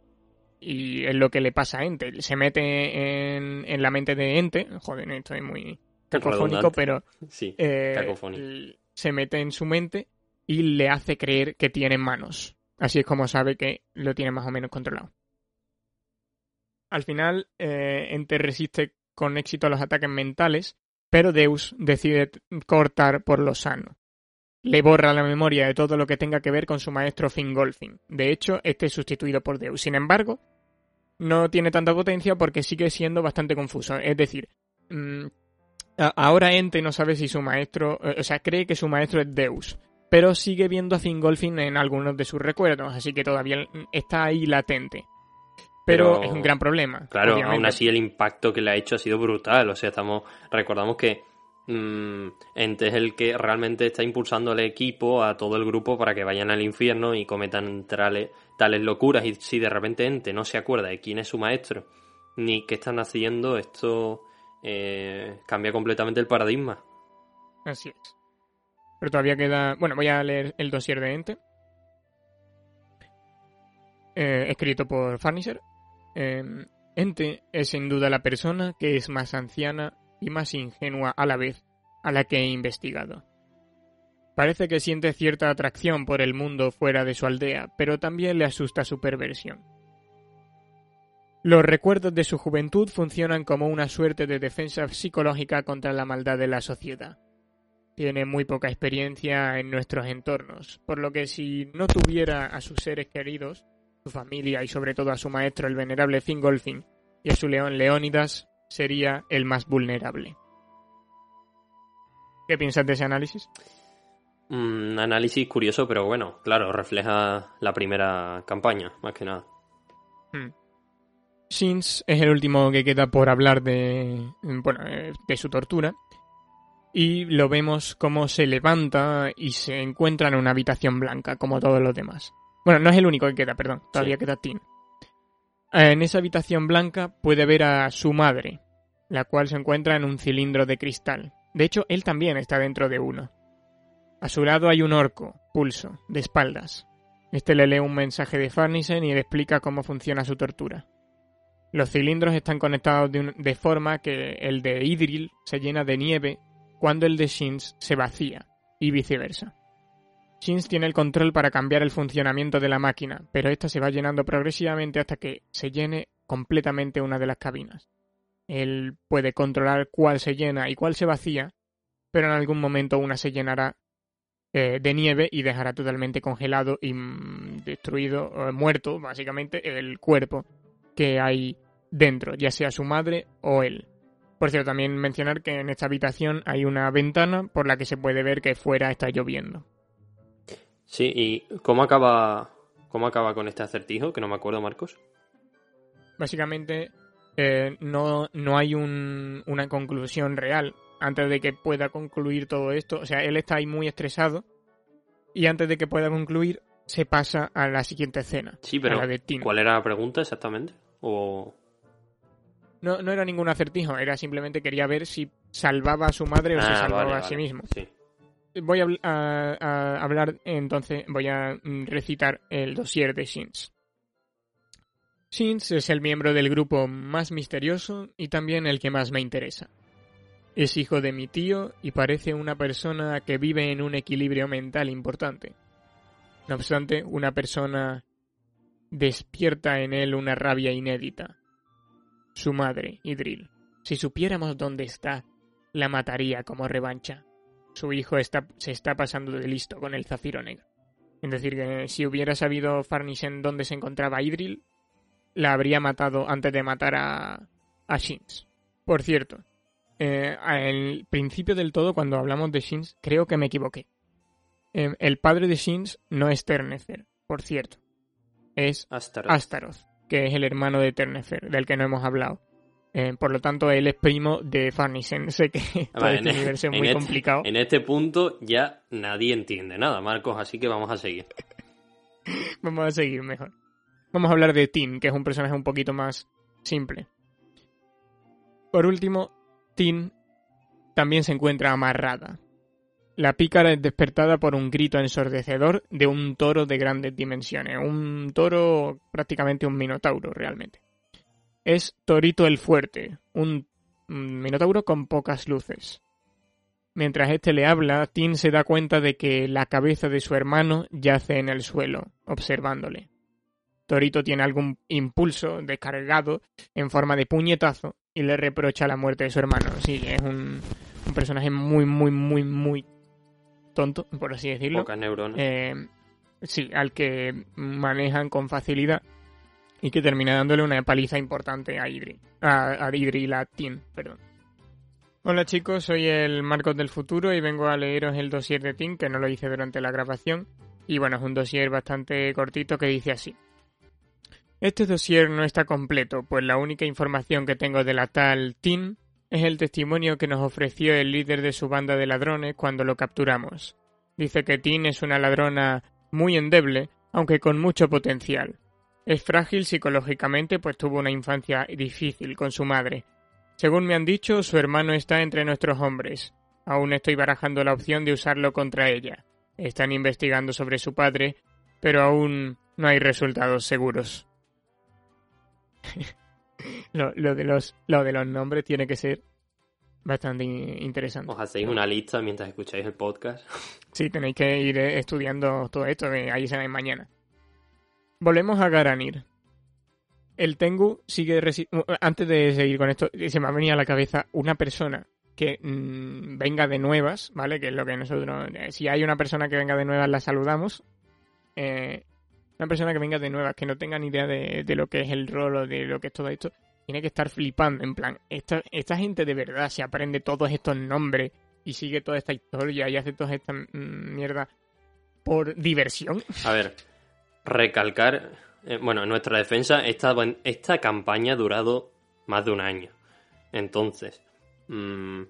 y es lo que le pasa a Ente. Se mete en, la mente de Ente, joder, esto es muy cacofónico, pero sí, eh, se mete en su mente y le hace creer que tiene manos. Así es como sabe que lo tiene más o menos controlado. Al final, eh, Ente resiste con éxito a los ataques mentales, pero Deus decide cortar por lo sano le borra la memoria de todo lo que tenga que ver con su maestro Fingolfin. De hecho, este es sustituido por Deus. Sin embargo, no tiene tanta potencia porque sigue siendo bastante confuso. Es decir, mm, ahora Ente no sabe si su maestro, eh, o sea, cree que su maestro es Deus, pero sigue viendo a Fingolfin en algunos de sus recuerdos, así que todavía está ahí latente. Pero, es un gran problema. Claro, aún así el impacto que le ha hecho ha sido brutal. O sea, estamos, recordamos que Mm, Ente es el que realmente está impulsando al equipo, a todo el grupo, para que vayan al infierno y cometan tales, locuras. Y si de repente Ente no se acuerda de quién es su maestro, ni qué están haciendo, esto eh, cambia completamente el paradigma. Así es. Pero todavía queda. Bueno, voy a leer el dossier de Ente. eh, escrito por Farnisher. Eh, Ente es sin duda la persona que es más anciana y más ingenua a la vez a la que he investigado. Parece que siente cierta atracción por el mundo fuera de su aldea, pero también le asusta su perversión. Los recuerdos de su juventud funcionan como una suerte de defensa psicológica contra la maldad de la sociedad. Tiene muy poca experiencia en nuestros entornos, por lo que si no tuviera a sus seres queridos, su familia y sobre todo a su maestro el venerable Fingolfin y a su león Leónidas, sería el más vulnerable. ¿Qué piensas de ese análisis? Un análisis curioso, pero bueno, claro, refleja la primera campaña, más que nada. Hmm. Shins es el último que queda por hablar de, bueno, eh, de su tortura. Y lo vemos como se levanta y se encuentra en una habitación blanca, como todos los demás. Bueno, no es el único que queda, perdón, todavía Sí. queda Tin. En esa habitación blanca puede ver a su madre, la cual se encuentra en un cilindro de cristal. De hecho, él también está dentro de uno. A su lado hay un orco, pulso, de espaldas. Este le lee un mensaje de Farnisen y le explica cómo funciona su tortura. Los cilindros están conectados de, un- de forma que el de Idril se llena de nieve cuando el de Shins se vacía, y viceversa. Shins tiene el control para cambiar el funcionamiento de la máquina, pero esta se va llenando progresivamente hasta que se llene completamente una de las cabinas. Él puede controlar cuál se llena y cuál se vacía, pero en algún momento una se llenará eh, de nieve y dejará totalmente congelado y mm, destruido, eh, muerto, básicamente, el cuerpo que hay dentro, ya sea su madre o él. Por cierto, también mencionar que en esta habitación hay una ventana por la que se puede ver que fuera está lloviendo. Sí, ¿y cómo acaba, cómo acaba con este acertijo? Que no me acuerdo, Marcos. Básicamente, eh, no, no hay un- una conclusión real antes de que pueda concluir todo esto. O sea, él está ahí muy estresado y antes de que pueda concluir se pasa a la siguiente escena. Sí, a pero la de. ¿cuál era la pregunta exactamente? O... No, no era ningún acertijo, era simplemente quería ver si salvaba a su madre o si Ah, salvaba vale, a sí mismo. Sí. Voy a, habl- a- a hablar entonces, voy a mm, recitar el dossier de Shins. Shins es el miembro del grupo más misterioso y también el que más me interesa. Es hijo de mi tío y parece una persona que vive en un equilibrio mental importante. No obstante, una persona despierta en él una rabia inédita. Su madre, Idril. Si supiéramos dónde está, la mataría como revancha su hijo está, se está pasando de listo con el zafiro negro. Es decir, que si hubiera sabido Farnisen dónde se encontraba Idril, la habría matado antes de matar a, a Shins. Por cierto, eh, al principio del todo, cuando hablamos de Shins, creo que me equivoqué. Eh, el padre de Shins no es Ternefer, por cierto. Es Astaroth. Astaroth, que es el hermano de Ternefer, del que no hemos hablado. Eh, por lo tanto, él es primo de Farnisen. Sé que todo Vale, este en- universo es muy este- complicado. En este punto ya nadie entiende nada, Marcos, así que vamos a seguir. Vamos a seguir mejor. Vamos a hablar de Tin, que es un personaje un poquito más simple. Por último, Tin también se encuentra amarrada. La pícara es despertada por un grito ensordecedor de un toro de grandes dimensiones. Un toro prácticamente un minotauro, realmente. Es Torito el Fuerte, un minotauro con pocas luces. Mientras este le habla, Tin se da cuenta de que la cabeza de su hermano yace en el suelo, observándole. Torito tiene algún impulso descargado en forma de puñetazo y le reprocha la muerte de su hermano. Sí, es un, un personaje muy, muy, muy, muy tonto, por así decirlo. Pocas neuronas. Eh, sí, al que manejan con facilidad y que termina dándole una paliza importante a Idri. A, a perdón. Hola chicos, soy el Marcos del Futuro y vengo a leeros el dossier de Tin, que no lo hice durante la grabación. Y bueno, es un dossier bastante cortito que dice así. Este dossier no está completo, pues la única información que tengo de la tal Tin es el testimonio que nos ofreció el líder de su banda de ladrones cuando lo capturamos. Dice que Tin es una ladrona muy endeble, aunque con mucho potencial. Es frágil psicológicamente, pues tuvo una infancia difícil con su madre. Según me han dicho, su hermano está entre nuestros hombres. Aún estoy barajando la opción de usarlo contra ella. Están investigando sobre su padre, pero aún no hay resultados seguros. lo, lo de los, lo de los nombres tiene que ser bastante in- interesante. Os hacéis una lista mientras escucháis el podcast. Sí, tenéis que ir eh, estudiando todo esto, que ahí se mañana. Volvemos a Garanir. El Tengu sigue... Antes de seguir con esto, se me ha venido a la cabeza una persona que mm, venga de nuevas, ¿vale? Que es lo que nosotros... eh, si hay una persona que venga de nuevas, la saludamos. Eh, una persona que venga de nuevas, que no tenga ni idea de, lo que es el rol o de lo que es todo esto, tiene que estar flipando. En plan, esta, esta gente de verdad se aprende todos estos nombres y sigue toda esta historia y hace toda esta mm, mierda por diversión. A ver, recalcar, eh, bueno, en nuestra defensa, esta, esta campaña ha durado más de un año. Entonces, mm,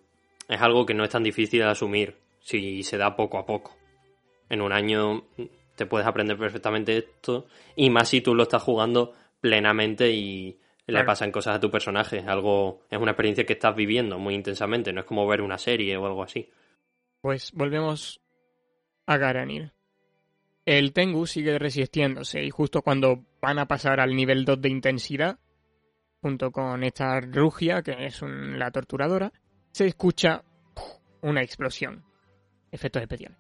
es algo que no es tan difícil de asumir si se da poco a poco. En un año mm, te puedes aprender perfectamente esto, y más si tú lo estás jugando plenamente y le Claro. pasan cosas a tu personaje. Es algo, es una experiencia que estás viviendo muy intensamente, no es como ver una serie o algo así. Pues volvemos a Garanir. El Tengu sigue resistiéndose y justo cuando van a pasar al nivel 2 de intensidad, junto con esta Rugia, que es un- la torturadora, se escucha una explosión. Efectos especiales.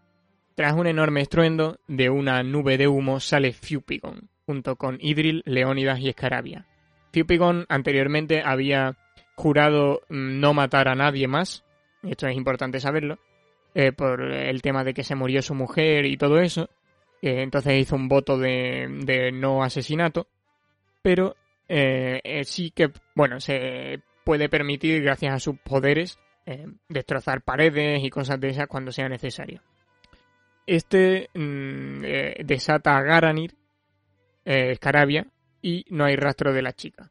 Tras un enorme estruendo, de una nube de humo sale Fupigon, junto con Idril, Leónidas y Escarabia. Fupigon anteriormente había jurado mm, no matar a nadie más, esto es importante saberlo, eh, por el tema de que se murió su mujer y todo eso. Eh, entonces hizo un voto de, no asesinato. Pero eh, eh, sí que, bueno, se puede permitir, gracias a sus poderes, destrozar paredes y cosas de esas cuando sea necesario. Este mm, desata a Garanir, Escarabia, y no hay rastro de la chica.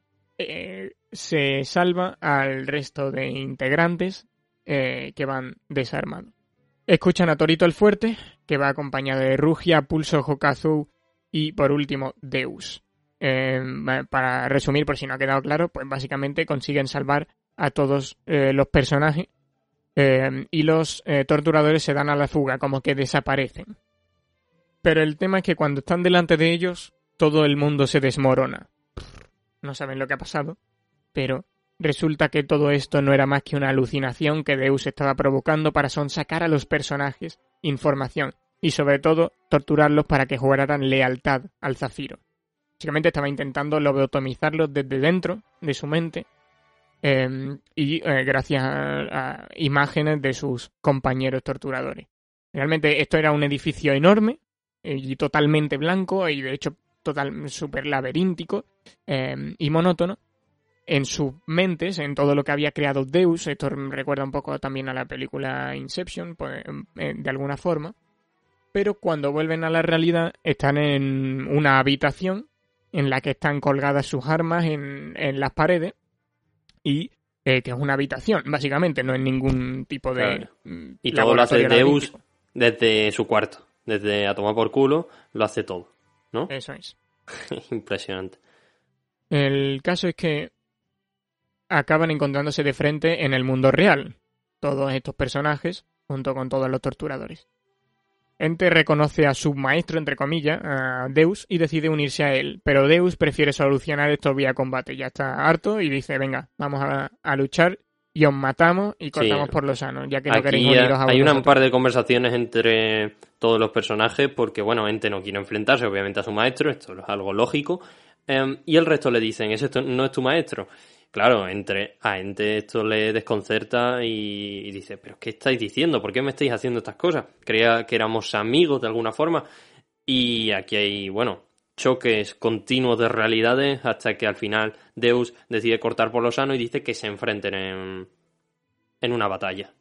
Se salva al resto de integrantes que van desarmados. Escuchan a Torito el Fuerte, que va acompañado de Rugia, Pulso, Hokazu y por último Deus. Va- para resumir, por si no ha quedado claro, pues básicamente consiguen salvar a todos eh, los personajes eh, y los eh, torturadores se dan a la fuga, como que desaparecen. Pero el tema es que cuando están delante de ellos, todo el mundo se desmorona. No saben lo que ha pasado, pero Resulta que todo esto no era más que una alucinación que Deus estaba provocando para sonsacar a los personajes información y sobre todo torturarlos para que jugaran lealtad al Zafiro. Básicamente estaba intentando lobotomizarlos desde dentro de su mente eh, y eh, gracias a, imágenes de sus compañeros torturadores. Realmente esto era un edificio enorme eh, y totalmente blanco y de hecho total súper laberíntico eh, y monótono en sus mentes, en todo lo que había creado Deus. Esto recuerda un poco también a la película Inception, pues, eh, de alguna forma. Pero cuando vuelven a la realidad, están en una habitación en la que están colgadas sus armas en, en las paredes y eh, que es una habitación, básicamente, no es ningún tipo de. Claro. Y todo lo hace Deus desde su cuarto. Desde a tomar por culo, lo hace todo. ¿No? Eso es. Impresionante. El caso es que acaban encontrándose de frente en el mundo real, todos estos personajes, junto con todos los torturadores. Ente reconoce a su maestro, entre comillas, a Deus, y decide unirse a él, pero Deus prefiere solucionar esto vía combate. Ya está harto y dice, venga, vamos a, a luchar y os matamos y cortamos Sí. por lo sano, ya que no queréis uniros a hay un vosotros". par de conversaciones entre todos los personajes porque, bueno, Ente no quiere enfrentarse obviamente a su maestro, esto es algo lógico, em, y el resto le dicen, ¿ese esto no es tu maestro? Claro, entre, a Ente esto le desconcerta y, y dice, ¿pero qué estáis diciendo? ¿Por qué me estáis haciendo estas cosas? Creía que éramos amigos de alguna forma y aquí hay, bueno, choques continuos de realidades hasta que al final Deus decide cortar por lo sano y dice que se enfrenten en, en una batalla.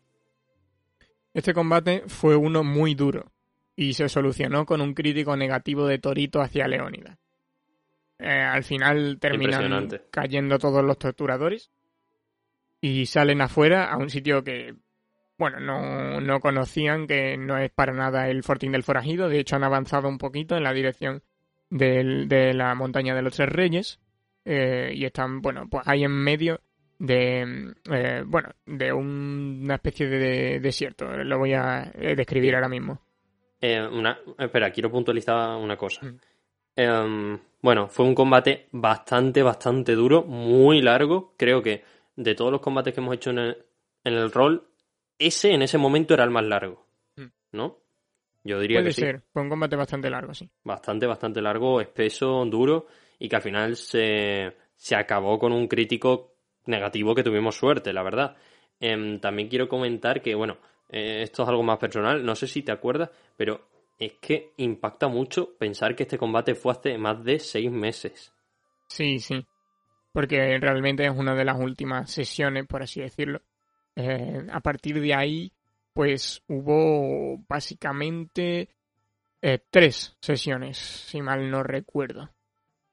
Este combate fue uno muy duro y se solucionó con un crítico negativo de Torito hacia Leónidas. Eh, al final terminan cayendo todos los torturadores y salen afuera a un sitio que, bueno, no, no conocían, que no es para nada el Fortín del Forajido. De hecho, han avanzado un poquito en la dirección del- de la montaña de los Tres Reyes eh, y están, bueno, pues ahí en medio de, eh, bueno, de un- una especie de, de desierto. Lo voy a describir ahora mismo. Una, espera, quiero puntualizar una cosa. Mm. Em, bueno, fue un combate bastante, bastante duro, muy largo. Creo que de todos los combates que hemos hecho en el, en el rol, ese en ese momento era el más largo. Mm. ¿No? Yo diría Puede que sí. ser, fue un combate bastante largo, sí. Bastante, bastante largo, espeso, duro y que al final se, se acabó con un crítico negativo que tuvimos suerte, la verdad. Em, también quiero comentar que, bueno, eh, esto es algo más personal, no sé si te acuerdas, pero es que impacta mucho pensar que este combate fue hace más de seis meses. Sí, sí. Porque realmente es una de las últimas sesiones, por así decirlo. Eh, a partir de ahí, pues hubo básicamente eh, tres sesiones, si mal no recuerdo,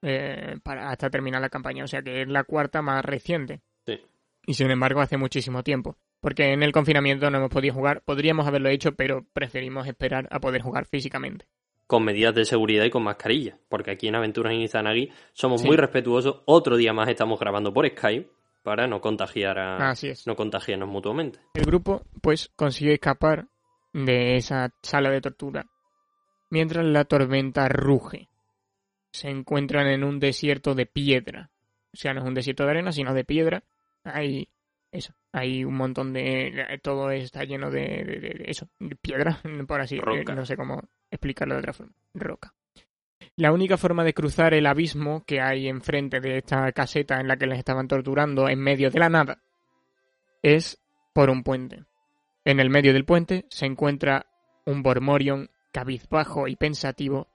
eh, para hasta terminar la campaña. O sea que es la cuarta más reciente. Sí. Y sin embargo, hace muchísimo tiempo. Porque en el confinamiento no hemos podido jugar. Podríamos haberlo hecho, pero preferimos esperar a poder jugar físicamente. Con medidas de seguridad y con mascarilla, porque aquí en Aventuras en Izanagi somos Sí. muy respetuosos. Otro día más estamos grabando por Skype para no contagiar a, Así es. no contagiarnos mutuamente. El grupo, pues, consigue escapar de esa sala de tortura mientras la tormenta ruge. Se encuentran en un desierto de piedra. O sea, no es un desierto de arena, sino de piedra. Hay eso, hay un montón de... Todo está lleno de, de- de- de eso, de piedra, por así Roca. No sé cómo explicarlo de otra forma. Roca. La única forma de cruzar el abismo que hay enfrente de esta caseta en la que les estaban torturando en medio de la nada es por un puente. En el medio del puente se encuentra un Bormorion cabizbajo y pensativo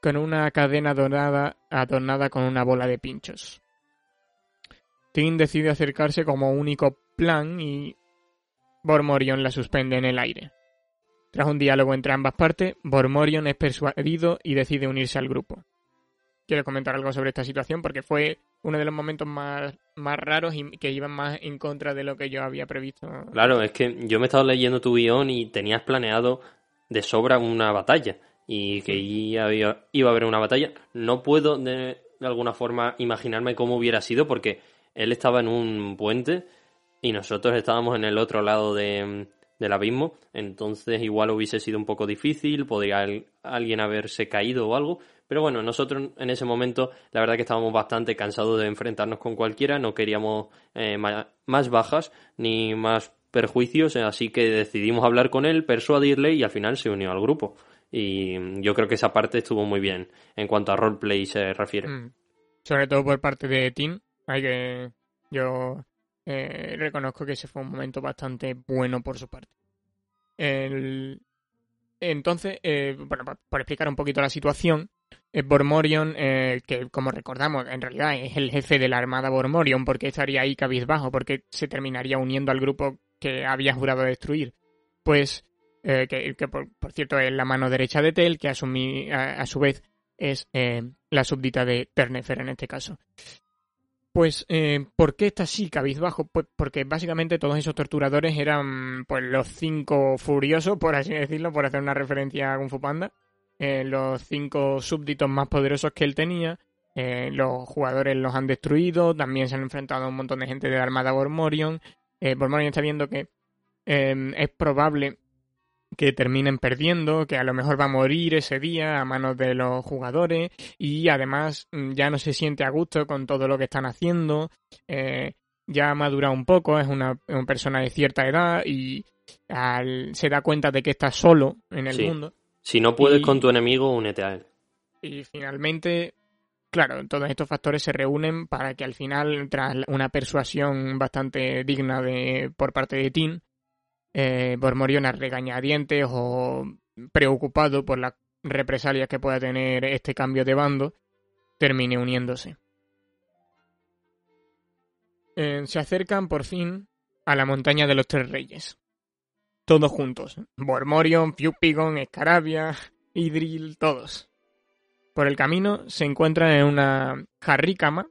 con una cadena dorada adornada con una bola de pinchos. Tim decide acercarse como único plan y Bormorion la suspende en el aire. Tras un diálogo entre ambas partes, Bormorion es persuadido y decide unirse al grupo. Quiero comentar algo sobre esta situación porque fue uno de los momentos más, más raros y que iban más en contra de lo que yo había previsto. Claro, es que yo me he estado leyendo tu guion y tenías planeado de sobra una batalla y que iba, iba a haber una batalla. No puedo de, de alguna forma imaginarme cómo hubiera sido porque él estaba en un puente y nosotros estábamos en el otro lado de, del abismo, entonces igual hubiese sido un poco difícil, podría alguien haberse caído o algo, pero bueno, nosotros en ese momento la verdad que estábamos bastante cansados de enfrentarnos con cualquiera, no queríamos eh, más bajas ni más perjuicios, así que decidimos hablar con él, persuadirle y al final se unió al grupo. Y yo creo que esa parte estuvo muy bien en cuanto a roleplay se refiere. Mm. Sobre todo por parte de Tim. Hay que. Yo eh, reconozco que ese fue un momento bastante bueno por su parte. Entonces, eh, bueno, por explicar un poquito la situación, eh, Bormorion, eh, que como recordamos, en realidad es el jefe de la armada Bormorion, porque estaría ahí cabizbajo, porque se terminaría uniendo al grupo que había jurado destruir. Pues, eh, que, por, cierto es la mano derecha de Tel, que asumí, a, su vez es la súbdita de Ternefer en este caso. Pues, eh, ¿por qué está así, cabizbajo? Pues porque básicamente todos esos torturadores eran pues los cinco furiosos, por así decirlo, por hacer una referencia a Kung Panda. Eh, los cinco súbditos más poderosos que él tenía. Eh, los jugadores los han destruido, también se han enfrentado a un montón de gente de la Armada Bormorion. Eh, Bormorion está viendo que es probable que terminen perdiendo, que a lo mejor va a morir ese día a manos de los jugadores y además mm, ya no se siente a gusto con todo lo que están haciendo, eh, ya ha madurado un poco, es una, persona de cierta edad y al- se da cuenta de que está solo en el Sí. mundo Si no puedes Y- con tu enemigo, únete a él. y finalmente, claro, todos estos factores se reúnen para que al final, tras una persuasión bastante digna de por parte de Tim, eh, Bormorion a regañadientes o preocupado por las represalias que pueda tener este cambio de bando, termine uniéndose. Eh, se acercan por fin a la montaña de los tres reyes. Todos juntos. Bormorion, Piupigon, Escarabia, Idril, todos. Por el camino se encuentran en una jarrícama,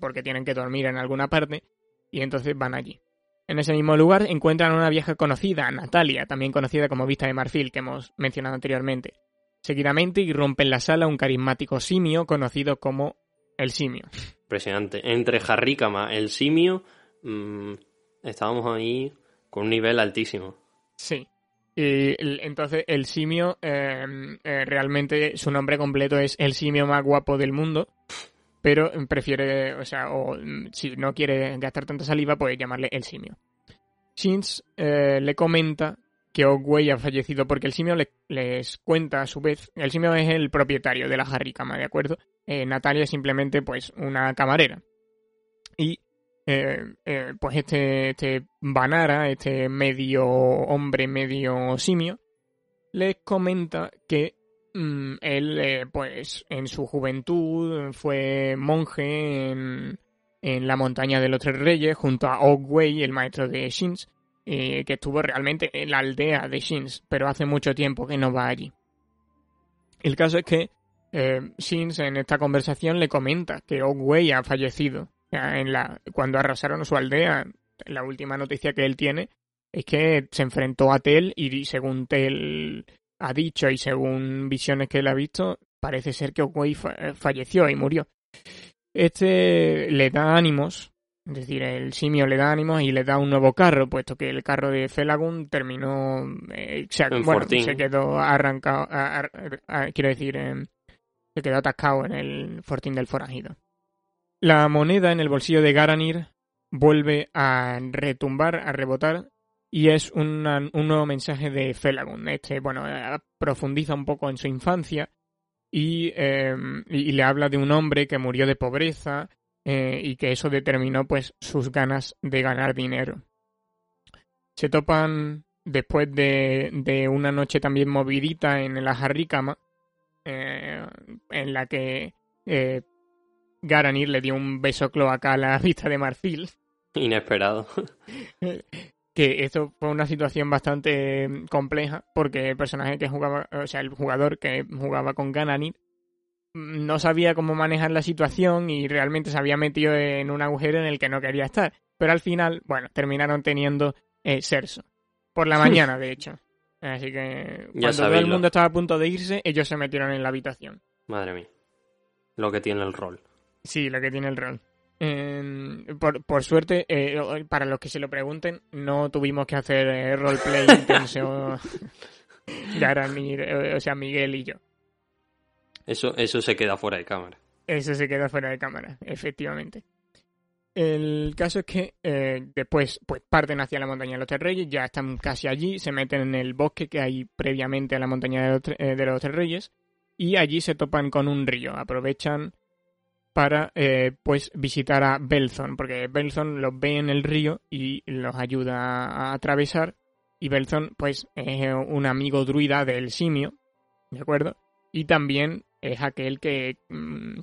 porque tienen que dormir en alguna parte, y entonces van allí. En ese mismo lugar encuentran a una vieja conocida, Natalia, también conocida como Vista de Marfil, que hemos mencionado anteriormente. Seguidamente irrumpe en la sala un carismático simio conocido como el simio. Impresionante. Entre Harricama, el simio, mm, estábamos ahí con un nivel altísimo. Sí. Y entonces el simio, eh, eh, realmente su nombre completo es el simio más guapo del mundo, pero prefiere, o sea, o mm, si no quiere gastar tanta saliva, pues llamarle el simio. Shins eh, le comenta que Ogway ha fallecido porque el simio le- les cuenta a su vez, el simio es el propietario de la Harricama, ¿de acuerdo? Eh, Natalia es simplemente pues una camarera. Y eh, pues este, este Banara, este medio hombre, medio simio, les comenta que él, eh, pues en su juventud fue monje en, en la montaña de los tres reyes junto a Ogway, el maestro de Shins, eh, que estuvo realmente en la aldea de Shins, pero hace mucho tiempo que no va allí. El caso es que eh, Shins en esta conversación le comenta que Ogway ha fallecido en la, cuando arrasaron su aldea. La última noticia que él tiene es que se enfrentó a Tel y según Tel ha dicho y según visiones que él ha visto, parece ser que Ogway fa- falleció y murió. Este le da ánimos, es decir, el simio le da ánimos y le da un nuevo carro, puesto que el carro de Felagun terminó, eh, se, En bueno, se quedó arrancado, a- a- a- quiero decir, em, se quedó atascado en el fortín del forajido. La moneda en el bolsillo de Garanir vuelve a retumbar, a rebotar, y es una- un nuevo mensaje de Felagun. Este, bueno, eh, profundiza un poco en su infancia y, eh, y- y le habla de un hombre que murió de pobreza eh, y que eso determinó pues sus ganas de ganar dinero. Se topan después de, de una noche también movidita en la Harricama, eh, en la que eh, Garanir le dio un beso cloacal a la vista de marfil Inesperado. que esto fue una situación bastante mm, compleja porque el personaje que jugaba, o sea, el jugador que jugaba con Gananir mm, no sabía cómo manejar la situación y realmente se había metido en un agujero en el que no quería estar. Pero al final, bueno, terminaron teniendo eh, sexo. Por la mañana, de hecho. Así que cuando todo el mundo estaba a punto de irse, ellos se metieron en la habitación. Madre mía. Lo que tiene el rol. Sí, lo que tiene el rol. Eh, por, por suerte, eh, para los que se lo pregunten, no tuvimos que hacer eh, roleplay intenso. Eh, o sea, Miguel y yo. Eso, eso se queda fuera de cámara. Eso se queda fuera de cámara, efectivamente. El caso es que eh, después pues parten hacia la montaña de los tres reyes, ya están casi allí, se meten en el bosque que hay previamente a la montaña de los, eh, de los tres reyes y allí se topan con un río. Aprovechan para eh, pues visitar a Belzon, porque Belzon los ve en el río y los ayuda a atravesar. Y Belzon pues es un amigo druida del simio, ¿de acuerdo? Y también es aquel que, mm,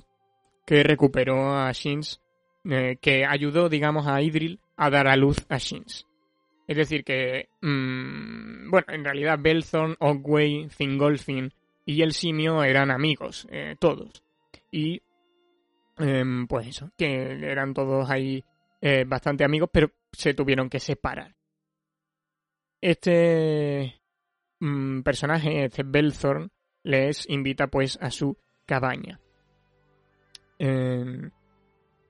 que recuperó a Shins, eh, que ayudó, digamos, a Idril a dar a luz a Shins. Es decir, que, mm, bueno, en realidad Belthorn, Ogway, Fingolfin y el simio eran amigos, eh, todos. Y, em, pues eso, que eran todos ahí eh, bastante amigos, pero se tuvieron que separar. Este mm, personaje, este Belthorn, les invita pues a su cabaña. Eh,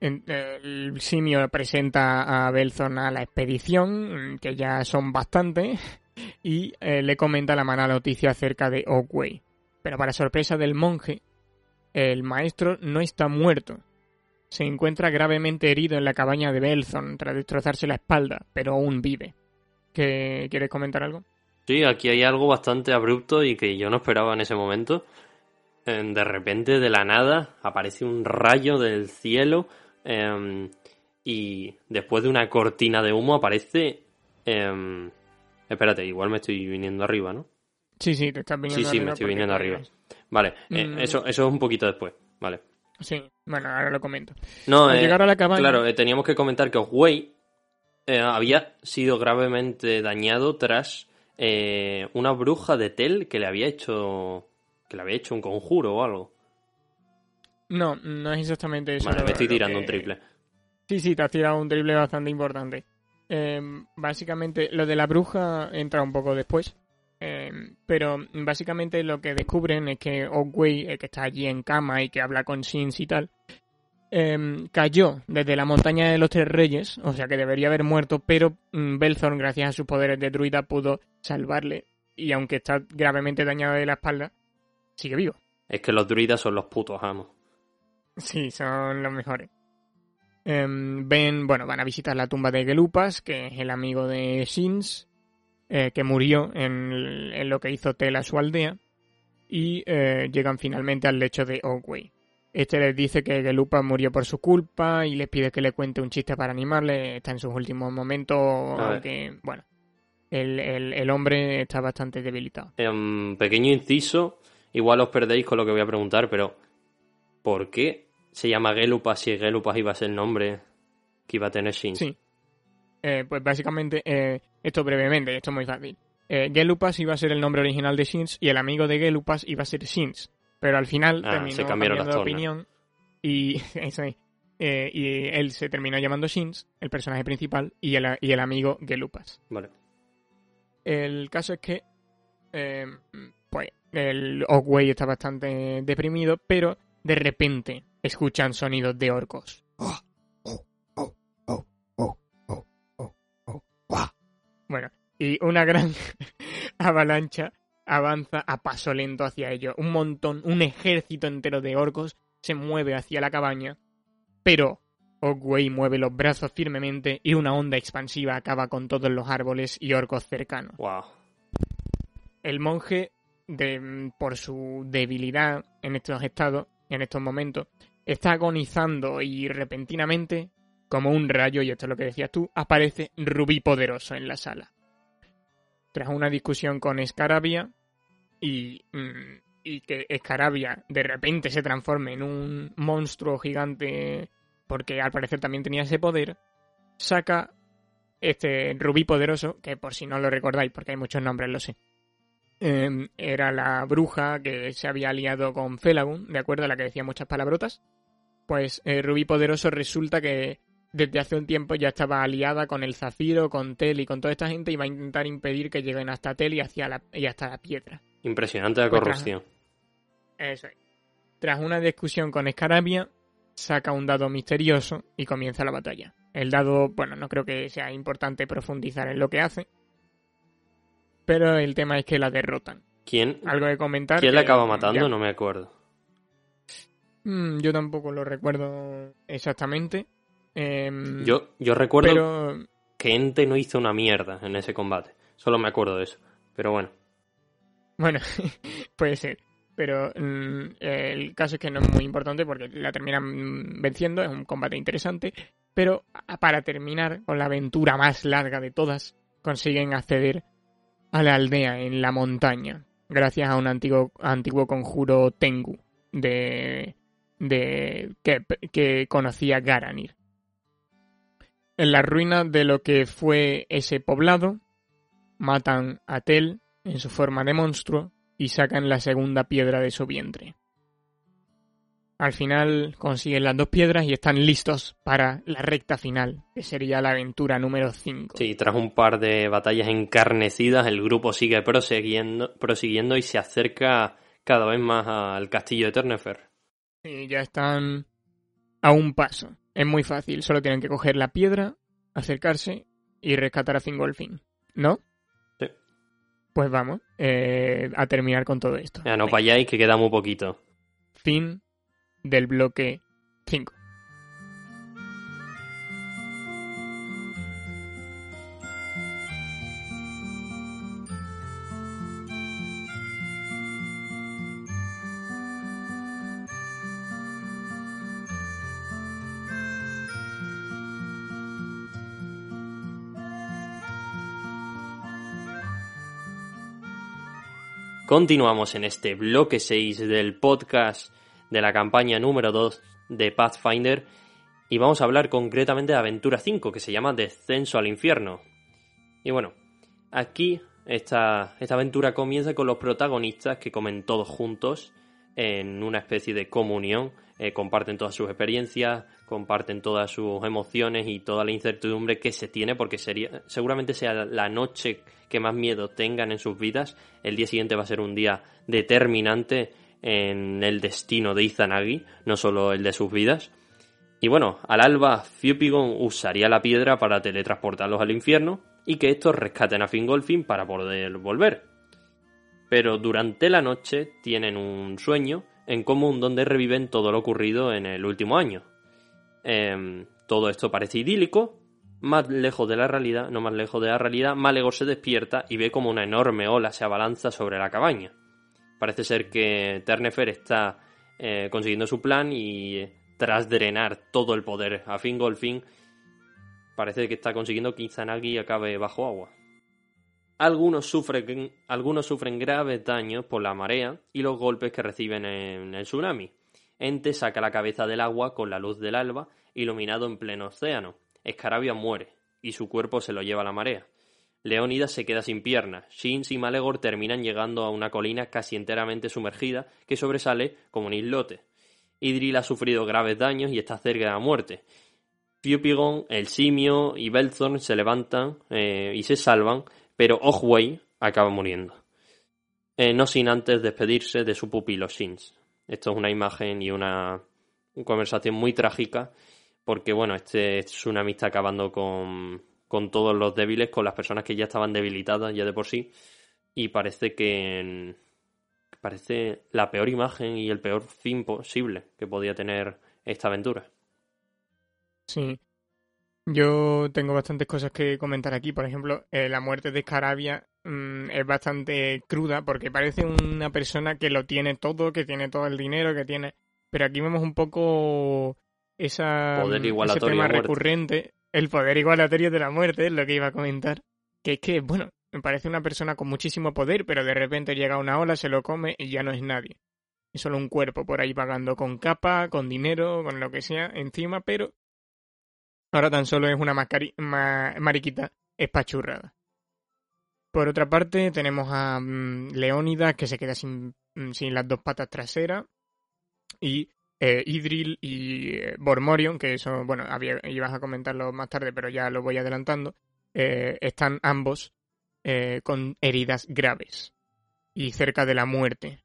el simio presenta a Belthorn a la expedición, mm, que ya son bastantes, y eh, le comenta la mala noticia acerca de Oakway. Pero para sorpresa del monje, el maestro no está muerto. Se encuentra gravemente herido en la cabaña de Belthorn tras destrozarse la espalda, pero aún vive. ¿Qué, ¿Quieres comentar algo? Sí, aquí hay algo bastante abrupto y que yo no esperaba en ese momento. Eh, De repente, de la nada, aparece un rayo del cielo eh, y después de una cortina de humo aparece... eh, espérate, igual me estoy viniendo arriba, ¿no? Sí, sí, te estás viniendo Sí, sí, me arriba estoy viniendo arriba. Vale, eh, Mm. eso, eso es un poquito después, vale. Sí, bueno, ahora lo comento. No, Al eh, llegar a la cabaña... Claro, eh, teníamos que comentar que Oswey eh, había sido gravemente dañado tras eh, una bruja de Tel que le había hecho que le había hecho un conjuro o algo. No, no es exactamente eso. Vale, me estoy tirando que- un triple. Sí, sí, te has tirado un triple bastante importante. Eh, básicamente, lo de la bruja entra un poco después. Eh, pero básicamente lo que descubren es que Oakway, el que está allí en cama y que habla con Shins y tal, eh, cayó desde la montaña de los tres reyes, o sea que debería haber muerto, pero mm, Belthorn, gracias a sus poderes de druida, pudo salvarle y aunque está gravemente dañado de la espalda, sigue vivo. Es que los druidas son los putos amos. Sí, son los mejores. Em, ven, bueno, van a visitar la tumba de Gelupas, que es el amigo de Shins, eh, que murió en, en, lo que hizo Tel a su aldea, y eh, llegan finalmente al lecho de Oakway. Este les dice que Gelupas murió por su culpa y les pide que le cuente un chiste para animarle. Está en sus últimos momentos, aunque, bueno, el, el, el, hombre está bastante debilitado. Un pequeño inciso, igual os perdéis con lo que voy a preguntar, pero ¿por qué se llama Gelupas si Gelupas iba a ser el nombre que iba a tener Shin? Sí. Eh, pues básicamente, eh, esto brevemente, esto es muy fácil. Eh, Gelupas iba a ser el nombre original de Shins y el amigo de Gelupas iba a ser Shins. Pero al final Ah, terminó se cambiaron cambiando de opinión y. Eh, y él se terminó llamando Shins, el personaje principal, y el, y el amigo Gelupas. Vale. El caso es que, eh, pues, el Oakway está bastante deprimido, pero de repente escuchan sonidos de orcos. Bueno, y una gran avalancha avanza a paso lento hacia ellos. Un montón, un ejército entero de orcos se mueve hacia la cabaña, pero Oakway mueve los brazos firmemente y una onda expansiva acaba con todos los árboles y orcos cercanos. Wow. El monje, de, por su debilidad en estos estados, en estos momentos, está agonizando y repentinamente, como un rayo, y esto es lo que decías tú, aparece Rubí Poderoso en la sala. Tras una discusión con Escarabia y, mm, y que Escarabia de repente se transforme en un monstruo gigante, porque al parecer también tenía ese poder, saca este Rubí Poderoso, que por si no lo recordáis, porque hay muchos nombres, lo sé. Eh, era la bruja que se había aliado con Felagun, de acuerdo a la que decía muchas palabrotas. Pues eh, Rubí Poderoso resulta que desde hace un tiempo ya estaba aliada con el Zafiro, con Tel y con toda esta gente y va a intentar impedir que lleguen hasta Tel y, hacia la, y hasta la piedra. Impresionante la Pues corrupción. Eso es. Tras una discusión con Escarabia, saca un dado misterioso y comienza la batalla. El dado, bueno, no creo que sea importante profundizar en lo que hace, pero el tema es que la derrotan. ¿Quién, Algo de comentar. ¿quién la acaba matando? ya. No me acuerdo. Mm, yo tampoco lo recuerdo exactamente. Em, Yo, yo recuerdo pero que Ente no hizo una mierda en ese combate. Solo me acuerdo de eso. Pero bueno. Bueno, puede ser. Pero mm, el caso es que no es muy importante porque la terminan venciendo, es un combate interesante. Pero para terminar con la aventura más larga de todas, consiguen acceder a la aldea en la montaña, gracias a un antiguo, antiguo conjuro Tengu de, de que, que conocía Garanir. En las ruinas de lo que fue ese poblado, matan a Tel en su forma de monstruo y sacan la segunda piedra de su vientre. Al final consiguen las dos piedras y están listos para la recta final, que sería la aventura número 5. Sí, tras un par de batallas encarnecidas, el grupo sigue prosiguiendo, prosiguiendo y se acerca cada vez más al castillo de Ternefer. Y ya están a un paso. Es muy fácil, solo tienen que coger la piedra, acercarse y rescatar a Fingolfin. ¿No? Sí. Pues vamos eh, a terminar con todo esto. Ya no vayáis que queda muy poquito. Fin del bloque 5. Continuamos en este bloque 6 del podcast de la campaña número 2 de Pathfinder y vamos a hablar concretamente de Aventura 5 que se llama Descenso al Infierno. Y bueno, aquí esta, esta aventura comienza con los protagonistas que comen todos juntos en una especie de comunión, eh, comparten todas sus experiencias, comparten todas sus emociones y toda la incertidumbre que se tiene porque sería, seguramente sea la noche que más miedo tengan en sus vidas. El día siguiente va a ser un día determinante en el destino de Izanagi, no solo el de sus vidas. Y bueno, al alba Fiupigon usaría la piedra para teletransportarlos al infierno y que estos rescaten a Fingolfin para poder volver. pero durante la noche tienen un sueño en común donde reviven todo lo ocurrido en el último año. Em, todo esto parece idílico, más lejos de la realidad, no más lejos de la realidad, Malegor se despierta y ve como una enorme ola se abalanza sobre la cabaña. Parece ser que Ternefer está eh, consiguiendo su plan y tras drenar todo el poder a Fingolfin, parece que está consiguiendo que Izanagi acabe bajo agua. Algunos sufren, algunos sufren graves daños por la marea y los golpes que reciben en el tsunami. Ente saca la cabeza del agua con la luz del alba, iluminado en pleno océano. Escarabia muere, y su cuerpo se lo lleva la marea. Leónidas se queda sin piernas. Shins y Malegor terminan llegando a una colina casi enteramente sumergida que sobresale como un islote. Idril ha sufrido graves daños y está cerca de la muerte. Fiupigon, el simio y Belthorn se levantan eh, y se salvan, pero Ojway acaba muriendo. Eh, no sin antes despedirse de su pupilo Shins. Esto es una imagen y una, conversación muy trágica, porque bueno, este es una amistad acabando con, con todos los débiles, con las personas que ya estaban debilitadas ya de por sí, y parece que parece la peor imagen y el peor fin posible que podía tener esta aventura. Sí, yo tengo bastantes cosas que comentar aquí. Por ejemplo, eh, la muerte de Escarabia mm, es bastante cruda porque parece una persona que lo tiene todo, que tiene todo el dinero, que tiene... Pero aquí vemos un poco esa, ese tema recurrente, el poder igualatorio de la muerte, es lo que iba a comentar. Que es que, bueno, me parece una persona con muchísimo poder, pero de repente llega una ola, se lo come y ya no es nadie. Es solo un cuerpo por ahí pagando con capa, con dinero, con lo que sea encima, pero Ahora tan solo es una mariquita espachurrada. Por otra parte, tenemos a mm, Leónidas que se queda sin, mm, sin, las dos patas traseras. Y eh, Idril y eh, Bormorion, que eso, bueno, ibas a comentarlo más tarde, pero ya lo voy adelantando, eh, están ambos con heridas graves y cerca de la muerte.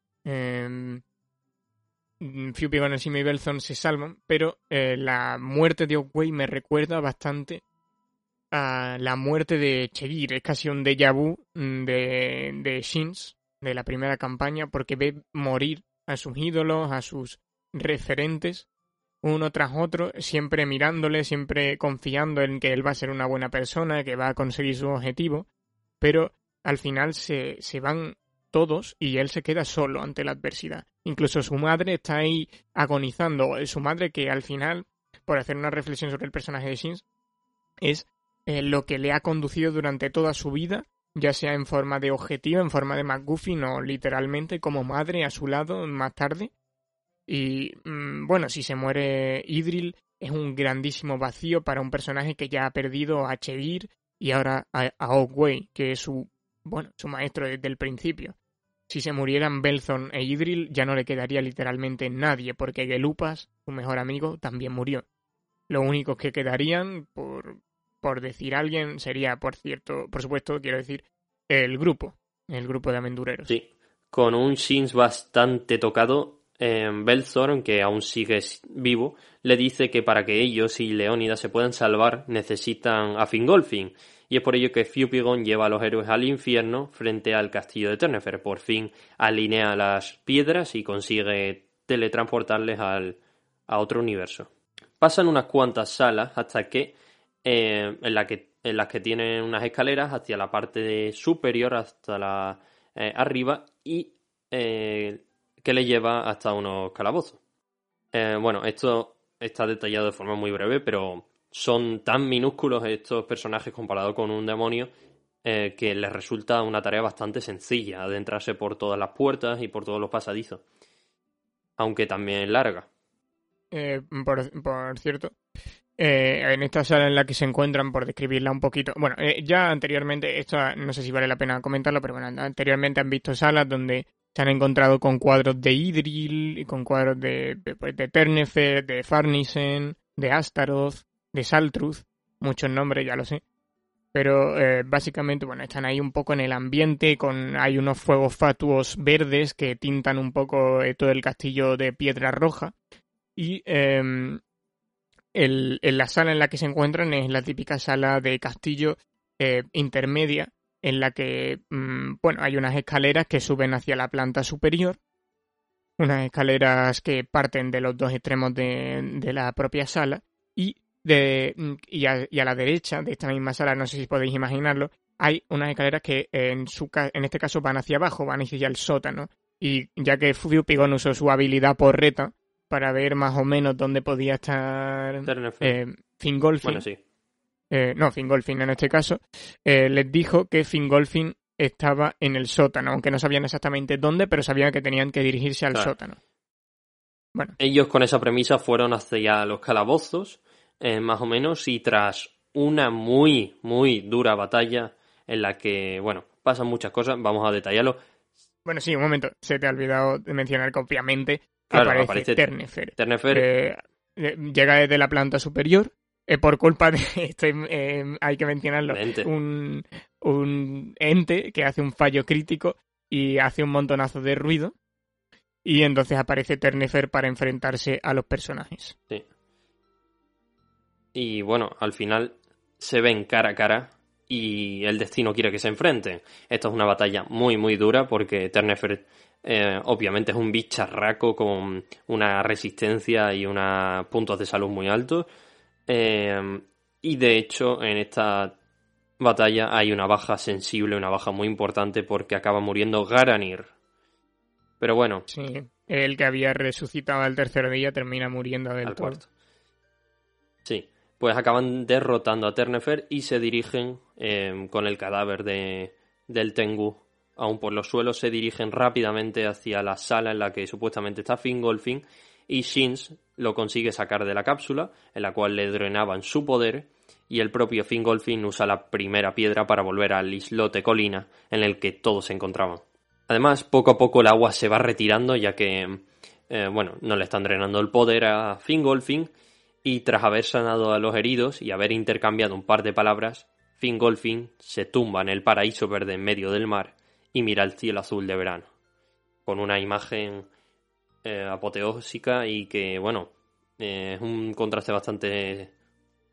Mm, Fupigon y Belthorn se salvan, pero eh, la muerte de Oakway me recuerda bastante a la muerte de Chegir. Es casi un déjà vu mm, de, de Shins, de la primera campaña, porque ve morir a sus ídolos, a sus referentes, uno tras otro, siempre mirándole, siempre confiando en que él va a ser una buena persona, que va a conseguir su objetivo, pero al final se, se van todos y él se queda solo ante la adversidad. Incluso su madre está ahí agonizando. Su madre que al final, por hacer una reflexión sobre el personaje de Shins, es eh, lo que le ha conducido durante toda su vida, ya sea en forma de objetivo, en forma de McGuffin o literalmente como madre a su lado más tarde. Y mm, bueno, si se muere Idril, es un grandísimo vacío para un personaje que ya ha perdido a Chevir y ahora a, a que es su, bueno, su maestro desde el principio. Si se murieran Belthorn e Idril, ya no le quedaría literalmente nadie, porque Gelupas, su mejor amigo, también murió. Lo únicos que quedarían, por, por decir alguien, sería, por cierto, por supuesto, quiero decir, el grupo, el grupo de aventureros. Sí, con un Shins bastante tocado, eh, Belthorn, que aún sigue vivo, le dice que para que ellos y Leónidas se puedan salvar necesitan a Fingolfin, y es por ello que Fiupigon lleva a los héroes al infierno frente al castillo de Ternefer. Por fin alinea las piedras y consigue teletransportarles al, a otro universo. Pasan unas cuantas salas hasta que, eh, en, la que en las que tienen unas escaleras hacia la parte superior, hasta la eh, arriba, y eh, que le lleva hasta unos calabozos. bueno, esto está detallado de forma muy breve, pero son tan minúsculos estos personajes comparados con un demonio eh, que les resulta una tarea bastante sencilla adentrarse por todas las puertas y por todos los pasadizos. Aunque también larga. Eh, por, cierto, eh, en esta sala en la que se encuentran, por describirla un poquito, bueno, ya anteriormente, esto no sé si vale la pena comentarlo, pero bueno, anteriormente han visto salas donde se han encontrado con cuadros de Idril con cuadros de, de, pues, de Ternefer, de Farnisen, de Astaroth, de Saltruth, muchos nombres, ya lo sé. Pero eh, básicamente, bueno, están ahí un poco en el ambiente, con hay unos fuegos fatuos verdes que tintan un poco eh, todo el castillo de piedra roja. Y em, el, en la sala en la que se encuentran es la típica sala de castillo eh, intermedia, en la que, mm, bueno, hay unas escaleras que suben hacia la planta superior, unas escaleras que parten de los dos extremos de, de la propia sala de, mm, y a, y, a, la derecha de esta misma sala, no sé si podéis imaginarlo, hay unas escaleras que en, su, en este caso van hacia abajo, van hacia el sótano. Y ya que Fubio Pigón usó su habilidad por reta para ver más o menos dónde podía estar eh, Fingolfin. Bueno, sí. Eh, no, Fingolfin en este caso, eh, les dijo que Fingolfin estaba en el sótano, aunque no sabían exactamente dónde, pero sabían que tenían que dirigirse al Claro. sótano. Bueno, Ellos con esa premisa fueron hacia los calabozos, eh, más o menos, y tras una muy, muy dura batalla en la que, bueno, pasan muchas cosas, vamos a detallarlo. bueno, sí, un momento, se te ha olvidado de mencionar que obviamente Claro, aparece, aparece Ternefer. Ternefer, Eh, eh, llega desde la planta superior eh, por culpa de eh, hay que mencionarlo Un ente. un, un ente que hace un fallo crítico y hace un montonazo de ruido y entonces aparece Ternefer para enfrentarse a los personajes sí. Y bueno, al final se ven cara a cara y el destino quiere que se enfrenten. Esto es una batalla muy, muy dura porque Ternefer eh, obviamente es un bicharraco con una resistencia y unos puntos de salud muy altos. Eh, y de hecho, en esta batalla hay una baja sensible, una baja muy importante porque acaba muriendo Garanir. Pero bueno, sí el que había resucitado al tercer día termina muriendo del al cuarto. Sí, pues acaban derrotando a Ternefer y se dirigen eh, con el cadáver de, del Tengu aún por los suelos, se dirigen rápidamente hacia la sala en la que supuestamente está Fingolfin y Shins lo consigue sacar de la cápsula en la cual le drenaban su poder y el propio Fingolfin usa la primera piedra para volver al islote colina en el que todos se encontraban. Además, poco a poco el agua se va retirando ya que, eh, bueno, no le están drenando el poder a Fingolfin y tras haber sanado a los heridos y haber intercambiado un par de palabras, Fingolfin se tumba en el paraíso verde en medio del mar y mira el cielo azul de verano, con una imagen eh, apoteósica y que, bueno, eh, es un contraste bastante,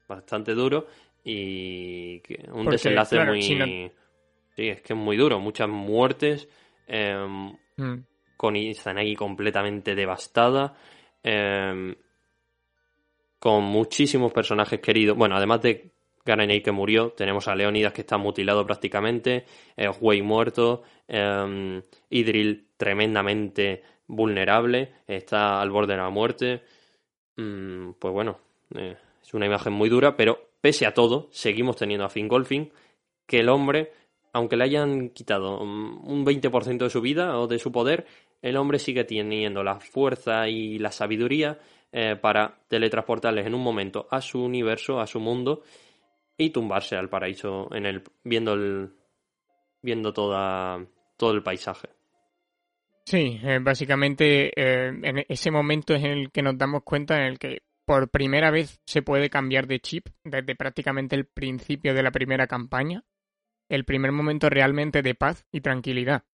bastante duro y que un Porque, desenlace claro, muy... Sí, es que es muy duro, muchas muertes, em, Mm. con Izanagi completamente devastada, em, con muchísimos personajes queridos. Bueno, además de Garanei que murió, tenemos a Leonidas que está mutilado prácticamente, eh, Huey muerto, em, Idril tremendamente vulnerable, está al borde de la muerte. Mm, pues bueno, eh, es una imagen muy dura, pero pese a todo, seguimos teniendo a Fingolfin, que el hombre, aunque le hayan quitado mm, un 20% de su vida o de su poder, el hombre sigue teniendo la fuerza y la sabiduría eh, para teletransportarles en un momento a su universo, a su mundo y tumbarse al paraíso en el viendo el viendo toda todo el paisaje. Sí, eh, básicamente eh, en ese momento es en el que nos damos cuenta en el que por primera vez se puede cambiar de chip desde prácticamente el principio de la primera campaña. El primer momento realmente de paz y tranquilidad.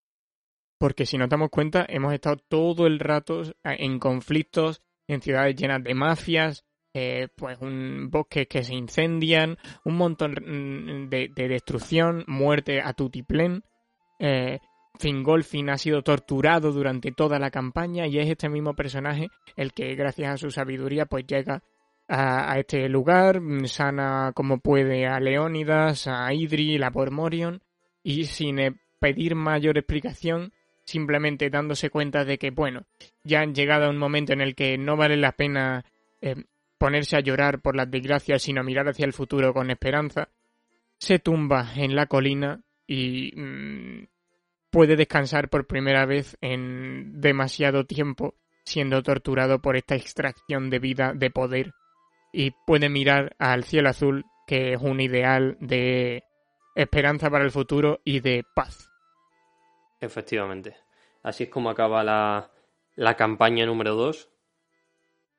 Porque si nos damos cuenta, hemos estado todo el rato eh, en conflictos, en ciudades llenas de mafias, eh, pues un bosques que se incendian, un montón mm, de, de destrucción, muerte a tutiplén. Eh, Fingolfin ha sido torturado durante toda la campaña y es este mismo personaje el que gracias a su sabiduría pues llega a, este lugar, mm, sana como puede a Leónidas, a Idril, a Bormorion y sin eh, pedir mayor explicación, simplemente dándose cuenta de que bueno, ya han llegado a un momento en el que no vale la pena eh, ponerse a llorar por las desgracias, sino mirar hacia el futuro con esperanza, se tumba en la colina y mm, puede descansar por primera vez en demasiado tiempo siendo torturado por esta extracción de vida, de poder, y puede mirar al cielo azul, que es un ideal de esperanza para el futuro y de paz. Efectivamente. Así es como acaba la, la campaña número 2.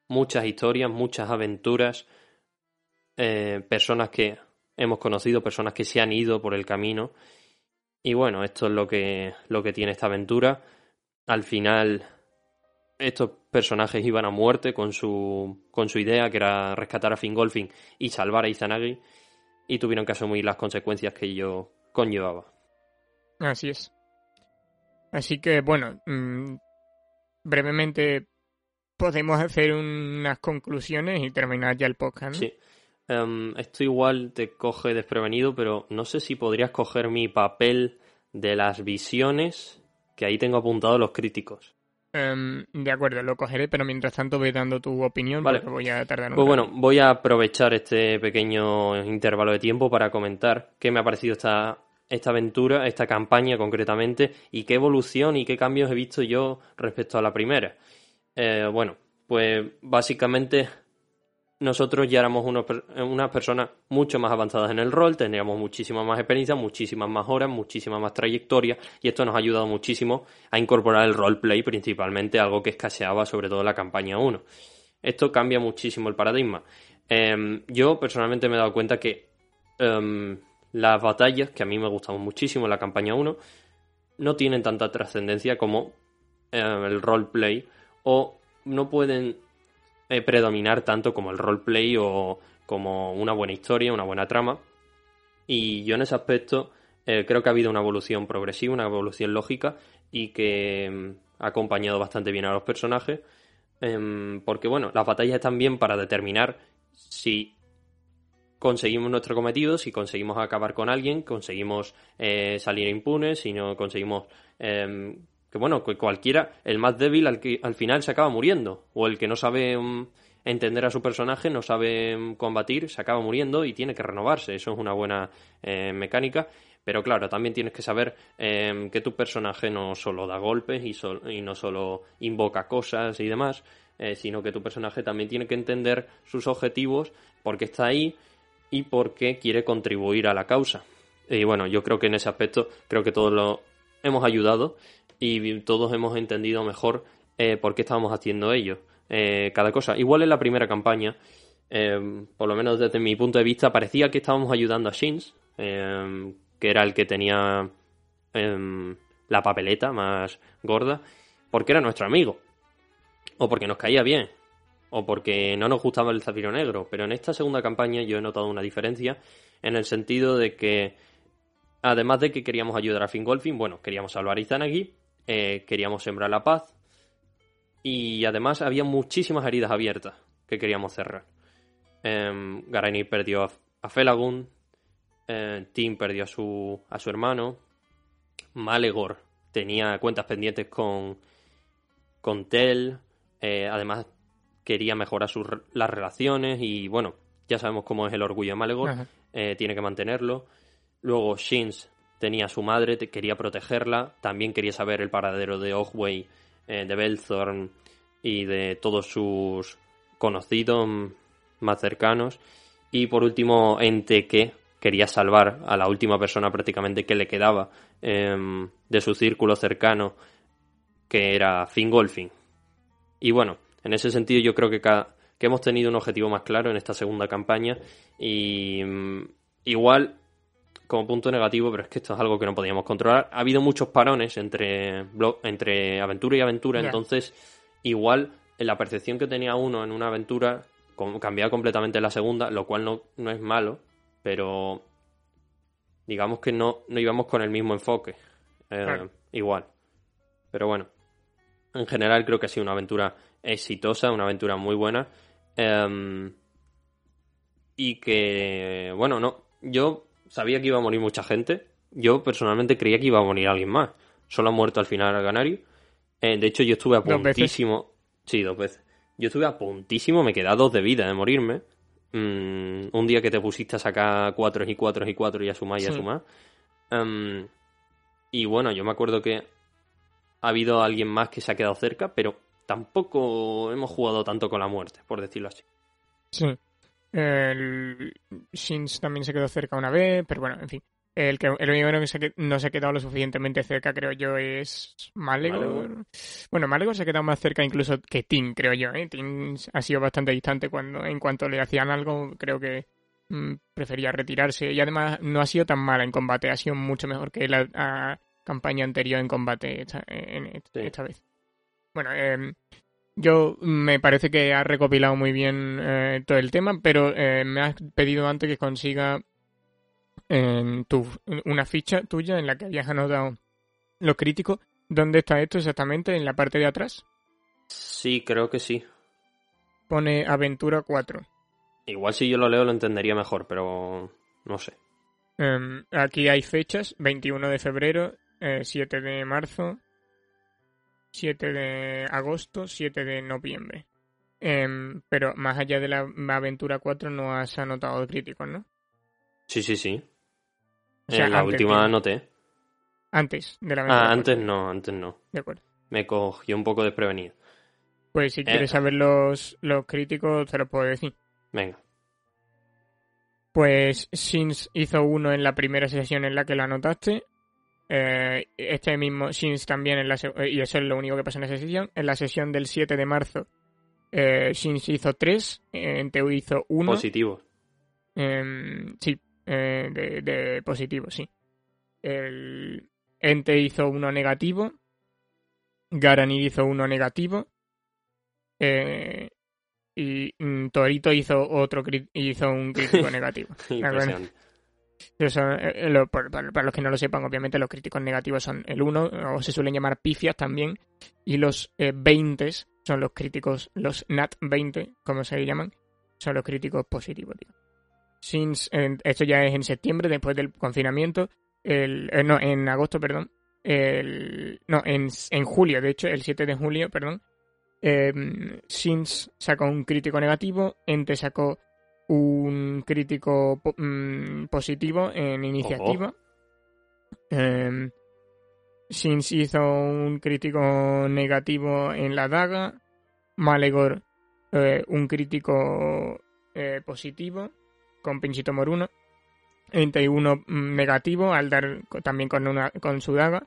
Muchas historias, muchas aventuras, eh, personas que hemos conocido, personas que se han ido por el camino. Y bueno, esto es lo que, lo que tiene esta aventura. Al final, estos personajes iban a muerte con su, con su idea, que era rescatar a Fingolfin y salvar a Izanagi, y tuvieron que asumir las consecuencias que ello conllevaba. Así es. Así que, bueno, mm, brevemente podemos hacer unas conclusiones y terminar ya el podcast. ¿no? Sí. Em, esto igual te coge desprevenido, pero no sé si podrías coger mi papel de las visiones, que ahí tengo apuntado los críticos. Em, de acuerdo, lo cogeré, pero mientras tanto voy dando tu opinión Vale. porque voy a tardar un Pues bueno, voy a aprovechar este pequeño intervalo de tiempo para comentar qué me ha parecido esta, esta aventura, esta campaña concretamente, y qué evolución y qué cambios he visto yo respecto a la primera. Eh, bueno, pues básicamente nosotros ya éramos per- unas personas mucho más avanzadas en el rol, teníamos muchísima más experiencia, muchísimas más horas, muchísima más trayectoria y esto nos ha ayudado muchísimo a incorporar el roleplay principalmente, algo que escaseaba sobre todo la campaña 1. Esto cambia muchísimo el paradigma. Em, yo personalmente me he dado cuenta que em, las batallas, que a mí me gustaban muchísimo en la campaña 1, no tienen tanta trascendencia como em, el roleplay o no pueden eh, predominar tanto como el roleplay o como una buena historia, una buena trama. Y yo en ese aspecto eh, creo que ha habido una evolución progresiva, una evolución lógica y que mm, ha acompañado bastante bien a los personajes. Em, porque bueno, las batallas están bien para determinar si conseguimos nuestro cometido, si conseguimos acabar con alguien, conseguimos eh, salir impunes, si no conseguimos em, que bueno, cualquiera, el más débil al, que, al final se acaba muriendo, o el que no sabe mm, entender a su personaje, no sabe mm, combatir, se acaba muriendo y tiene que renovarse, eso es una buena eh, mecánica, pero claro, también tienes que saber que tu personaje no solo da golpes y, y no solo invoca cosas y demás, eh, sino que tu personaje también tiene que entender sus objetivos, por qué está ahí y por qué quiere contribuir a la causa. Y bueno, yo creo que en ese aspecto creo que todos lo hemos ayudado y todos hemos entendido mejor eh, por qué estábamos haciendo ello. Eh, cada cosa. Igual en la primera campaña, eh, por lo menos desde mi punto de vista, parecía que estábamos ayudando a Shins, eh, que era el que tenía la papeleta más gorda, porque era nuestro amigo, o porque nos caía bien, o porque no nos gustaba el zafiro negro. Pero en esta segunda campaña yo he notado una diferencia en el sentido de que, además de que queríamos ayudar a Fingolfin, bueno, queríamos salvar a Izanagi, eh, queríamos sembrar la paz, y además había muchísimas heridas abiertas que queríamos cerrar. Eh, Garanir perdió a, a Felagund, eh, Tim perdió a su, a su hermano, Malegor tenía cuentas pendientes con, con Tel, eh, además quería mejorar sus, las relaciones y bueno, ya sabemos cómo es el orgullo de Malegor, eh, tiene que mantenerlo. Luego Shins tenía a su madre, te- quería protegerla, también quería saber el paradero de Ogway, eh, de Belthorn y de todos sus conocidos más cercanos. Y por último, Enteke quería salvar a la última persona prácticamente que le quedaba em, de su círculo cercano, que era Fingolfin. Y bueno, en ese sentido yo creo que, ca- que hemos tenido un objetivo más claro en esta segunda campaña y mm, igual como punto negativo, pero es que esto es algo que no podíamos controlar. Ha habido muchos parones entre, entre aventura y aventura, entonces igual la percepción que tenía uno en una aventura cambiaba completamente en la segunda, lo cual no, no es malo, pero digamos que no, no íbamos con el mismo enfoque. Eh, Claro. Igual. Pero bueno, en general creo que ha sido una aventura exitosa, una aventura muy buena. Em, y que, bueno, no, yo sabía que iba a morir mucha gente. Yo personalmente creía que iba a morir alguien más. Solo ha muerto al final Ganario. Eh, de hecho, yo estuve a puntísimo. Sí, dos veces. Yo estuve a puntísimo, me queda dos de vida de morirme. Mm, un día que te pusiste a sacar cuatro y cuatro y cuatro y a sumar y a sumar. Em, y bueno, yo me acuerdo que ha habido alguien más que se ha quedado cerca, pero tampoco hemos jugado tanto con la muerte, por decirlo así. Sí. El Shins también se quedó cerca una vez, pero bueno, en fin. El que el único que se no se ha quedado lo suficientemente cerca, creo yo, es Malegor. Malegor. Bueno, Malegor se ha quedado más cerca incluso que Tim, creo yo. ¿eh? Tim ha sido bastante distante cuando, en cuanto le hacían algo, creo que mm, prefería retirarse. Y además no ha sido tan mala en combate, ha sido mucho mejor que la a- campaña anterior en combate esta, en, en- Sí. esta vez. Bueno, em, yo me parece que ha recopilado muy bien eh, todo el tema, pero eh, me has pedido antes que consiga en tu, una ficha tuya en la que habías anotado los críticos. ¿Dónde está esto exactamente? ¿En la parte de atrás? Sí, creo que sí. Pone Aventura 4. Igual si yo lo leo lo entendería mejor, pero no sé. Em, aquí hay fechas, 21 de febrero, 7 de marzo, 7 de agosto, 7 de noviembre. Em, pero más allá de la Aventura 4 no has anotado críticos, ¿no? Sí, sí, sí. en la última anoté. Antes de la Aventura Ah, antes no, antes no. De acuerdo. Me cogió un poco desprevenido. Pues si quieres eh. saber los, los críticos, te los puedo decir. Venga. Pues Sins hizo uno en la primera sesión en la que lo anotaste. Eh, este mismo Sins también, en la y eso es lo único que pasa en esa sesión. En la sesión del 7 de marzo, eh, Sins hizo tres, Enteu hizo uno. Positivo. Em, sí, eh, de, de, positivo, sí. El Ente hizo uno negativo. Garanir hizo uno negativo. Eh, y mm, Torito hizo otro hizo un crítico negativo. Impresionante. Eh, para, los que no lo sepan, obviamente los críticos negativos son el 1, o se suelen llamar pifias también, y los 20 son los críticos, los NAT 20, como se llaman, son los críticos positivos. Since, esto ya es en septiembre, después del confinamiento, el, eh, no, en agosto, perdón, no, en, en julio, de hecho, el 7 de julio, perdón, eh, Sins sacó un crítico negativo, Ente sacó un crítico mm, positivo en iniciativa. Eh, hizo un crítico negativo en la daga. Malegor eh, un crítico eh, positivo con Pinchito Moruno. Ente uno mm, negativo al dar también con, una, con su daga.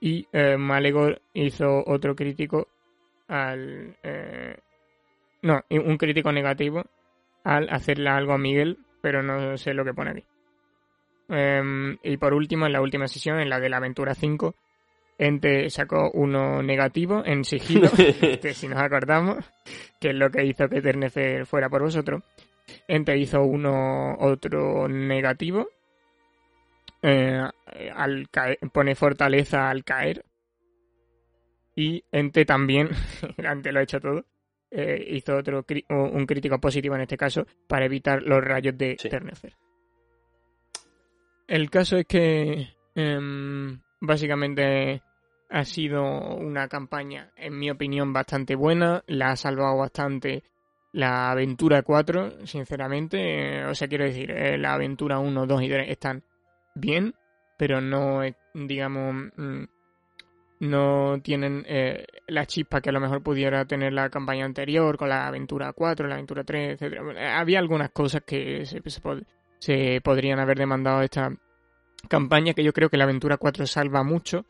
Y eh, Malegor hizo otro crítico al... Eh, no, un crítico negativo al hacerle algo a Miguel, pero no sé lo que pone aquí. Em, y por último, en la última sesión, en la de la aventura 5, Ente sacó uno negativo en sigilo, que si nos acordamos, que es lo que hizo que Ternefer fuera por vosotros. Ente hizo uno otro negativo. Eh, al pone fortaleza al caer, y Ente también, Ente lo ha hecho todo, eh, hizo otro un crítico positivo en este caso para evitar los rayos de sí. El caso es que em, básicamente ha sido una campaña, en mi opinión, bastante buena. La ha salvado bastante la aventura 4, sinceramente. o sea, quiero decir, eh, la aventura 1, 2 y 3 están bien, pero no, digamos, mm, no tienen eh, la chispa que a lo mejor pudiera tener la campaña anterior con la aventura 4, la aventura 3, etc. Había algunas cosas que se, se, podrían haber demandado esta campaña que yo creo que la aventura 4 salva mucho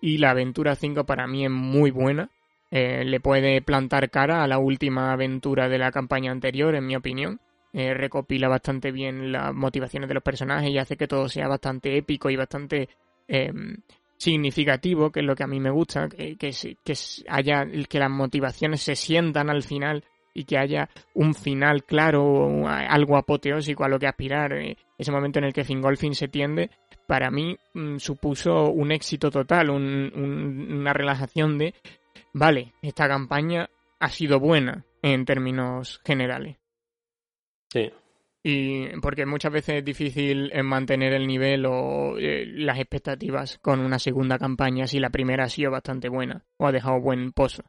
y la aventura 5 para mí es muy buena. Eh, le puede plantar cara a la última aventura de la campaña anterior, en mi opinión. Eh, recopila bastante bien las motivaciones de los personajes y hace que todo sea bastante épico y bastante em, significativo, que es lo que a mí me gusta, que, que, que haya, que las motivaciones se sientan al final y que haya un final claro, algo apoteósico a lo que aspirar. Eh, ese momento en el que Fingolfin se tiende, para mí mm, supuso un éxito total, una relajación de, vale, esta campaña ha sido buena en términos generales. Sí. Y porque muchas veces es difícil eh, mantener el nivel o eh, las expectativas con una segunda campaña si la primera ha sido bastante buena o ha dejado buen pozo.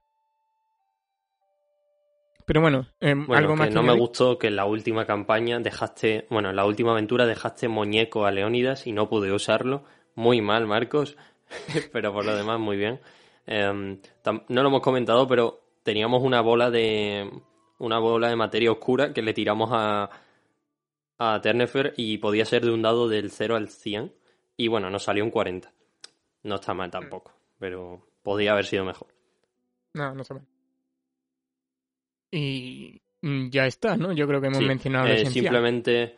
Pero bueno, eh, algo más. Que no me gustó que en la última campaña dejaste, bueno, en la última aventura dejaste muñeco a Leónidas y no pude usarlo. Muy mal, Marcos, pero por lo demás muy bien. Em, no lo hemos comentado, pero teníamos una bola de una bola de materia oscura que le tiramos a a Ternefer y podía ser de un dado del 0 al 100 y bueno, nos salió un 40. No está mal tampoco, pero podría haber sido mejor. No, no está mal. Y mm, ya está, ¿no? Yo creo que hemos mencionado eh, Simplemente,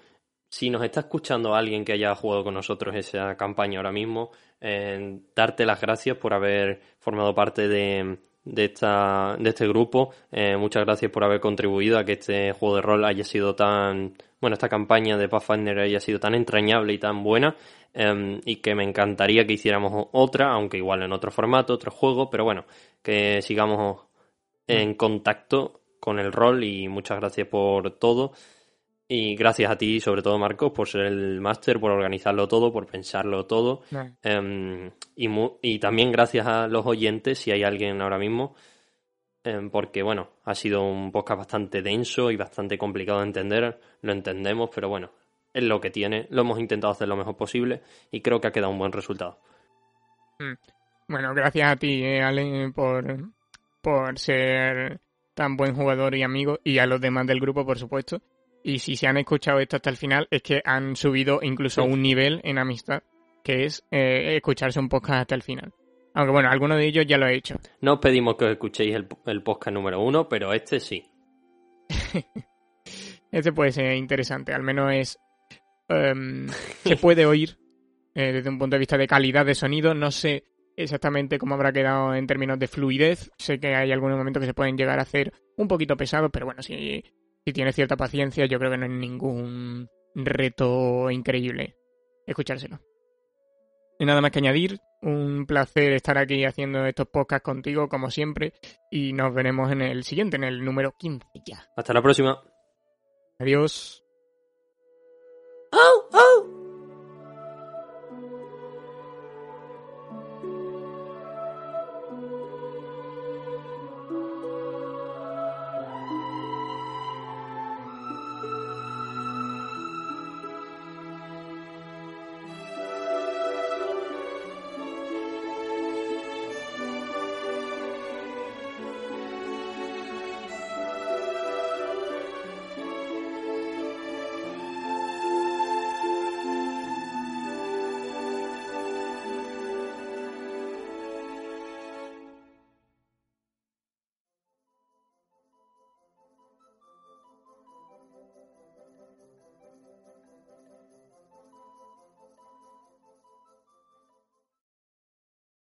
si nos está escuchando alguien que haya jugado con nosotros esa campaña ahora mismo, eh, darte las gracias por haber formado parte de, de, esta, de este grupo. Eh, muchas gracias por haber contribuido a que este juego de rol haya sido tan, bueno, esta campaña de Pathfinder haya sido tan entrañable y tan buena. Em, y que me encantaría que hiciéramos otra, aunque igual en otro formato, otro juego, pero bueno, que sigamos en contacto con el rol y muchas gracias por todo. Y gracias a ti, sobre todo Marcos, por ser el máster, por organizarlo todo, por pensarlo todo. Em, y, y, también gracias a los oyentes, si hay alguien ahora mismo, em, porque bueno, ha sido un podcast bastante denso y bastante complicado de entender, lo entendemos, pero bueno, es lo que tiene, lo hemos intentado hacer lo mejor posible y creo que ha quedado un buen resultado. Mm. Bueno, gracias a ti, eh, Ale, por, por ser tan buen jugador y amigo, y a los demás del grupo, por supuesto. Y si se han escuchado esto hasta el final, es que han subido incluso un nivel en amistad, que es eh, escucharse un podcast hasta el final. Aunque bueno, alguno de ellos ya lo he hecho. No os pedimos que os escuchéis el, el podcast número uno, pero este sí. este puede ser interesante, al menos es... Em, se puede oír eh, desde un punto de vista de calidad de sonido. No sé exactamente cómo habrá quedado en términos de fluidez. Sé que hay algunos momentos que se pueden llegar a hacer un poquito pesados, pero bueno, si si tienes cierta paciencia, yo creo que no es ningún reto increíble escuchárselo. Y nada más que añadir, un placer estar aquí haciendo estos podcasts contigo, como siempre, y nos veremos en el siguiente, en el número 15 ya. Hasta la próxima. Adiós. Oh, oh.